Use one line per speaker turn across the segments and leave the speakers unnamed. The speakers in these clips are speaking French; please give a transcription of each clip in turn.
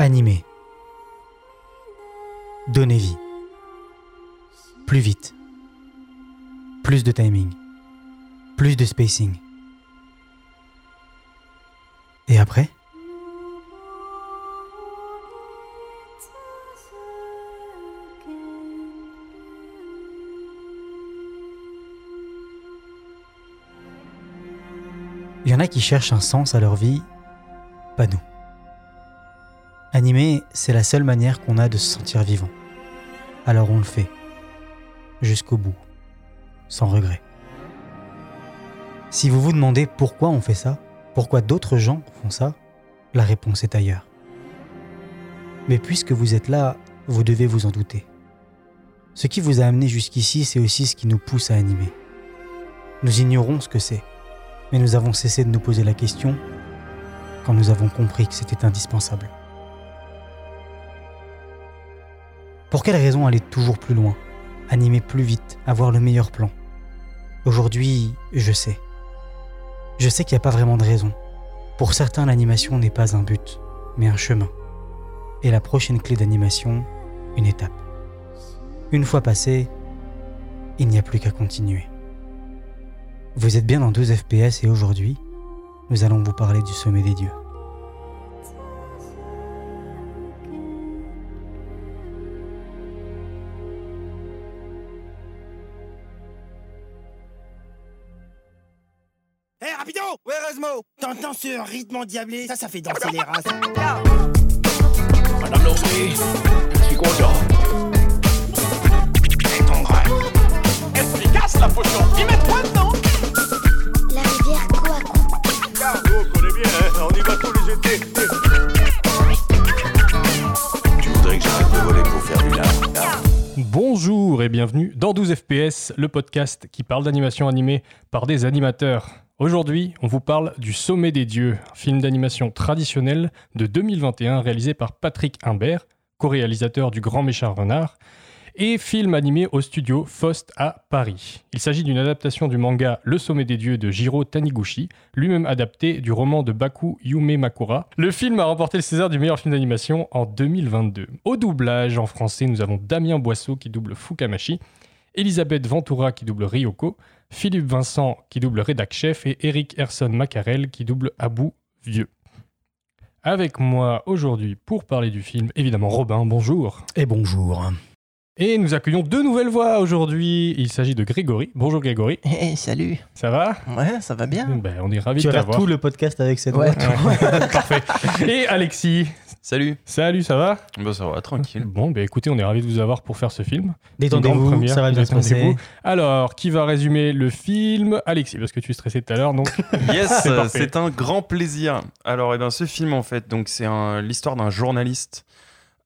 Animer. Donner vie. Plus vite. Plus de timing. Plus de spacing. Et après? Il y en a qui cherchent un sens à leur vie, pas nous. Animer, c'est la seule manière qu'on a de se sentir vivant. Alors on le fait, jusqu'au bout, sans regret. Si vous vous demandez pourquoi on fait ça, pourquoi d'autres gens font ça, la réponse est ailleurs. Mais puisque vous êtes là, vous devez vous en douter. Ce qui vous a amené jusqu'ici, c'est aussi ce qui nous pousse à animer. Nous ignorons ce que c'est, mais nous avons cessé de nous poser la question quand nous avons compris que c'était indispensable. Pour quelle raison aller toujours plus loin, animer plus vite, avoir le meilleur plan? Aujourd'hui, je sais. Je sais qu'il n'y a pas vraiment de raison. Pour certains, l'animation n'est pas un but, mais un chemin. Et la prochaine clé d'animation, une étape. Une fois passée, il n'y a plus qu'à continuer. Vous êtes bien dans 12 FPS et aujourd'hui, nous allons vous parler du sommet des dieux.
Ce rythme endiablé Ça, ça fait danser les races.
Madame Laurie, je suis content. Et ton grain Efficace la potion Y mettre quoi dedans?
La rivière Coaco.
On connaît bien, hein on y va tous les étés. Tu voudrais que j'arrête de voler pour faire du lard?
Bonjour et bienvenue dans 12 FPS, le podcast qui parle d'animation animée par des animateurs. Aujourd'hui, on vous parle du Sommet des Dieux, film d'animation traditionnel de 2021 réalisé par Patrick Imbert, co-réalisateur du Grand Méchant Renard, et film animé au studio Faust à Paris. Il s'agit d'une adaptation du manga Le Sommet des Dieux de Jiro Taniguchi, lui-même adapté du roman de Baku Yume Makura. Le film a remporté le César du meilleur film d'animation en 2022. Au doublage en français, nous avons Damien Boisseau qui double Fukamashi, Elisabeth Ventura qui double Ryoko, Philippe Vincent qui double Rédac Chef et Eric Herson Macarel qui double Abou Vieux. Avec moi aujourd'hui pour parler du film, évidemment Robin, bonjour.
Et bonjour.
Et nous accueillons deux nouvelles voix aujourd'hui. Il s'agit de Grégory. Bonjour Grégory.
Hé, salut.
Ça va?
Ouais, ça va bien.
ben, On est ravis
Tu
de t'avoir.
tout le podcast avec cette
Ouais.
voix.
Parfait. Et Alexis.
Salut.
Salut, ça va?
Bah ça va, tranquille.
Bon, ben écoutez, on est ravis de vous avoir pour faire ce film.
Détendez-vous,
première,
ça va bien se passer.
détendez-vous. Alors, qui va résumer le film? Alexis, parce que tu es stressé tout à l'heure, donc
Yes,
C'est
un grand plaisir. Alors, eh ben, ce film, en fait, donc c'est un- l'histoire d'un journaliste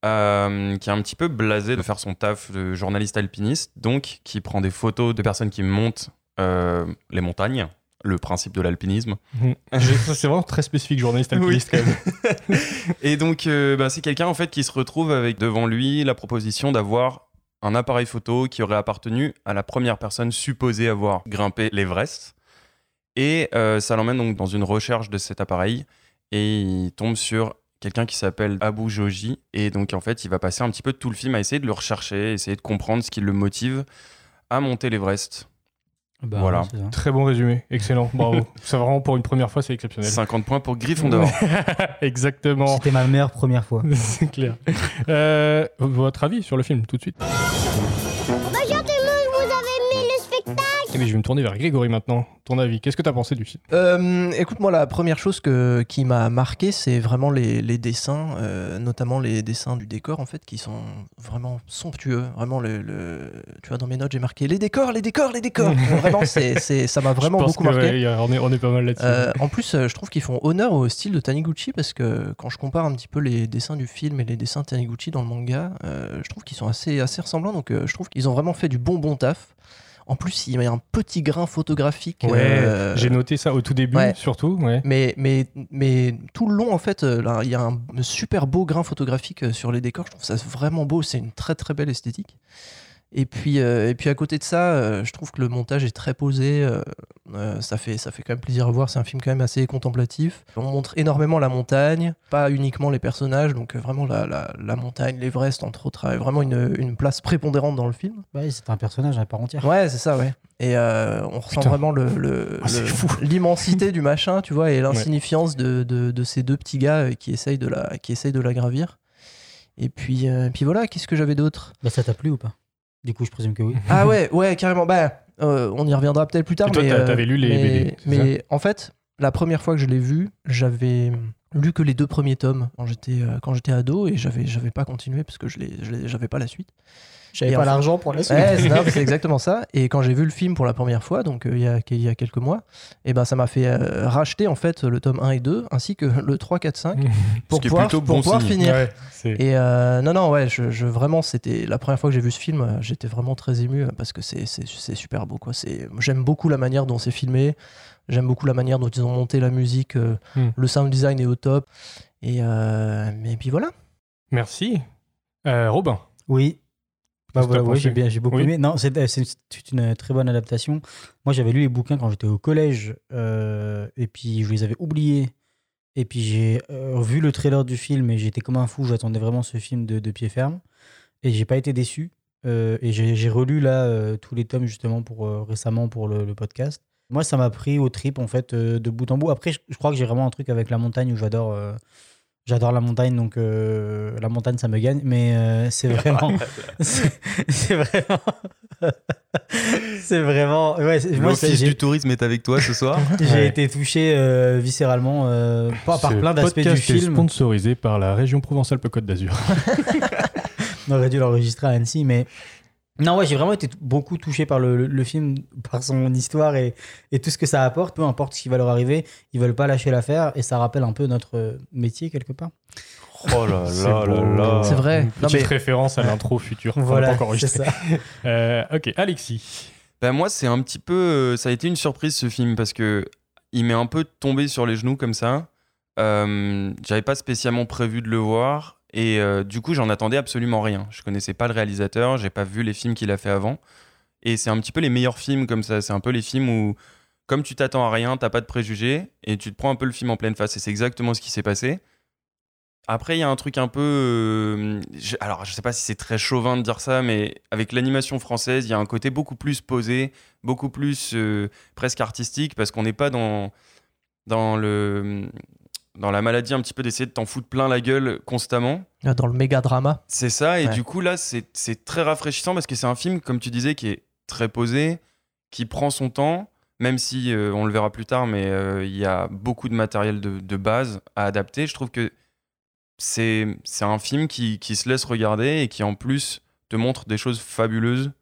euh, qui est un petit peu blasé de faire son taf de journaliste alpiniste, donc qui prend des photos de personnes qui montent euh, les montagnes, le principe de l'alpinisme.
Ça, c'est vraiment très spécifique, journaliste alpiniste quand même.
Et donc, euh, bah, c'est quelqu'un en fait qui se retrouve avec devant lui la proposition d'avoir un appareil photo qui aurait appartenu à la première personne supposée avoir grimpé l'Everest. Et ça l'emmène donc dans une recherche de cet appareil et il tombe sur quelqu'un qui s'appelle Abu Joji. Et donc, en fait, il va passer un petit peu tout le film à essayer de le rechercher, essayer de comprendre ce qui le motive à monter l'Everest.
Bah,
Voilà.
Très bon résumé, excellent, bravo. ça vraiment pour une première fois, c'est exceptionnel.
50 points pour Gryffondor.
Exactement,
C'était ma meilleure première fois.
c'est clair. Euh, votre avis sur le film, tout de suite Eh bien, Je vais me tourner vers Grégory maintenant. Ton avis, qu'est-ce que tu as pensé du film
Euh, écoute, moi, la première chose que, qui m'a marqué, c'est vraiment les, les dessins, euh, notamment les dessins du décor, en fait, qui sont vraiment somptueux. Vraiment, le, le- tu vois, dans mes notes, j'ai marqué les décors, les décors, les décors. vraiment, c'est, c'est, ça m'a vraiment
Je pense
beaucoup
que,
marqué.
ouais, on, est, on est pas mal là-dessus.
Euh, en plus, euh, je trouve qu'ils font honneur au style de Taniguchi parce que quand je compare un petit peu les dessins du film et les dessins de Taniguchi dans le manga, euh, je trouve qu'ils sont assez, assez ressemblants. Donc, euh, je trouve qu'ils ont vraiment fait du bon bon taf. En plus, il y a un petit grain photographique.
ouais,
euh,
j'ai noté ça au tout début,
ouais.
surtout. Ouais.
mais, mais, mais tout le long, en fait, euh, là, il y a un super beau grain photographique euh, sur les décors. Je trouve ça vraiment beau. C'est une très très belle esthétique. Et puis, euh, et puis à côté de ça, euh, je trouve que le montage est très posé. euh, ça, fait, ça fait quand même plaisir à voir. C'est un film quand même assez contemplatif. On montre énormément la montagne, pas uniquement les personnages. Donc vraiment la, la, la montagne, l'Everest, entre autres, a vraiment une, une place prépondérante dans le film.
Ouais, c'est un personnage à part entière.
Ouais, c'est ça, ouais. Et on ressent
Putain.
vraiment le, le- le- l'immensité du machin, tu vois, et l'insignifiance de, de, de ces deux petits gars qui essayent de la, qui essayent de la gravir. Et puis, euh, puis voilà, qu'est-ce que j'avais d'autre?
Bah, ça t'a plu ou pas? Du coup, je présume que oui.
Ah ouais, ouais, carrément. Bah, euh, on y reviendra peut-être plus tard.
Et toi,
mais,
t'avais lu les
mais,
BD, c'est
Mais en fait, la première fois que je l'ai vu, j'avais lu que les deux premiers tomes quand j'étais euh, quand j'étais ado et j'avais j'avais pas continué parce que je l'ai- je l'ai- j'avais pas la suite.
J'avais pas l'argent pour la suite.
Ouais, c'est exactement ça. Et quand j'ai vu le film pour la première fois, donc euh, il y, a, il y a quelques mois, et ben ça m'a fait euh, racheter en fait le tome 1 et 2 ainsi que le 3, 4, 5 pour pouvoir, pour
bon
pouvoir finir.
Ouais,
Et euh, non, non, ouais, je, je- vraiment, c'était la première fois que j'ai vu ce film, j'étais vraiment très ému parce que c'est, c'est, c'est super beau, quoi. C'est, j'aime beaucoup la manière dont c'est filmé, j'aime beaucoup la manière dont ils ont monté la musique, euh,
Hmm.
le sound design est au top. Et, euh, mais puis voilà.
Merci. Euh, Robin.
Oui. Bah voilà,
pensé
j'ai bien, j'ai beaucoup
Oui.
aimé. Non, c'est c'est- c'est une très bonne adaptation. Moi, j'avais lu les bouquins quand j'étais au collège, euh, et puis je les avais oubliés. Et puis j'ai euh, vu le trailer du film et j'étais comme un fou. J'attendais vraiment ce film de, de pied ferme, et j'ai pas été déçu. Euh, et j'ai relu là euh, tous les tomes justement pour euh, récemment pour le, le podcast. Moi, ça m'a pris au trip en fait euh, de bout en bout. Après, je, je crois que j'ai vraiment un truc avec la montagne où j'adore. J'adore la montagne, donc euh, la montagne, ça me gagne. Mais euh, c'est vraiment, c'est vraiment, c'est vraiment. Ouais, moi,
L'office
j'ai
du tourisme est avec toi ce soir.
j'ai
Ouais.
été touché euh, viscéralement euh, par, plein d'aspects du film.
sponsorisé par la région Provence-Alpes-Côte d'Azur.
On aurait dû l'enregistrer à Annecy, mais non, ouais, j'ai vraiment été beaucoup touché par le, le- le film, par son histoire et, et tout ce que ça apporte. Peu importe ce qui va leur arriver, ils veulent pas lâcher l'affaire et ça rappelle un peu notre métier quelque part.
Oh là
C'est
là là là.
C'est vrai.
Une
Non,
petite
mais-
référence à l'intro future.
Voilà,
pas encore
c'est ça.
Euh, ok, Alexis.
Ben moi, c'est un petit peu. euh, ça a été une surprise ce film parce que il m'est un peu tombé sur les genoux comme ça. Euh, J'avais pas spécialement prévu de le voir et euh, du coup, j'en attendais absolument rien. Je connaissais pas le réalisateur, j'ai pas vu les films qu'il a fait avant. Et c'est un petit peu les meilleurs films comme ça. C'est un peu les films où, comme tu t'attends à rien, t'as pas de préjugés et tu te prends un peu le film en pleine face. Et c'est exactement ce qui s'est passé. Après, il y a un truc un peu. euh, je- alors, je sais pas si c'est très chauvin de dire ça, mais avec l'animation française, il y a un côté beaucoup plus posé, beaucoup plus euh, presque artistique, parce qu'on n'est pas dans, dans, le, dans la maladie un petit peu d'essayer de t'en foutre plein la gueule constamment.
Là, Dans le méga drama.
C'est ça, et
Ouais.
du coup, là, c'est c'est très rafraîchissant parce que c'est un film, comme tu disais, qui est très posé, qui prend son temps, même si euh, on le verra plus tard, mais euh, il y a beaucoup de matériel de, de base à adapter. Je trouve que c'est c'est un film qui, qui se laisse regarder et qui, en plus, te montre des choses fabuleuses.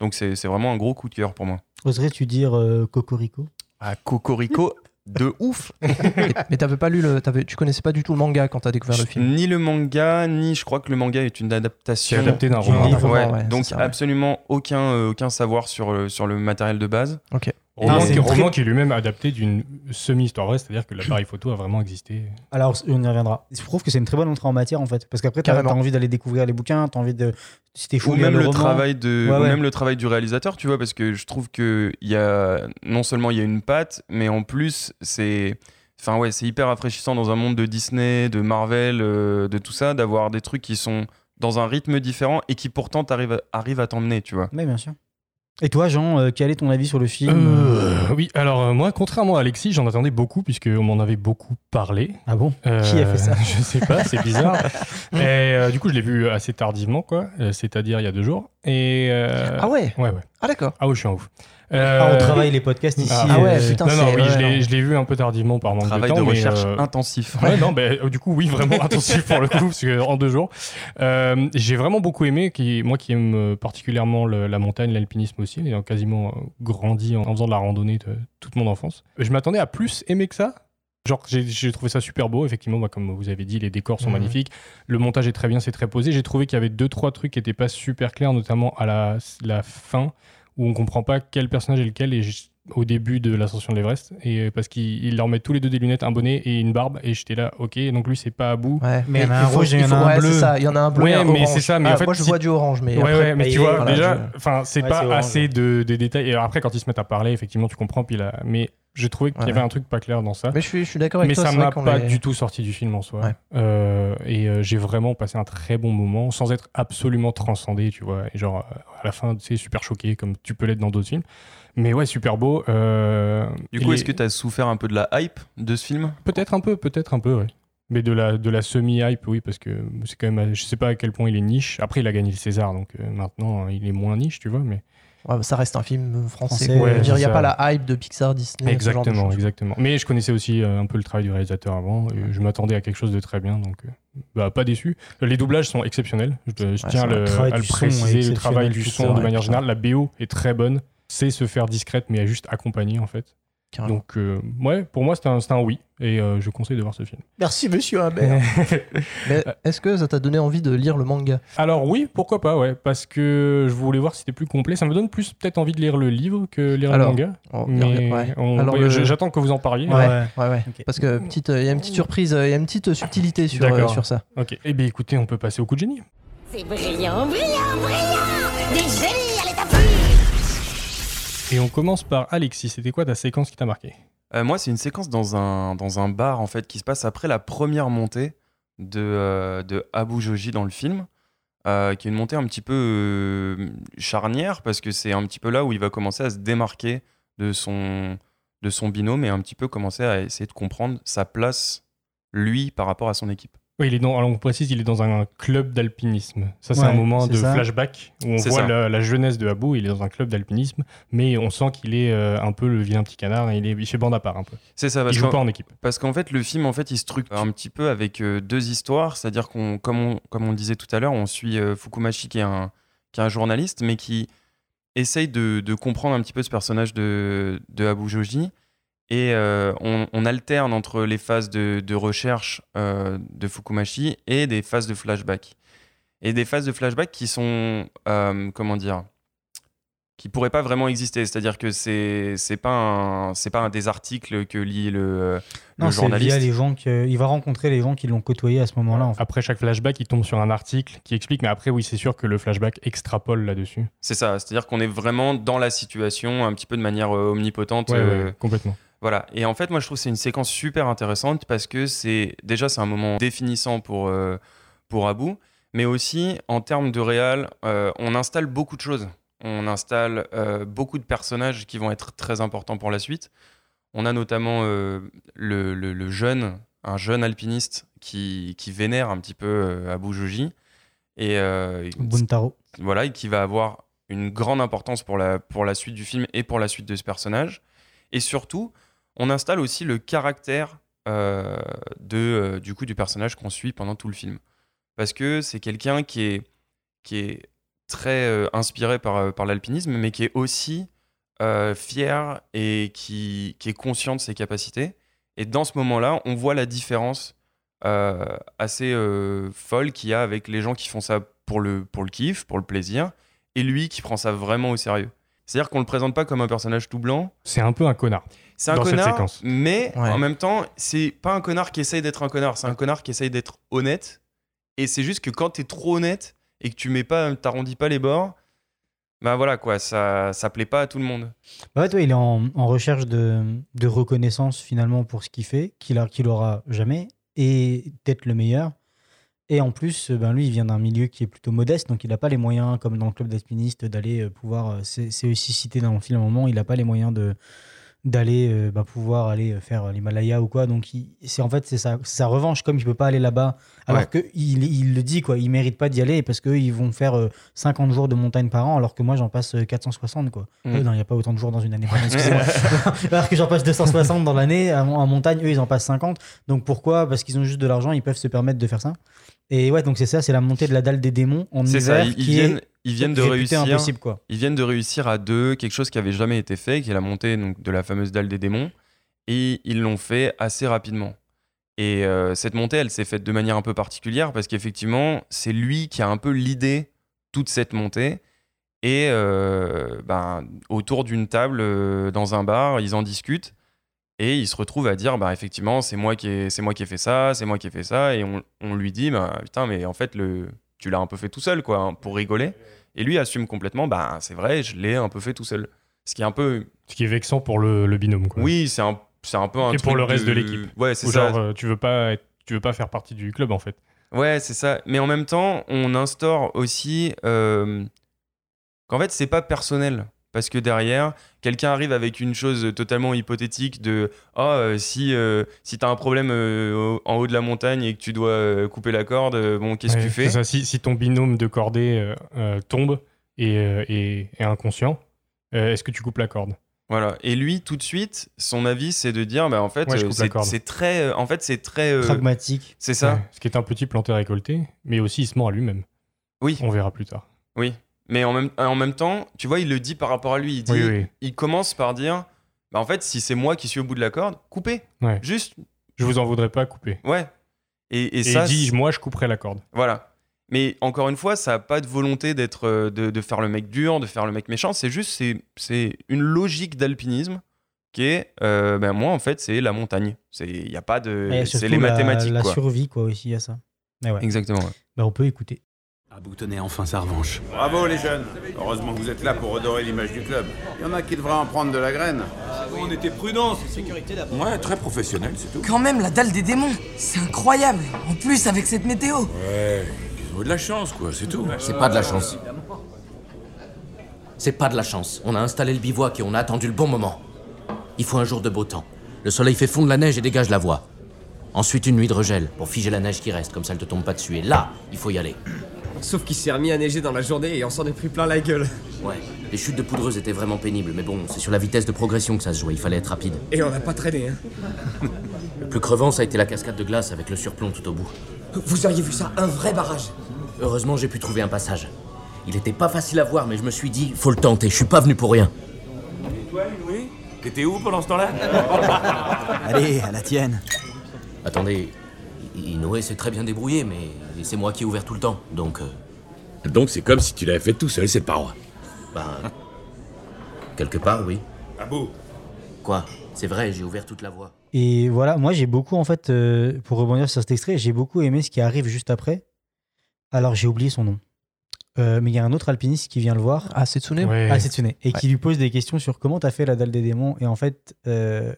Donc, c'est c'est vraiment un gros coup de cœur pour moi.
Oserais-tu dire euh, Cocorico?
Ah, Cocorico, de ouf
mais t'avais pas lu le, t'avais- tu connaissais pas du tout le manga quand t'as découvert le film.
Ni le manga, ni je crois que le manga est une adaptation.
C'est adapté d'un
du
roman.
Ouais,
ouais,
donc
ouais.
absolument aucun, euh, aucun savoir sur, le- sur le matériel de base.
Roman,
c'est
qui,
très-
qui est lui-même adapté d'une semi-histoire vraie, c'est-à-dire que l'appareil photo a vraiment existé.
Alors, on y reviendra. Je trouve que c'est une très bonne entrée en matière en fait, parce qu'après, t'as as envie d'aller découvrir les bouquins, t'as envie de. Si t'es chaud,
Ou même le,
roman.
travail de,
Ouais,
ou
ouais.
même le travail du réalisateur, tu vois, parce que je trouve que il y a non seulement il y a une patte, mais en plus c'est, enfin ouais, c'est hyper rafraîchissant dans un monde de Disney, de Marvel, euh, de tout ça, d'avoir des trucs qui sont dans un rythme différent et qui pourtant arrivent à t'emmener, tu vois.
Oui, bien sûr. Et toi, Jean, euh, quel est ton avis sur le film
Euh, oui, alors euh, moi, contrairement à Alexis, j'en attendais beaucoup, puisqu'on m'en avait beaucoup parlé.
Ah bon?
Euh,
Qui a fait ça?
Je sais pas, c'est bizarre. et du coup, je l'ai vu assez tardivement, quoi, c'est-à-dire il y a deux jours. Et
Ah ouais?
ouais, ouais.
Ah d'accord.
Ah oui, je suis un ouf.
Ah,
Euh,
On travaille les podcasts ici.
Ah
Ah ouais,
euh,
putain,
non, non, oui, je
ouais,
l'ai-
non.
je l'ai vu un peu tardivement par manque
Travail
de
de,
temps. mais,
recherche
euh,
intensif.
Ouais, non, ben, euh, du coup, oui, vraiment intensif pour le coup, parce que en deux jours. Euh, j'ai vraiment beaucoup aimé, qui, moi qui aime euh, particulièrement le- la montagne, l'alpinisme aussi, ayant quasiment euh, grandi en, en faisant de la randonnée de toute mon enfance. Je m'attendais à plus aimer que ça. Genre, j'ai- trouvé ça super beau, effectivement, bah, comme vous avez dit, les décors sont
Mhm.
magnifiques, le montage est très bien, c'est très posé. J'ai trouvé qu'il y avait deux, trois trucs qui n'étaient pas super clairs, notamment à la, la fin, où on comprend pas quel personnage est lequel, et au début de l'ascension de l'Everest, et euh, parce qu'il il leur met tous les deux des lunettes, un bonnet et une barbe, et j'étais là, ok, donc lui c'est pas à bout.
Ouais.
Mais il y en a un
faut-
rouge il y en
faut-
a un
ouais,
bleu.
c'est ça, il y en a un bleu.
Ouais,
et un
mais c'est ça, mais en
Ah,
fait,
moi je
si-
vois du orange, mais
Ouais,
après,
ouais, mais tu vois,
voilà,
déjà,
je-
enfin, c'est
Ouais,
pas
c'est orange,
assez de, de détails. Et alors après, quand ils se mettent à parler, effectivement, tu comprends. Puis là, mais j'ai trouvé qu'il y avait un truc pas clair dans ça.
Mais je suis, je suis d'accord avec
Mais
toi.
ça
c'est vrai
m'a pas du tout sorti du film en soi.
Ouais.
Euh, et euh, j'ai vraiment passé un très bon moment sans être absolument transcendé, tu vois. Et genre, euh, à la fin, tu sais, super choqué, comme tu peux l'être dans d'autres films. Mais ouais, super beau. euh,
Du coup,
est-
est-ce que tu as souffert un peu de la hype de ce film?
Peut-être un peu, peut-être un peu, ouais. Mais de la, de la semi-hype, oui, parce que c'est quand même. Je sais pas à quel point il est niche. Après, il a gagné le César, donc euh, maintenant, il est moins niche, tu vois. Mais
Ouais, bah, ça reste un film français.
Ouais,
il n'y a pas la hype de Pixar, Disney. ce genre de
Exactement, exactement. Mais je connaissais aussi euh, un peu le travail du réalisateur avant et je m'attendais à quelque chose de très bien, donc euh, bah, pas déçu. Les doublages sont exceptionnels, je, je
Ouais,
tiens à le, à préciser, le travail du son de manière générale. La BO est très bonne, c'est se faire discrète mais à juste accompagner en fait.
Carrément.
Donc euh, ouais, pour moi c'était un, oui et euh, je conseille de voir ce film.
Merci, monsieur Habert. Mais est-ce que ça t'a donné envie de lire le manga?
Alors oui, pourquoi pas, ouais, parce que je voulais voir si c'était plus complet. Ça me donne plus peut-être envie de lire le livre que lire
Alors,
le manga. Mais
ouais.
on-
le-
je- j'attends que vous en parliez.
Ouais,
Ouais.
ouais, ouais.
Ok.
Parce que petite, euh, il y a une petite surprise, euh, il y a une petite subtilité sur, euh, sur ça.
Ok. Eh bien écoutez, on peut passer au coup de génie.
C'est brillant, brillant, brillant Des génies
Et on commence par Alexis. C'était quoi ta séquence qui t'a marqué?
Euh, Moi, c'est une séquence dans un, dans un bar en fait qui se passe après la première montée de, euh, de Abu Joji dans le film, euh, qui est une montée un petit peu charnière parce que c'est un petit peu là où il va commencer à se démarquer de son, de son binôme et un petit peu commencer à essayer de comprendre sa place lui par rapport à son équipe.
Oui, il est dans, alors on précise, il est dans un club d'alpinisme. Ça, c'est
Ouais,
un moment
c'est
de
ça.
flashback où on
C'est
voit la, la jeunesse de Abou. Il est dans un club d'alpinisme, mais on sent qu'il est euh, un peu le vilain petit canard. Et il, est, il fait bande à part un peu.
C'est ça,
Il joue pas en équipe.
parce qu'en fait, le film, en fait, il structure un petit peu avec euh, deux histoires. C'est-à-dire qu'on, comme on, comme on disait tout à l'heure, on suit euh, Fukumashi qui est, un, qui est un journaliste, mais qui essaye de, de comprendre un petit peu ce personnage de, de Abu Joji. Et euh, on, on alterne entre les phases de, de recherche euh, de Fukumashi et des phases de flashback. Et des phases de flashback qui sont, euh, comment dire, qui pourraient pas vraiment exister. C'est-à-dire que c'est c'est pas un c'est pas un des articles que lit le, journaliste.
via les gens que il va rencontrer les gens qui l'ont côtoyé à ce moment-là. en fait.
Après chaque flashback, il tombe sur un article qui explique. Mais après, oui, c'est sûr que le flashback extrapole là-dessus.
C'est ça. C'est-à-dire qu'on est vraiment dans la situation un petit peu de manière euh, omnipotente.
Ouais,
euh,
ouais, complètement.
Voilà. Et en fait, moi, je trouve que c'est une séquence super intéressante parce que c'est déjà c'est un moment définissant pour euh, pour Abu, mais aussi en termes de réal, euh, on installe beaucoup de choses. On installe euh, beaucoup de personnages qui vont être très importants pour la suite. On a notamment le, le- le jeune, un jeune alpiniste qui, qui vénère un petit peu Abu Joji et
Buntaro.
voilà, et qui va avoir une grande importance pour la, pour la suite du film et pour la suite de ce personnage. Et surtout, on installe aussi le caractère euh, de, euh, du coup, du personnage qu'on suit pendant tout le film. Parce que c'est quelqu'un qui est, qui est très euh, inspiré par, par l'alpinisme, mais qui est aussi fier et qui, qui est conscient de ses capacités. Et dans ce moment-là, on voit la différence assez folle qu'il y a avec les gens qui font ça pour le, pour le kiff, pour le plaisir, et lui qui prend ça vraiment au sérieux. C'est-à-dire qu'on le présente pas comme un personnage tout blanc.
C'est un peu un connard.
C'est un
Dans cette
connard,
séquence.
mais
Ouais.
en même temps, c'est pas un connard qui essaye d'être un connard, c'est un connard qui essaye d'être honnête. Et c'est juste que quand t'es trop honnête et que tu mets pas, t'arrondis pas les bords, bah voilà quoi, ça, ça plaît pas à tout le monde.
Bah ouais, toi, il est en, en recherche de, de reconnaissance finalement pour ce qu'il fait, qu'il a- qu'il aura jamais, et d'être le meilleur. Et en plus, euh, ben lui, il vient d'un milieu qui est plutôt modeste, donc il n'a pas les moyens, comme dans le club d'alpinistes, d'aller euh, pouvoir. euh, C'est aussi cité dans le film à un moment, il n'a pas les moyens de d'aller bah, pouvoir aller faire l'Himalaya ou quoi. Donc c'est en fait c'est sa, revanche comme il peut pas aller là-bas. Alors
Ouais.
que il, il le dit quoi il mérite pas d'y aller parce qu'eux ils vont faire euh, 50 jours de montagne par an alors que moi j'en passe euh, 460 quoi.
Mm.
Euh, non il n'y a pas autant de jours dans une année. Alors que j'en passe 260 dans l'année en en montagne eux ils en passent 50 donc pourquoi? Parce qu'ils ont juste de l'argent ils peuvent se permettre de faire ça? Et ouais donc c'est ça c'est la montée de la dalle des démons en
C'est ça,
hiver
ils, ils
qui
viennent,
est
ils viennent de réussir.
impossible quoi
Ils viennent de réussir à deux quelque chose qui avait jamais été fait, qui est la montée donc, de la fameuse dalle des démons, et ils l'ont fait assez rapidement. Et euh, cette montée, elle s'est faite de manière un peu particulière parce qu'effectivement, c'est lui qui a un peu l'idée toute cette montée, Et euh, ben, autour d'une table, euh, dans un bar, ils en discutent. Et ils se retrouvent à dire, bah, effectivement, c'est moi, qui ai- c'est moi qui ai fait ça, c'est moi qui ai fait ça. Et on, on lui dit, bah, putain, mais en fait, le, tu l'as un peu fait tout seul, quoi, hein, pour rigoler. Et lui assume complètement, bah, c'est vrai, je l'ai un peu fait tout seul. Ce qui est un peu.
Ce qui est vexant pour le, le binôme, quoi.
Oui, c'est un, c'est un peu un
Et pour le reste de l'équipe.
Ouais, c'est
Ou
ça.
genre, euh, tu veux pas être- tu veux pas faire partie du club, en fait.
Ouais, c'est ça. Mais en même temps, on instaure aussi euh, qu'en fait, c'est pas personnel. Parce que derrière, quelqu'un arrive avec une chose totalement hypothétique de Ah, euh, si, euh, si t'as un problème euh, en haut de la montagne et que tu dois euh, couper la corde, bon, qu'est-ce
Ouais,
que tu fais
ça. Si, si ton binôme de cordée tombe et, euh, et- et inconscient, euh, est-ce que tu coupes la corde?
Voilà. Et lui, tout de suite, son avis, c'est de dire Bah, en fait,
Ouais,
euh, c'est très. euh, en fait, c'est très. euh,
Pragmatique.
c'est ça
Ouais, Ce qui est un petit planté récolté, mais aussi il se ment à lui-même.
Oui.
On verra plus tard.
Oui. Mais en même, en même temps, tu vois, il le dit par rapport à lui. Il, dit,
Oui, oui.
il commence par dire bah, En fait, si c'est moi qui suis au bout de la corde, coupez.
Ouais.
Juste,
Je vous en voudrais pas couper.
ouais. Et, et
Et,
ça,
il dit,
c'est-
moi, je couperai la corde.
voilà. Mais encore une fois, ça n'a pas de volonté d'être, euh, de, de faire le mec dur, de faire le mec méchant. C'est juste, c'est, c'est une logique d'alpinisme qui est, euh, ben moi, en fait, c'est la montagne. Il n'y a pas de. C'est les
la-
mathématiques,
La
quoi.
survie, quoi, aussi, à ça. Mais ouais.
Exactement. ouais.
Bah, on peut écouter.
Abou tenait enfin sa revanche.
Bravo les jeunes. Heureusement que vous êtes là pour redorer l'image du club. Il y en a qui devraient en prendre de la graine.
On était prudents, c'est sécurité d'abord.
Ouais, très professionnel, c'est tout.
Quand même, la dalle des démons, c'est incroyable. En plus, avec cette météo.
Ouais, ils ont eu de la chance, quoi, c'est tout.
C'est pas de la chance. C'est pas de la chance. On a installé le bivouac et on a attendu le bon moment. Il faut un jour de beau temps. Le soleil fait fondre la neige et dégage la voie. Ensuite, une nuit de regel pour figer la neige qui reste, comme ça elle te tombe pas dessus. Et là, il faut y aller.
Sauf qu'il s'est remis à neiger dans la journée et on s'en est pris plein la gueule.
Ouais, les chutes de poudreuse étaient vraiment pénibles, mais bon, c'est sur la vitesse de progression que ça se jouait, il fallait être rapide.
Et on n'a pas traîné, hein.
Le plus crevant, ça a été la cascade de glace avec le surplomb tout au bout.
Vous auriez vu ça, un vrai barrage.
Heureusement, j'ai pu trouver un passage. Il était pas facile à voir, mais je me suis dit, faut le tenter, je suis pas venu pour rien.
Toi, Louis T'étais où pendant ce temps-là?
Allez, à la tienne.
Attendez, Inoue s'est très bien débrouillé, mais c'est moi qui ai ouvert tout le temps, donc... euh,
Donc c'est comme si tu l'avais fait tout seul, cette paroi.
ben... quelque part, oui.
Abou
Quoi? C'est vrai, j'ai ouvert toute la voie.
Et voilà, moi j'ai beaucoup en fait, euh, pour rebondir sur cet extrait, j'ai beaucoup aimé ce qui arrive juste après. Alors j'ai oublié son nom. Euh, mais il y a un autre alpiniste qui vient le voir,
Ah, Setsune?
Ouais.
ah, Setsune, et qui lui pose des questions sur comment t'as fait la dalle des démons. Et en fait, euh,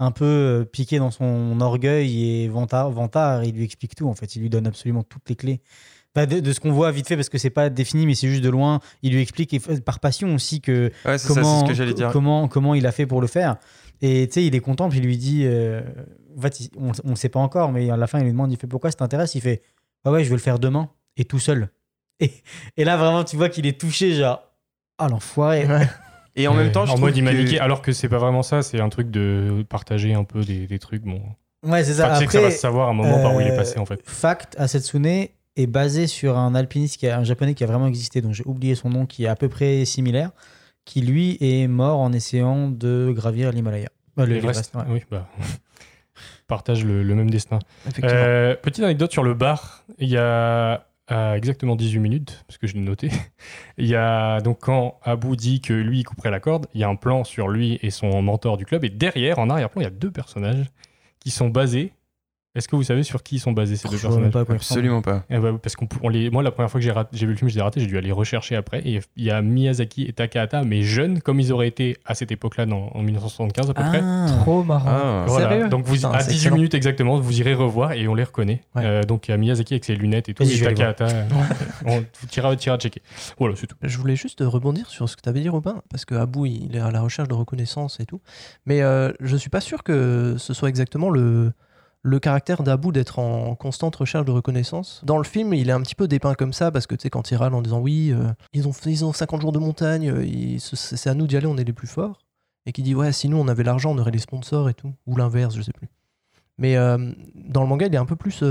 un peu euh, piqué dans son orgueil et vantard, vantard, il lui explique tout. En fait, il lui donne absolument toutes les clés. Enfin, de, de ce qu'on voit vite fait, parce que c'est pas défini, mais c'est juste de loin. Il lui explique et f- par passion aussi que
Ouais, ça,
comment,
ce que j'allais dire.
comment, comment il a fait pour le faire. Et tu sais, il est content, puis il lui dit, euh, en fait, il- on ne sait pas encore, mais à la fin, il lui demande, il fait pourquoi ça t'intéresse? Il fait, ah ouais, je veux le faire demain, et tout seul. Et, et là, vraiment, tu vois qu'il est touché, genre, ah l'enfoiré.
Ouais.
Et en même temps, je
en mode il m'a
que-
niqué, alors que c'est pas vraiment ça, c'est un truc de partager un peu des, des trucs. Bon,
Ouais, c'est ça.
Enfin, sais que ça
Après,
va se savoir à un moment par où il est
euh,
passé en fait.
Fact, Asetsune est basé sur un alpiniste, qui a, un japonais qui a vraiment existé, dont j'ai oublié son nom, qui est à peu près similaire, qui lui est mort en essayant de gravir l'Himalaya. Euh, le-
l'Everest,
ouais.
oui, bah, partage le, le même destin.
Effectivement.
Euh, petite anecdote sur le bar. Il y a à exactement 18 minutes, parce que je l'ai noté. Il y a donc quand Abou dit que lui couperait la corde, il y a un plan sur lui et son mentor du club, et derrière, en arrière-plan, il y a deux personnages qui sont basés. Est-ce que vous savez sur qui ils sont basés ces deux personnages
pas.
Absolument pas.
Eh ben, parce qu'on on les, moi, la première fois que j'ai rat- j'ai vu le film, je l'ai raté, j'ai dû aller rechercher après. Et il y a Miyazaki et Takahata, mais jeunes, comme ils auraient été à cette époque-là, dans- en 1975 à peu près.
Ah.
Trop marrant.
Ah.
Voilà.
Sérieux
Donc vous,
Putain,
à
c'est
18
excellent.
minutes exactement, vous irez revoir et on les reconnaît.
Ouais.
Euh, donc il y a Miyazaki avec ses lunettes et tout, et
aller
Takahata. euh, on tu iras checker. Voilà, c'est tout.
Je voulais juste rebondir sur ce que tu avais dit, Robin, parce que Abou, il est à la recherche de reconnaissance et tout. Mais euh, je suis pas sûr que ce soit exactement le, le caractère d'Abou d'être en constante recherche de reconnaissance. Dans le film, il est un petit peu dépeint comme ça, parce que tu sais, quand il râle en disant oui, euh, ils, ont, ils ont 50 jours de montagne, euh, c'est à nous d'y aller, on est les plus forts. Et qui dit ouais, si nous on avait l'argent, on aurait les sponsors et tout. Ou l'inverse, je sais plus. Mais euh, dans le manga, il est un peu plus.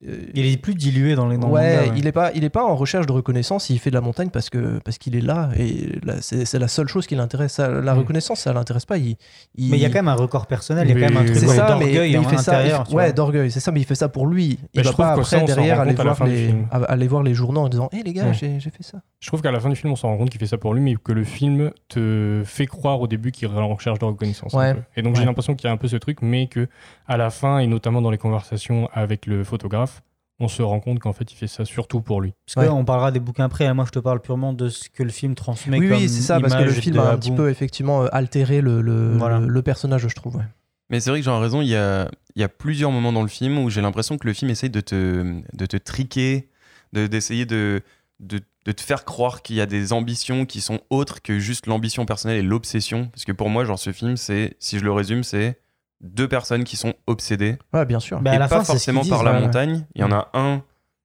Il est plus dilué dans les dans le
ouais, il est pas, il est pas en recherche de reconnaissance. Il fait de la montagne parce que parce qu'il est là et c'est la seule chose qui l'intéresse. Ça, La reconnaissance, ça l'intéresse pas. Il,
Mais il y a quand même un record personnel, il y a quand même un truc
C'est
ouais,
ça, mais, mais
d'orgueil
il fait ça. il- ouais, d'orgueil. C'est ça, mais il fait ça pour lui. Il
je
va
trouve
pas
ça,
après
s'en
derrière
rend
aller voir les
film.
a- aller voir les journaux en disant, hé les gars,
Ouais.
j'ai fait ça.
Je trouve qu'à la fin du film, on s'en rend compte qu'il fait ça pour lui, mais que le film te fait croire au début qu'il est en recherche de reconnaissance.
Ouais.
Et donc j'ai l'impression qu'il y a un peu ce truc, mais que à la fin, et notamment dans les conversations avec le photographe, on se rend compte qu'en fait, il fait ça surtout pour lui.
Parce qu'on parlera des bouquins après. hein. Moi, je te parle purement de ce que le film transmet.
Oui, oui, c'est ça, parce que le film
de
a un petit peu effectivement euh, altéré le, le,
Voilà.
le, le personnage, je trouve. ouais.
Mais c'est vrai que a raison, il y a, il y a plusieurs moments dans le film où j'ai l'impression que le film essaye de te, de te triquer, de- d'essayer de, de, de te faire croire qu'il y a des ambitions qui sont autres que juste l'ambition personnelle et l'obsession. Parce que pour moi, genre, ce film, c'est, si je le résume, c'est deux personnes qui sont obsédées.
Ouais, bien sûr.
Bah, à
et
la
pas
fin,
forcément
disent,
par la
ouais.
montagne. Il y en a un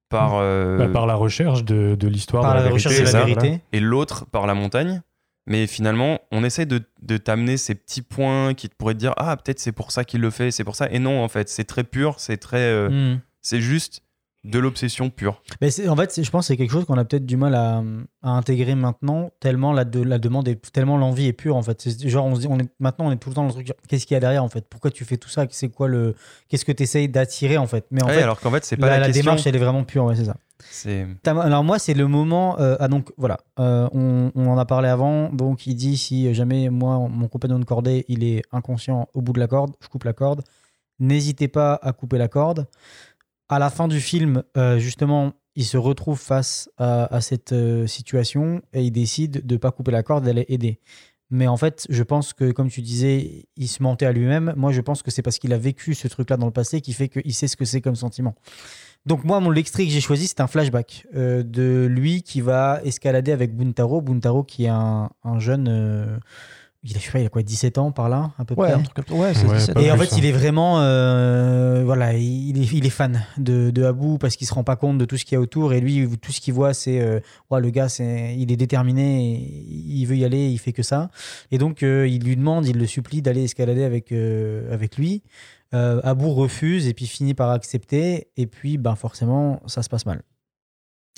par. euh,
Bah, par la recherche de, de l'histoire,
Par
de
la
la,
recherche de la vérité.
voilà.
et l'autre par la montagne. Mais finalement, on essaie de, de t'amener ces petits points qui te pourraient te dire Ah, peut-être c'est pour ça qu'il le fait, c'est pour ça. Et non, en fait, c'est très pur, c'est très. euh,
Hmm.
C'est juste de l'obsession pure.
Mais en fait, je pense que c'est quelque chose qu'on a peut-être du mal à, à intégrer maintenant, tellement la, de, la demande est, tellement l'envie est pure en fait. Genre, on se dit, on est, maintenant, on est tout le temps dans le truc, qu'est-ce qu'il y a derrière en fait? Pourquoi tu fais tout ça? C'est quoi le. Qu'est-ce que tu essayes d'attirer en fait? Mais en
Ouais,
fait,
alors qu'en fait, c'est pas la question.
démarche, elle est vraiment pure, ouais, c'est ça. Alors moi, c'est le moment. euh, ah donc voilà, euh, on, on en a parlé avant. Donc il dit si jamais moi, mon compagnon de cordée, il est inconscient au bout de la corde, je coupe la corde. N'hésitez pas à couper la corde. À la fin du film, euh, justement, il se retrouve face à, cette euh, situation et il décide de pas couper la corde, d'aller aider. Mais en fait, je pense que, comme tu disais, il se mentait à lui-même. Moi, je pense que c'est parce qu'il a vécu ce truc-là dans le passé qui fait qu'il sait ce que c'est comme sentiment. Donc moi, mon l'extrait que j'ai choisi, c'est un flashback euh, de lui qui va escalader avec Buntaro. Buntaro qui est un jeune... il a, je sais pas, il a quoi, 17 ans par là, à peu
Ouais,
près
un truc comme ça. Ouais, c'est
Ouais,
17
pas
et en fait, il
hein.
est vraiment, euh, voilà, il est, il est fan de, de Abu parce qu'il se rend pas compte de tout ce qu'il y a autour et lui, tout ce qu'il voit, c'est, euh, ouais, le gars, c'est, il est déterminé, et il veut y aller, il fait que ça. Et donc, euh, il lui demande, il le supplie d'aller escalader avec, euh, avec lui. Euh, Abu refuse et puis finit par accepter et puis, ben forcément, ça se passe mal.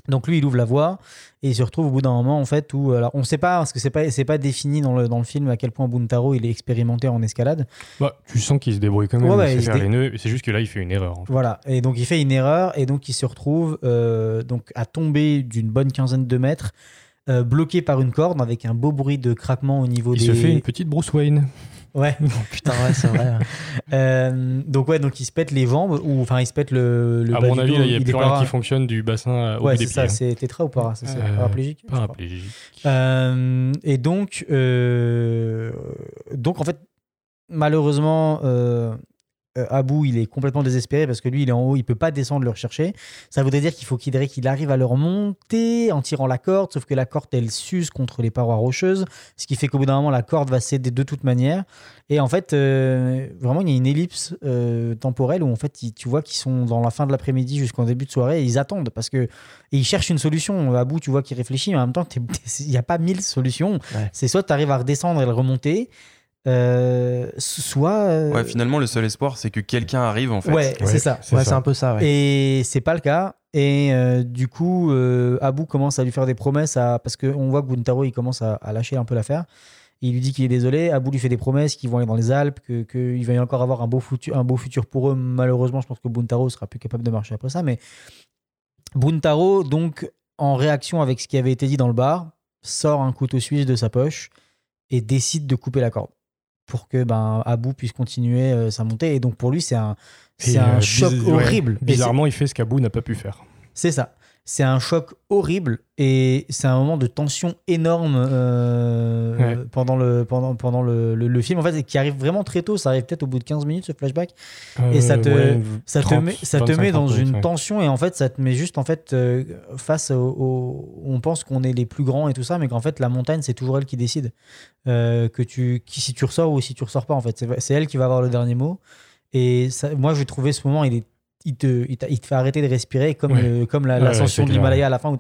Donc lui, il ouvre la voie et il se retrouve au bout d'un moment en fait où alors on sait pas parce que c'est pas c'est pas défini dans le dans le film à quel point Buntaro il est expérimenté en escalade.
Bah, tu sens qu'il se débrouille quand même,
Ouais,
il
il dé-
les nœuds, c'est juste que là, il fait une erreur. en fait.
Voilà, et donc il fait une erreur et donc il se retrouve euh, donc à tomber d'une bonne quinzaine de mètres, euh, bloqué par une corde avec un beau bruit de craquement au niveau
Il
des.
se fait une petite Bruce Wayne.
Ouais.
Putain, ouais, c'est vrai.
Euh, donc ouais, donc il se pète les jambes ou enfin il se pète le. le
à
bas
mon
du
avis,
dos,
là, il n'y a plus rien qui fonctionne du bassin euh, au
Ouais,
bout
c'est
des
ça.
pieds.
C'est tétra ou para ça, c'est
Euh,
paraplégique. je crois.
Paraplégique.
Euh, et donc, euh, donc en fait, malheureusement, euh, euh, Abu, il est complètement désespéré parce que lui, il est en haut, il peut pas descendre le rechercher. Ça voudrait dire qu'il faut qu'il arrive à le remonter en tirant la corde, sauf que la corde, elle s'use contre les parois rocheuses, ce qui fait qu'au bout d'un moment, la corde va céder de toute manière. Et en fait, euh, vraiment, il y a une ellipse euh, temporelle où en fait, tu vois qu'ils sont dans la fin de l'après-midi jusqu'en début de soirée et ils attendent parce que et ils cherchent une solution. Abu, tu vois qu'il réfléchit, mais en même temps, il n'y a pas mille solutions.
Ouais.
C'est soit tu arrives à redescendre et le remonter, euh, soit. euh,
Ouais, finalement, le seul espoir, c'est que quelqu'un arrive en fait.
Ouais, c'est ça.
Ouais, c'est un peu ça, ouais.
Et c'est pas le cas. Et euh, du coup, euh, Abu commence à lui faire des promesses à... parce qu'on voit que Buntaro il commence à, à lâcher un peu l'affaire. Il lui dit qu'il est désolé. Abu lui fait des promesses qu'ils vont aller dans les Alpes, qu'il que va y encore avoir un beau, futur, un beau futur pour eux. Malheureusement, je pense que Buntaro sera plus capable de marcher après ça. Mais Buntaro, donc, en réaction avec ce qui avait été dit dans le bar, sort un couteau suisse de sa poche et décide de couper la corde pour que ben, Abu puisse continuer euh, sa montée. Et donc, pour lui, c'est un, c'est un
euh,
choc
ouais,
horrible.
Bizarrement, il fait ce qu'Abou n'a pas pu faire.
c'est ça. C'est un choc horrible et c'est un moment de tension énorme euh,
Ouais.
pendant, le, pendant, pendant le, le- le film. En fait, qui arrive vraiment très tôt. Ça arrive peut-être au bout de 15 minutes, ce flashback. et ça
Euh,
te,
ouais,
ça te
30,
met, ça te
25,
met dans
30
une
ouais.
tension et en fait, ça te met juste en fait euh, face au, au- On pense qu'on est les plus grands et tout ça, mais qu'en fait, la montagne, c'est toujours elle qui décide. Euh, que tu, qui, si tu ressors ou si tu ressors pas, en fait. C'est- C'est elle qui va avoir le dernier mot. Et ça, moi, j'ai trouvé ce moment, il est il te, il, il te fait arrêter de respirer comme,
Ouais.
le- comme la-
Ouais,
l'ascension
c'est
de l'Himalaya à la fin où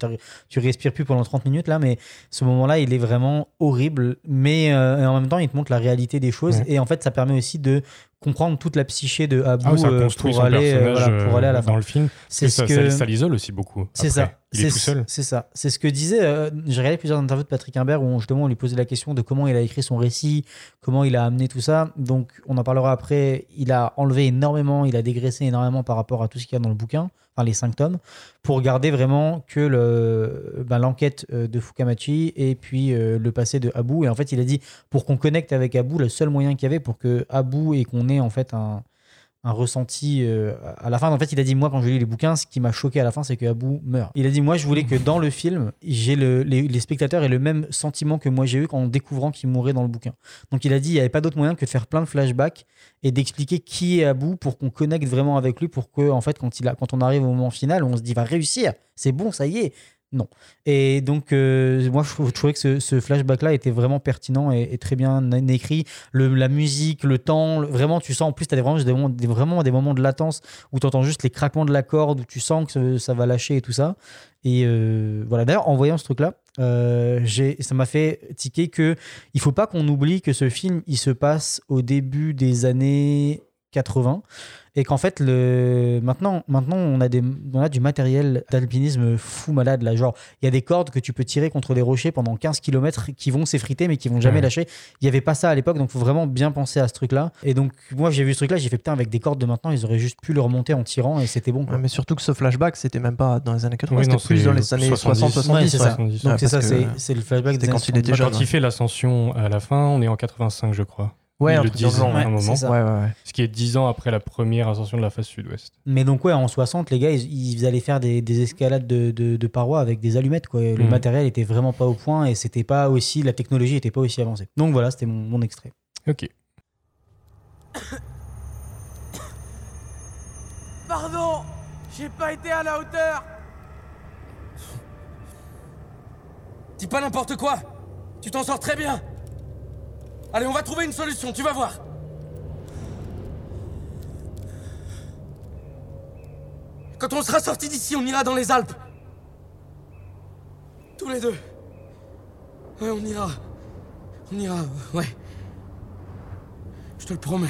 tu respires plus pendant 30 minutes là mais ce moment-là il est vraiment horrible mais euh, en même temps il te montre la réalité des choses
Ouais.
et en fait ça permet aussi de comprendre toute la psyché de Abu
Ah
euh, pour aller euh, voilà, pour aller à la
euh,
fin.
dans le film.
C'est ce
que ça,
que
ça, l'isole aussi beaucoup.
C'est ça.
Il est tout seul.
C'est ça. C'est ce que disait. euh, J'ai regardé plusieurs interviews de Patrick Imbert où on, justement on lui posait la question de comment il a écrit son récit, comment il a amené tout ça. Donc on en parlera après. Il a enlevé énormément, il a dégraissé énormément par rapport à tout ce qu'il y a dans le bouquin, les cinq tomes, pour garder vraiment que ben, l'enquête euh, de Fukamachi et puis euh, le passé de Abu. Et en fait, il a dit pour qu'on connecte avec Abu, le seul moyen qu'il y avait pour que Abu et qu'on ait en fait un un ressenti euh, à la fin. En fait, il a dit moi quand je lis les bouquins, ce qui m'a choqué à la fin, c'est que Abu meurt. Il a dit moi je voulais que dans le film, j'ai le, les, spectateurs aient le même sentiment que moi j'ai eu en découvrant qu'il mourait dans le bouquin. Donc il a dit il n'y avait pas d'autre moyen que de faire plein de flashbacks et d'expliquer qui est Abu pour qu'on connecte vraiment avec lui, pour que en fait quand il a, quand on arrive au moment final, on se dit va réussir, c'est bon, ça y est. Non. Et donc, euh, moi, je, trou- je trouvais que ce, flashback-là était vraiment pertinent et, très bien écrit. Le, la musique, le temps, vraiment, tu sens, en plus, tu as vraiment des, moments, vraiment des moments de latence où tu entends juste les craquements de la corde, où tu sens que ça, va lâcher et tout ça. Et euh, voilà, d'ailleurs, en voyant ce truc-là, euh, ça m'a fait tiquer que il faut pas qu'on oublie que ce film, il se passe au début des années 80 et qu'en fait le maintenant maintenant on a des on a du matériel d'alpinisme fou malade là genre il y a des cordes que tu peux tirer contre des rochers pendant 15 km qui vont s'effriter mais qui vont jamais
Ouais.
lâcher il y avait pas ça à l'époque donc faut vraiment bien penser à ce truc là et donc moi j'ai vu ce truc là j'ai fait putain avec des cordes de maintenant ils auraient juste pu le remonter en tirant et c'était bon quoi.
Ouais, mais surtout que ce flashback, c'était même pas dans les années 80,
Oui, non,
c'était plus dans les années
70.
60-70.
Ouais, c'est ça.
ouais.
Donc
Ouais,
c'est ça, c'est le flashback des
quand
années
il était
70.
jeune.
Quand il fait l'ascension à la fin, on est en 85, je crois.
Ouais,
Ils
un
le disent moment.
Ouais, ouais, ouais.
Ce qui est 10 ans après la première ascension de la face sud-ouest.
Mais donc ouais, en 60, les gars, ils, ils allaient faire des, des escalades de, de- de parois avec des allumettes. Quoi. Le
Mhm.
matériel était vraiment pas au point et c'était pas aussi, la technologie était pas aussi avancée. Donc voilà, c'était mon, mon extrait.
Ok.
Pardon J'ai pas été à la hauteur
Dis pas n'importe quoi Tu t'en sors très bien Allez, on va trouver une solution, tu vas voir Quand on sera sorti d'ici, on ira dans les Alpes Tous les deux Ouais, on ira. On ira, ouais. Je te le promets.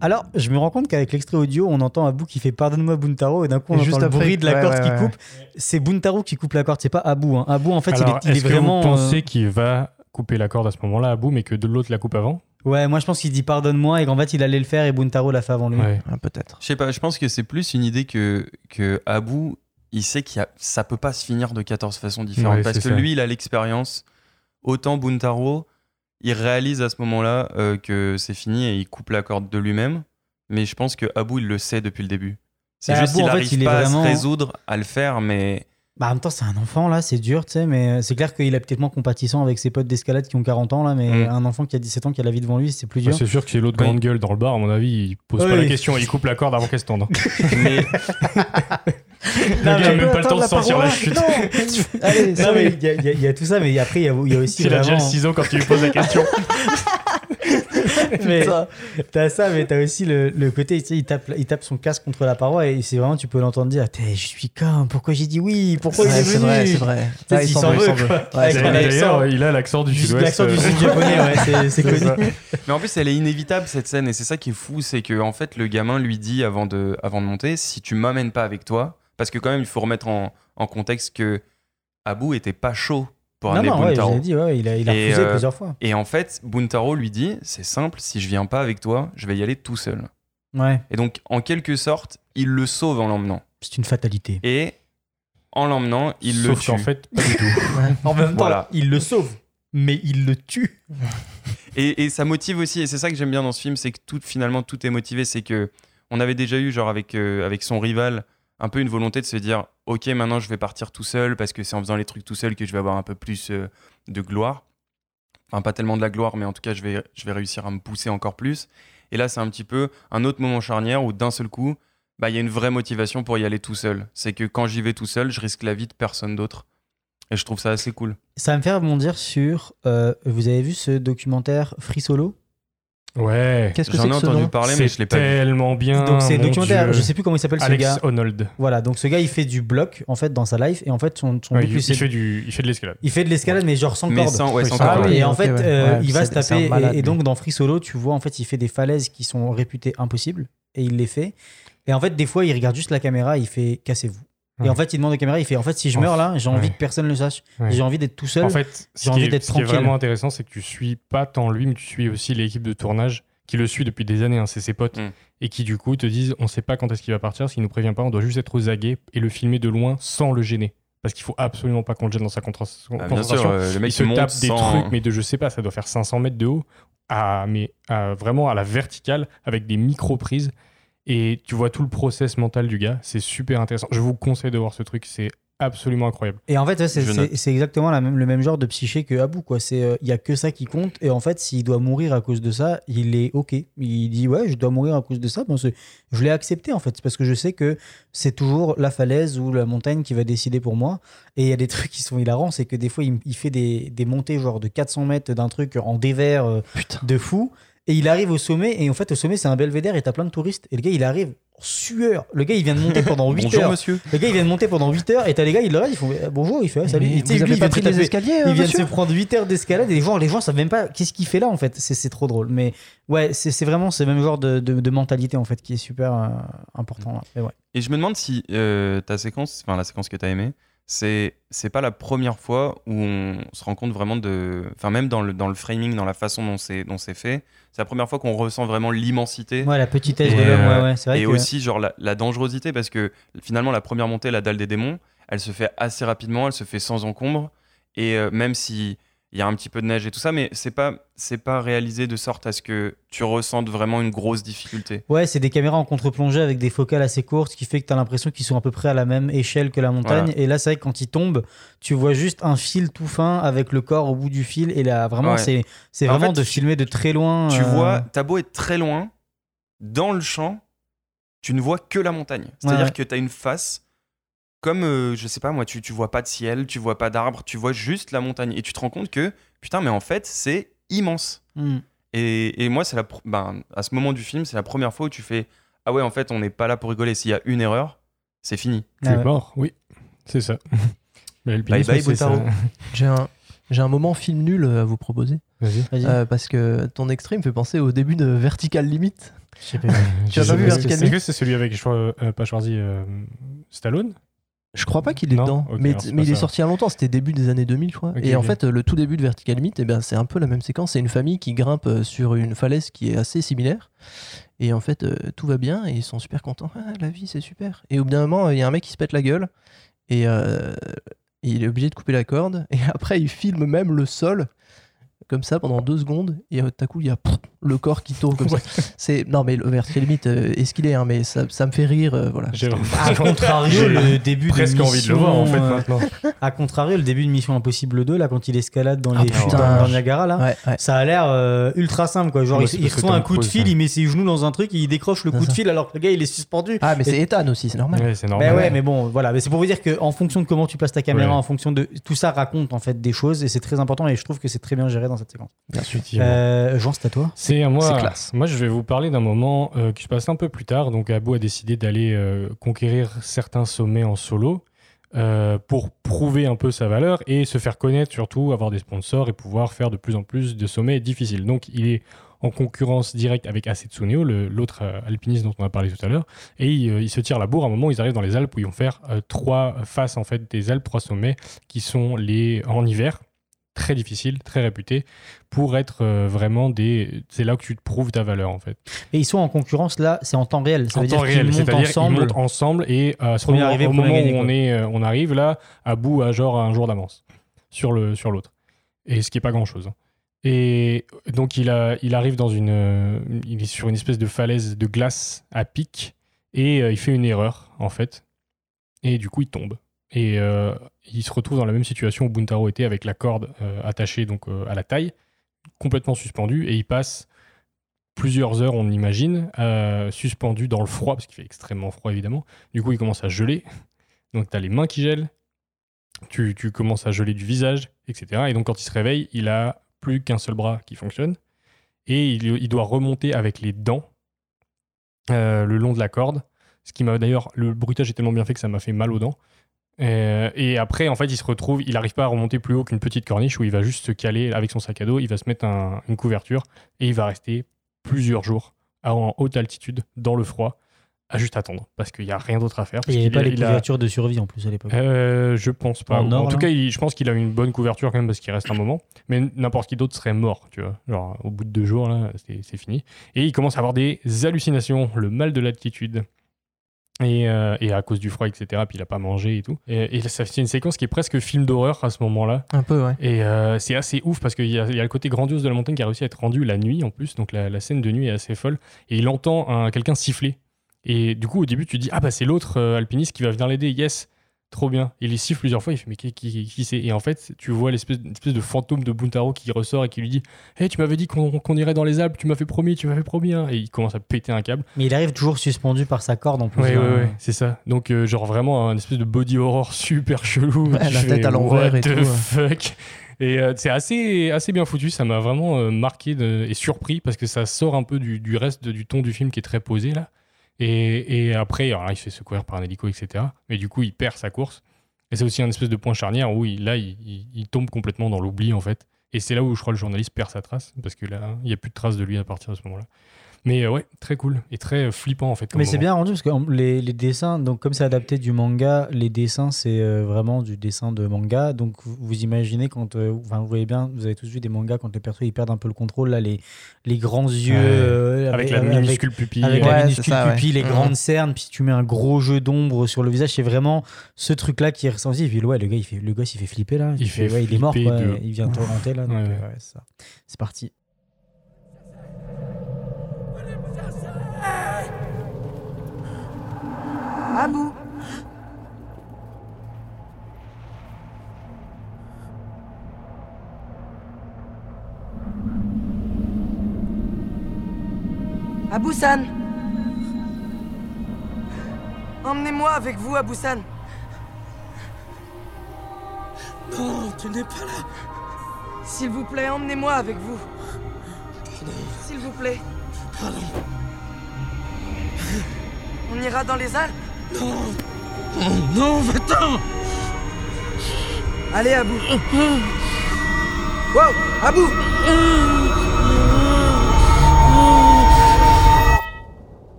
Alors, je me rends compte qu'avec l'extrait audio, on entend Abu qui fait Pardonne-moi Buntaro et d'un coup on
Et
entend
juste
le
après,
bruit de la
ouais,
corde
ouais,
qui
ouais.
coupe. C'est Buntaro qui coupe la corde, c'est pas Abu. Hein. Abu, en fait, il est, il est
est-ce que
vraiment.
vous pensez
euh,
qu'il va couper la corde à ce moment-là à bout, mais que de l'autre la coupe avant?
Ouais, moi je pense qu'il dit Pardonne-moi et qu'en fait il allait le faire et Buntaro l'a fait avant lui.
Ouais.
Ah, Peut-être.
Je sais pas, je pense que c'est plus une idée que, que Abu, il sait que ça peut pas se finir de 14 façons différentes.
Ouais,
parce que
ça.
lui, il a l'expérience. Autant Buntaro, il réalise à ce moment-là euh, que c'est fini et il coupe la corde de lui-même. Mais je pense que Abu, il le sait depuis le début. C'est
Bah,
juste qu'il
en fait,
n'arrive
il est
pas
vraiment-
à se résoudre à le faire, mais
Bah, en même temps, c'est un enfant là, c'est dur, tu sais, mais euh, c'est clair qu'il est peut-être moins compatissant avec ses potes d'escalade qui ont 40 ans là, mais
Mm.
un enfant qui a 17 ans qui a la vie devant lui, c'est plus
Ah,
dur.
C'est sûr que c'est l'autre
Oui.
grande gueule dans le bar, à mon avis, il pose pas
Oui.
la question, il coupe la corde avant qu'elle se tende. hein.
mais
Le gars a même pas le temps de sentir la chute.
Allez, non, mais il y, a- il y tout ça, mais après il y a, il y a aussi
Il a déjà le
vraiment.
ciseau quand tu lui poses la question.
mais t'as ça, mais t'as aussi le, le côté, tu sais, il tape, il tape son casque contre la paroi et c'est vraiment, tu peux l'entendre dire, T'es- je suis con, pourquoi j'ai dit oui, pourquoi il est
c'est
venu?
vrai, c'est vrai. Ouais, il s'en veut,
quoi. Avec accent.
D'ailleurs, il a l'accent
du
sud-ouest.
L'accent du
euh,
sud japonais, ouais, c'est- c'est
C'est
connu.
ça.
Mais en plus, elle est inévitable cette scène, et c'est ça qui est fou, c'est que en fait, le gamin lui dit avant de, avant de monter, si tu m'amènes pas avec toi, parce que quand même, il faut remettre en, en contexte que Abu était pas chaud pour
Non,
amener
non, ouais, je
Buntaro.
l'ai dit, ouais, il a, il a
Et,
refusé
euh,
plusieurs fois.
Et en fait, Buntaro lui dit, c'est simple, si je viens pas avec toi, je vais y aller tout seul.
Ouais,
Et donc, en quelque sorte, il le sauve en l'emmenant.
c'est une fatalité.
Et en l'emmenant, il
Sauf
le tue.
qu'en fait, pas du tout.
En même temps,
Voilà.
il le sauve, mais il le tue.
Et, et ça motive aussi, et c'est ça que j'aime bien dans ce film, c'est que tout, finalement tout est motivé. C'est que on avait déjà eu, genre avec, euh, avec son rival, un peu une volonté de se dire Ok, maintenant je vais partir tout seul parce que c'est en faisant les trucs tout seul que je vais avoir un peu plus euh, de gloire. enfin pas tellement de la gloire, mais en tout cas je vais, réussir à me pousser encore plus. Et là, c'est un petit peu un autre moment charnière où d'un seul coup, bah, il y a une vraie motivation pour y aller tout seul. C'est que quand j'y vais tout seul, je risque la vie de personne d'autre. Et je trouve ça assez cool.
Ça me faire rebondir sur. euh, vous avez vu ce documentaire Free Solo?
Ouais.
Qu'est-ce que
J'en
c'est
ai
que ce
entendu parler, mais je l'ai pas vu.
tellement bien.
Donc c'est documentaire,
Dieu.
je sais plus comment il s'appelle ce
Alex
gars.
Honnold.
Voilà, donc ce gars il fait du bloc en fait dans sa life et en fait son, son
Ouais,
but,
il,
c'est-
il fait du, il fait de l'escalade.
il fait de l'escalade mais genre sans corde. Ah et en fait
ouais.
euh,
Ouais,
il va se taper
malade,
et, et donc dans Free Solo tu vois en fait il fait des falaises qui sont réputées impossibles et il les fait et en fait des fois il regarde juste la caméra il fait cassez-vous et
Ouais.
en fait il demande à la caméra il fait en fait si je meurs là j'ai envie
ouais.
que personne ne le sache
Ouais.
j'ai envie d'être tout seul
En fait, ce
j'ai
qui,
envie
est,
d'être
ce qui est
tranquille.
vraiment intéressant, c'est que tu suis pas tant lui, mais tu suis aussi l'équipe de tournage qui le suit depuis des années, hein, c'est ses potes,
Mm.
et qui du coup te disent on sait pas quand est-ce qu'il va partir, s'il nous prévient pas, on doit juste être aux aguets et le filmer de loin sans le gêner. Parce qu'il faut absolument pas qu'on le gêne dans sa contra-
Ah, bien
concentration.
sûr, euh, le mec
il se tape des
sans-
trucs, mais de je sais pas, ça doit faire 500 mètres de haut, à, mais à- vraiment à la verticale, avec des micro-prises. Et tu vois tout le process mental du gars, c'est super intéressant. Je vous conseille de voir ce truc, c'est absolument incroyable.
Et en fait, ouais, c'est exactement la même, le même genre de psyché que Abou. quoi. C'est euh, Il y a que ça qui compte. Et en fait, s'il doit mourir à cause de ça, il est OK. Il dit Ouais, je dois mourir à cause de ça. C'est- je l'ai accepté en fait. Parce que je sais que c'est toujours la falaise ou la montagne qui va décider pour moi. Et il y a des trucs qui sont hilarants. C'est que des fois, il, il fait des, des montées genre de 400 mètres d'un truc en dévers euh, de fou. Et il arrive au sommet. Et en fait, au sommet, c'est un belvédère et t'as plein de touristes. Et le gars, il arrive en sueur. Le gars, il vient de monter pendant 8
Bonjour
heures.
monsieur.
Le gars, il vient de monter pendant 8 heures et t'as les gars, ils le regardent, ils font eh, bonjour, il fait ah, salut.
Mais
Et tu sais,
vous
lui,
avez
il
pas pris escaliers,
Il vient de se prendre 8 heures d'escalade et les gens, les gens savent même pas qu'est-ce qu'il fait là en fait. C'est trop drôle. Mais ouais, c'est vraiment ce même genre de, de- de mentalité en fait qui est super euh, important. là. Mais ouais.
Et je me demande si euh, ta séquence, enfin la séquence que tu as aimée, c'est c'est pas la première fois où on se rend compte vraiment de. Enfin, même dans le, dans le framing, dans la façon dont c'est dont c'est fait, c'est la première fois qu'on ressent vraiment l'immensité.
Ouais, la petitesse
Et,
de l'homme,
euh,
ouais, ouais, c'est vrai
Et
que-
aussi, genre, la, la dangerosité, parce que finalement, la première montée, la dalle des démons, elle se fait assez rapidement, elle se fait sans encombre. Et euh, même si il y a un petit peu de neige et tout ça, mais c'est pas, c'est pas réalisé de sorte à ce que tu ressentes vraiment une grosse difficulté.
Ouais, c'est des caméras en contre-plongée avec des focales assez courtes, ce qui fait que tu as l'impression qu'ils sont à peu près à la même échelle que la montagne.
Voilà.
Et là, c'est vrai que quand ils tombent, tu vois juste un fil tout fin avec le corps au bout du fil. Et là, vraiment,
Ouais.
c'est c'est
En
vraiment
fait,
de filmer de très loin.
Tu
euh,
vois, t'as beau être très loin, dans le champ, tu ne vois que la montagne. C'est-à-dire
ouais.
que tu as une face comme, euh, je sais pas moi, tu, tu vois pas de ciel, tu vois pas d'arbres, tu vois juste la montagne. Et tu te rends compte que, putain, mais en fait, c'est immense.
Hmm.
Et, et moi, c'est la, ben, à ce moment du film, c'est la première fois où tu fais, ah ouais, en fait, on n'est pas là pour rigoler. S'il y a une erreur, c'est fini.
Tu es mort, oui, c'est ça.
Bye,
ça.
Boutaro.
J'ai un, j'ai un moment film nul à vous proposer.
Vas-y.
Vas-y.
Euh, parce que ton extrait me fait penser au début de Vertical Limit.
Je sais pas.
Tu as pas vu Vertical Limit
c'est celui avec, euh, pas euh, Stallone?
Je crois pas qu'il est
Non
dedans, mais, il est sorti il y a longtemps, c'était début des années 2000, je crois. Et en fait, le tout début de Vertical Limit, eh ben, c'est un peu la même séquence. C'est une famille qui grimpe euh, sur une falaise qui est assez similaire. Et en fait, euh, tout va bien et ils sont super contents. Ah, la vie, c'est super. Et au bout d'un moment, il y a un mec qui se pète la gueule et euh, il est obligé de couper la corde. Et après, il filme même le sol comme ça pendant deux secondes et euh, tout à coup il y a pff, le corps qui tourne comme ça c'est non mais le vertical limite euh, est-ce qu'il est hein, mais ça, ça me fait rire euh, voilà
J'ai-
À contrario, le début
presque
de
envie de le voir en fait
Mission, euh,
maintenant.
À contrario, le début de Mission Impossible 2, là, quand il escalade dans
Ah,
les chutes
putain.
dans, Niagara, là,
Ouais, ouais.
ça a l'air euh, ultra simple, quoi. Genre,
Ouais,
il,
c'est
il
que
reçoit un coup de fil, il met ses genoux dans un truc, et il décroche le
C'est
coup de fil alors que le gars, il est suspendu.
ah mais c'est
Et-
Ethan aussi c'est normal
Ouais, c'est
Bah
normal.
ouais, mais bon, voilà. Mais c'est pour vous dire qu'en fonction de comment tu places ta caméra, en fonction de tout ça raconte en fait des choses, et c'est très important. Et je trouve que c'est très bien géré dans cette séquence. Euh, Jean, c'est à toi.
C'est à moi.
C'est classe.
Moi, je vais vous parler d'un moment euh, qui se passe un peu plus tard. Donc, Abou a décidé d'aller euh, conquérir certains sommets en solo euh, pour prouver un peu sa valeur et se faire connaître, surtout avoir des sponsors et pouvoir faire de plus en plus de sommets difficiles. Donc, il est en concurrence directe avec Asetsuneo, l'autre euh, alpiniste dont on a parlé tout à l'heure, et il, euh, il se tire la bourre à un moment ils arrivent dans les Alpes où ils vont faire euh, trois faces en fait des Alpes, trois sommets qui sont les en hiver, très difficiles, très réputés, pour être euh, vraiment des. C'est là que tu te prouves ta valeur en fait.
Et ils sont en concurrence là, c'est en temps réel. Ça
en
veut
temps
dire qu'ils
réel, c'est-à-dire
ensemble.
ils montent ensemble et euh,
Premier
moment,
arrivé,
au moment où on, est, euh, on arrive là, à bout à genre un jour d'avance sur le sur l'autre. Et ce qui est pas grand-chose. hein. Et donc il, a, il arrive dans une, euh, il est sur une espèce de falaise de glace à pic et il fait une erreur en fait. Et du coup il tombe. Et euh, il se retrouve dans la même situation où Buntaro était avec la corde euh, attachée donc euh, à la taille, complètement suspendu et il passe plusieurs heures, on imagine, euh, suspendu dans le froid, parce qu'il fait extrêmement froid évidemment. Du coup, il commence à geler. Donc, tu as les mains qui gèlent, tu, tu commences à geler du visage, etc. Et donc, quand il se réveille, il a plus qu'un seul bras qui fonctionne. Et il, il doit remonter avec les dents le long de la corde. Ce qui m'a d'ailleurs, le bruitage est tellement bien fait que ça m'a fait mal aux dents. Euh, et après, en fait, il se retrouve, il n'arrive pas à remonter plus haut qu'une petite corniche où il va juste se caler avec son sac à dos, il va se mettre un- une couverture et il va rester plusieurs jours à- en haute altitude, dans le froid, à juste attendre parce qu'il n'y a rien d'autre à faire.
Il n'y avait pas les
a-
couvertures de survie en plus à l'époque.
euh, je pense pas.
En
En,
or,
tout
là
cas, il- je pense qu'il a une bonne couverture quand même parce qu'il reste un moment. Mais n'importe qui d'autre serait mort, tu vois. Genre, au bout de deux jours, là, c'est fini. Et il commence à avoir des hallucinations, le mal de l'altitude. Et, euh, et à cause du froid, etc. Puis il a pas mangé et tout. Et, et ça c'est une séquence qui est presque film d'horreur à ce moment-là.
Un peu, ouais.
Et euh, c'est assez ouf parce qu'il y, y a le côté grandiose de la montagne qui a réussi à être rendu la nuit en plus. Donc la, la scène de nuit est assez folle. Et il entend un- quelqu'un siffler. Et du coup, au début, tu dis Ah, bah c'est l'autre euh, alpiniste qui va venir l'aider. Yes, trop bien. Il les siffle plusieurs fois. Il fait Mais qui, qui, qui c'est? Et en fait, tu vois l'espèce espèce de fantôme de Buntaro qui ressort et qui lui dit Hé, tu m'avais dit qu'on irait dans les Alpes. Tu m'as fait promis, tu m'as fait promis. hein. Et il commence à péter un câble.
Mais il arrive toujours suspendu par sa corde en plus.
Ouais,
hein.
ouais, ouais, c'est ça. Donc, euh, genre vraiment un espèce de body horror super chelou.
Ouais, la
fais,
tête à l'envers et
the
tout,
fuck Et euh, c'est assez, assez bien foutu. Ça m'a vraiment euh, marqué de- et surpris parce que ça sort un peu du, du reste de- du ton du film qui est très posé là. Et, après, il se fait secourir par un hélico, etc. Mais du coup, il perd sa course. Et c'est aussi un espèce de point charnière où il, là, il, il- tombe complètement dans l'oubli en fait. Et c'est là où je crois le journaliste perd sa trace parce que là, il n'y a plus de traces de lui à partir de ce moment-là. Mais euh, ouais, très cool et très euh, flippant en fait. comme
Mais c'est bien rendu parce que les, les dessins, donc comme c'est adapté du manga, les dessins c'est euh, vraiment du dessin de manga. Donc vous, vous imaginez quand, euh, enfin vous voyez bien, vous avez tous vu des mangas quand les persos ils perdent un peu le contrôle là, les les grands yeux
Ouais.
euh,
Avec la minuscule pupille.
avec
Ouais,
la
c'est
minuscule
ça, ouais.
pupille, les
Mhm.
grandes cernes, puis tu mets un gros jeu d'ombre sur le visage, c'est vraiment ce truc là qui est ressenti. Et puis ouais, le gars il fait, le gosse il fait flipper là,
Il fait
ouais, il est mort
flipper
quoi,
de
il vient là. donc,
Ouais, ouais.
euh, ouais, parti.
Abou Abou-san Emmenez-moi avec vous, Abou-san
Non, tu n'es pas là.
S'il vous plaît, emmenez-moi avec vous. S'il vous plaît.
Pardon.
On ira dans les Alpes
Non. Non, non, va-t'en.
Allez, Abou Wow Abou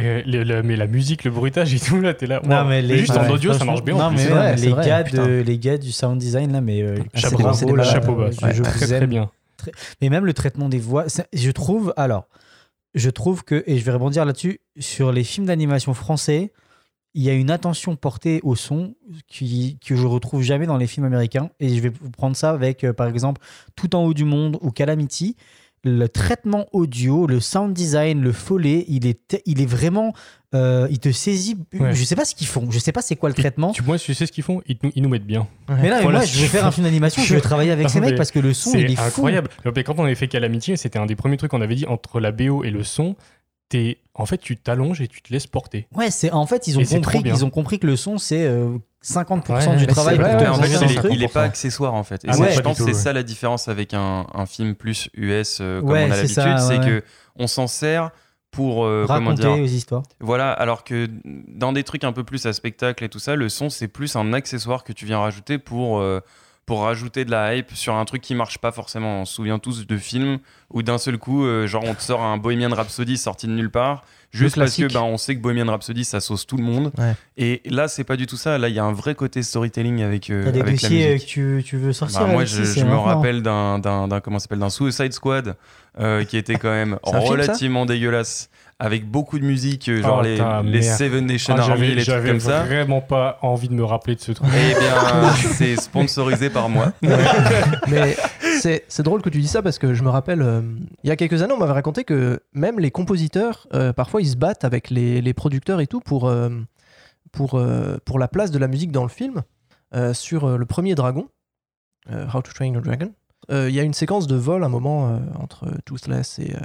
Et le- le- mais la musique, le bruitage et tout, là, t'es là.
Non, mais les,
Juste en
ouais,
audio, ça
franchement-
marche bien.
Non,
plus.
mais ouais, les,
vrai,
gars
putain.
de, les gars du sound design, là, mais euh,
Ah,
bravo,
des- c'est des
là,
malades.
Chapeau bas.
je, je
très,
vous
très
aime.
bien.
Mais même le traitement des voix, je trouve, alors, je trouve que, et je vais rebondir là-dessus, sur les films d'animation français, il y a une attention portée au son qui, que je retrouve jamais dans les films américains. Et je vais vous prendre ça avec, euh, par exemple, Tout en haut du monde ou Calamity. Le traitement audio, le sound design, le follet, il est, il est vraiment. euh, il te saisit.
Ouais.
Je sais pas ce qu'ils font. Je sais pas c'est quoi le traitement.
Tu, moi, tu sais ce qu'ils font? Ils, nous- ils nous mettent bien.
Mais là,
Voilà
moi, je
qu'ils
faire un film d'animation, je veux travailler avec
Non,
ces mecs parce que le son, il est fou.
incroyable. Quand on avait fait Calamity, c'était un des premiers trucs qu'on avait dit entre la BO et le son. T'es, en fait, tu t'allonges et tu te laisses porter.
Ouais, c'est en fait ils ont
Et
compris qu'ils ont compris que le son c'est euh, 50%
Ouais,
du travail pour
vrai,
en fait, il
le
est,
truc.
il est pas accessoire en fait. Et
Ah ouais,
je pense que c'est ça la différence avec un, un film plus US euh, comme
Ouais,
on a
c'est
l'habitude, c'est que on s'en sert pour euh, comment
raconter
dire
les histoires.
voilà alors que dans des trucs un peu plus à spectacle et tout ça le son c'est plus un accessoire que tu viens rajouter pour euh, pour rajouter de la hype sur un truc qui marche pas forcément. On se souvient tous de films où d'un seul coup euh, genre on te sort un Bohemian Rhapsody sorti de nulle part juste parce que ben, on sait que Bohemian Rhapsody ça sauce tout le monde.
Ouais.
et là c'est pas du tout ça. Là il y a un vrai côté storytelling avec, euh,
T'as des
avec la
dossiers euh,
musique.
que tu, tu veux sortir
bah, moi, je, me rappelle d'un, d'un, d'un- comment ça s'appelle d'un Suicide Squad euh, qui était quand même
film,
relativement dégueulasse, avec beaucoup de musique, euh, genre
Oh,
les. Seven Nation
Ah,
Army,
j'avais,
les trucs
j'avais
comme ça.
vraiment pas envie de me rappeler de ce truc.
Eh bien, c'est sponsorisé par moi.
Mais c'est drôle que tu dis ça parce que je me rappelle, euh, il y a quelques années, on m'avait raconté que même les compositeurs, euh, parfois, ils se battent avec les, les producteurs et tout pour, euh, pour, euh, pour la place de la musique dans le film. Euh, sur euh, le premier Dragon, euh, How to Train Your Dragon, il y a une séquence de vol, un moment, euh, entre Toothless et. euh,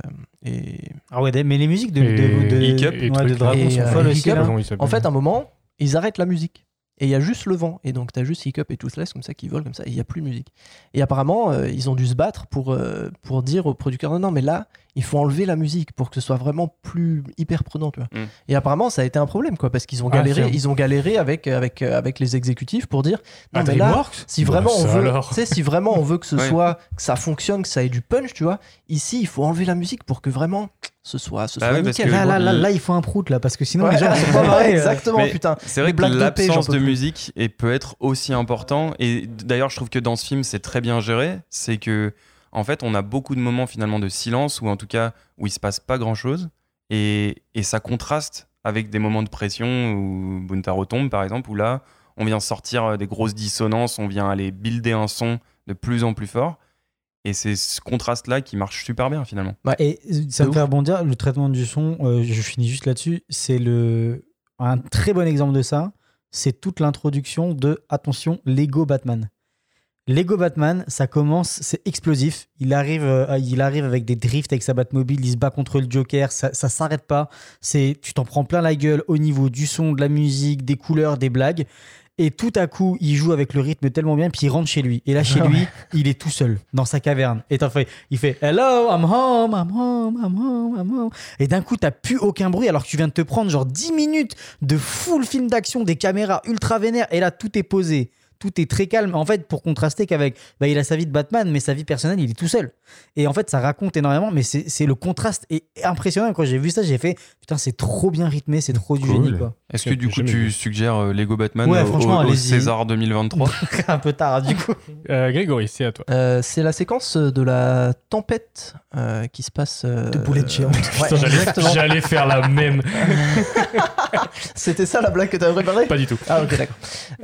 et...
Ah ouais, mais les musiques de,
Et
de, de,
Hiccup
ouais,
et
de. Dragon
Et,
sont
euh,
folles aussi.
S'appelle
En fait, un moment, ils arrêtent la musique. Et il y a juste le vent. Et donc, tu as juste Hiccup et Toothless comme ça qui volent comme ça. Et il n'y a plus de musique. Et apparemment, euh, ils ont dû se battre pour, euh, pour dire aux producteurs non, non, mais là, il faut enlever la musique pour que ce soit vraiment plus hyper prenant. Tu vois.
Mm.
Et apparemment, ça a été un problème, quoi, parce qu'ils ont
Ah,
galéré, ils ont galéré avec, avec, euh, avec les exécutifs pour dire non,
Ah,
mais là, si
Bah,
vraiment, on
ça
veut, si vraiment on veut que ce
Ouais.
soit, que ça fonctionne, que ça ait du punch, tu vois, ici, il faut enlever la musique pour que vraiment ce soit, ce
Bah
soit
oui, parce
nickel.
que-
Là, là, là,
le-
là, il faut un prout là, parce que sinon
Ouais,
les gens sont pas marrés.
Exactement,
Mais
putain.
C'est vrai que
de
l'absence de,
plus.
musique et peut être aussi important. Et d'ailleurs, je trouve que dans ce film, c'est très bien géré. C'est que, en fait, on a beaucoup de moments finalement de silence ou en tout cas où il se passe pas grand chose. Et, et ça contraste avec des moments de pression où Buntaro tombe, par exemple, où là, on vient sortir des grosses dissonances, on vient aller builder un son de plus en plus fort. Et c'est ce contraste-là qui marche super bien finalement.
Et ça me fait rebondir, le traitement du son, euh, je finis juste là-dessus, c'est le un très bon exemple de ça, c'est toute l'introduction de, attention, Lego Batman. Lego Batman, ça commence, c'est explosif. Il arrive, euh, il arrive avec des drifts avec sa Batmobile, il se bat contre le Joker, ça, ça s'arrête pas. C'est, tu t'en prends plein la gueule au niveau du son, de la musique, des couleurs, des blagues. Et tout à coup, il joue avec le rythme tellement bien, puis il rentre chez lui. Et là, chez
Ah
lui, il est tout seul dans sa caverne. Et fais, il fait Hello, I'm home, I'm home, I'm home, I'm home. Et d'un coup, t'as plus aucun bruit alors que tu viens de te prendre genre 10 minutes de full film d'action, des caméras ultra vénères. Et là, tout est posé. Tout est très calme. En fait, pour contraster qu'avec, bah, il a sa vie de Batman, mais sa vie personnelle, il est tout seul. Et en fait, ça raconte énormément, mais c'est c'est le contraste est impressionnant. Quand j'ai vu ça, j'ai fait, putain, c'est trop bien rythmé, c'est trop du génie.
Est-ce que du coup tu suggères euh, Lego Batman
Ouais,
au-
franchement,
au, au. César 2023
Un peu tard, du coup.
Euh, Grégory, c'est à toi.
Euh, c'est la séquence de la tempête euh, qui se passe. euh,
De boulettes géantes.
ouais,
j'allais- faire la même.
C'était ça la blague que tu avais préparée?
Pas du tout.
Ah ok d'accord.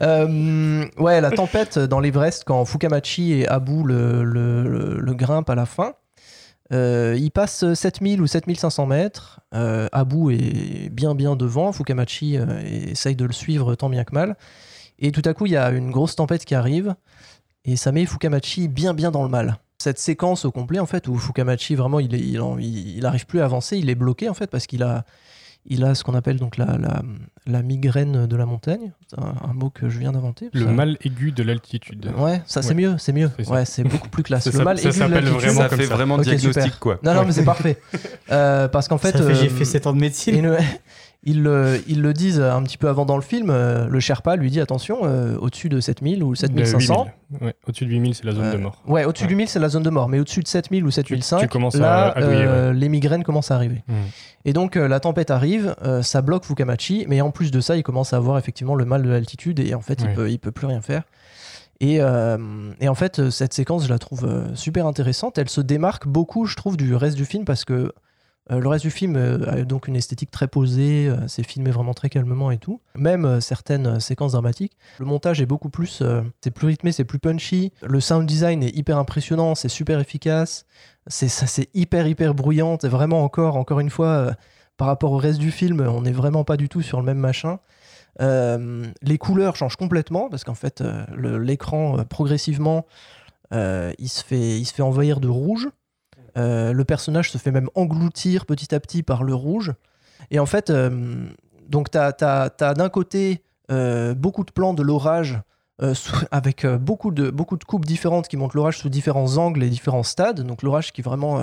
Euh, ouais, la tempête dans l'Everest quand Fukamachi et Abu le, grimpent à la fin. Euh, ils passent 7000 ou 7500 mètres. Euh, Abu est bien bien devant. Fukamachi euh, essaye de le suivre tant bien que mal. Et tout à coup, il y a une grosse tempête qui arrive. Et ça met Fukamachi bien bien dans le mal. Cette séquence au complet, en fait, où Fukamachi, vraiment, il, est, il arrive plus à avancer, il est bloqué, en fait, parce qu'il a, il a ce qu'on appelle donc la, la, la migraine de la montagne. C'est un, un mot que je viens d'inventer.
Le
Ça-
mal aigu de l'altitude.
Ouais, ça c'est
Ouais.
mieux, c'est mieux. Ouais, c'est beaucoup plus classe.
Ça
le mal
ça
aigu de
s'appelle
l'altitude.
vraiment
Ça fait vraiment
Ok,
diagnostic
super.
quoi.
Non, non,
Ouais.
mais c'est parfait. Euh, parce qu'en fait,
j'ai
euh,
fait 7 ans de médecine.
ils le, ils le disent un petit peu avant dans le film. euh, le Sherpa lui dit attention, euh, au-dessus de 7000 ou
De
7500.
8000. Ouais, Au-dessus de 8000, c'est la zone
Euh,
de mort.
Ouais, au-dessus
Ouais.
du 1000, c'est la zone de mort. Mais au-dessus de 7000 ou 7005,
tu commences à-
là,
à douiller,
euh, les migraines commencent à arriver.
Mhm.
Et donc, euh, la tempête arrive, euh, ça bloque Fukamachi, mais en plus de ça, il commence à avoir effectivement le mal de l'altitude et en fait, il, peut, il peut plus rien faire. Et, euh, et en fait, euh, cette séquence, je la trouve euh, super intéressante. Elle se démarque beaucoup, je trouve, du reste du film parce que euh, le reste du film euh, a donc une esthétique très posée, euh, c'est filmé vraiment très calmement et tout. Même euh, certaines euh, séquences dramatiques. Le montage est beaucoup plus, euh, c'est plus rythmé, c'est plus punchy. Le sound design est hyper impressionnant, c'est super efficace. C'est c'est hyper hyper bruyant. Et vraiment encore, une fois, euh, par rapport au reste du film, on n'est vraiment pas du tout sur le même machin. Euh, les couleurs changent complètement parce qu'en fait, euh, l'écran euh, progressivement, euh, il se fait envahir de rouge. Euh, le personnage se fait même engloutir petit à petit par le rouge. Et en fait, euh, donc tu as, d'un côté euh, beaucoup de plans de l'orage avec beaucoup, de, coupes différentes qui montrent l'orage sous différents angles et différents stades. Donc l'orage qui vraiment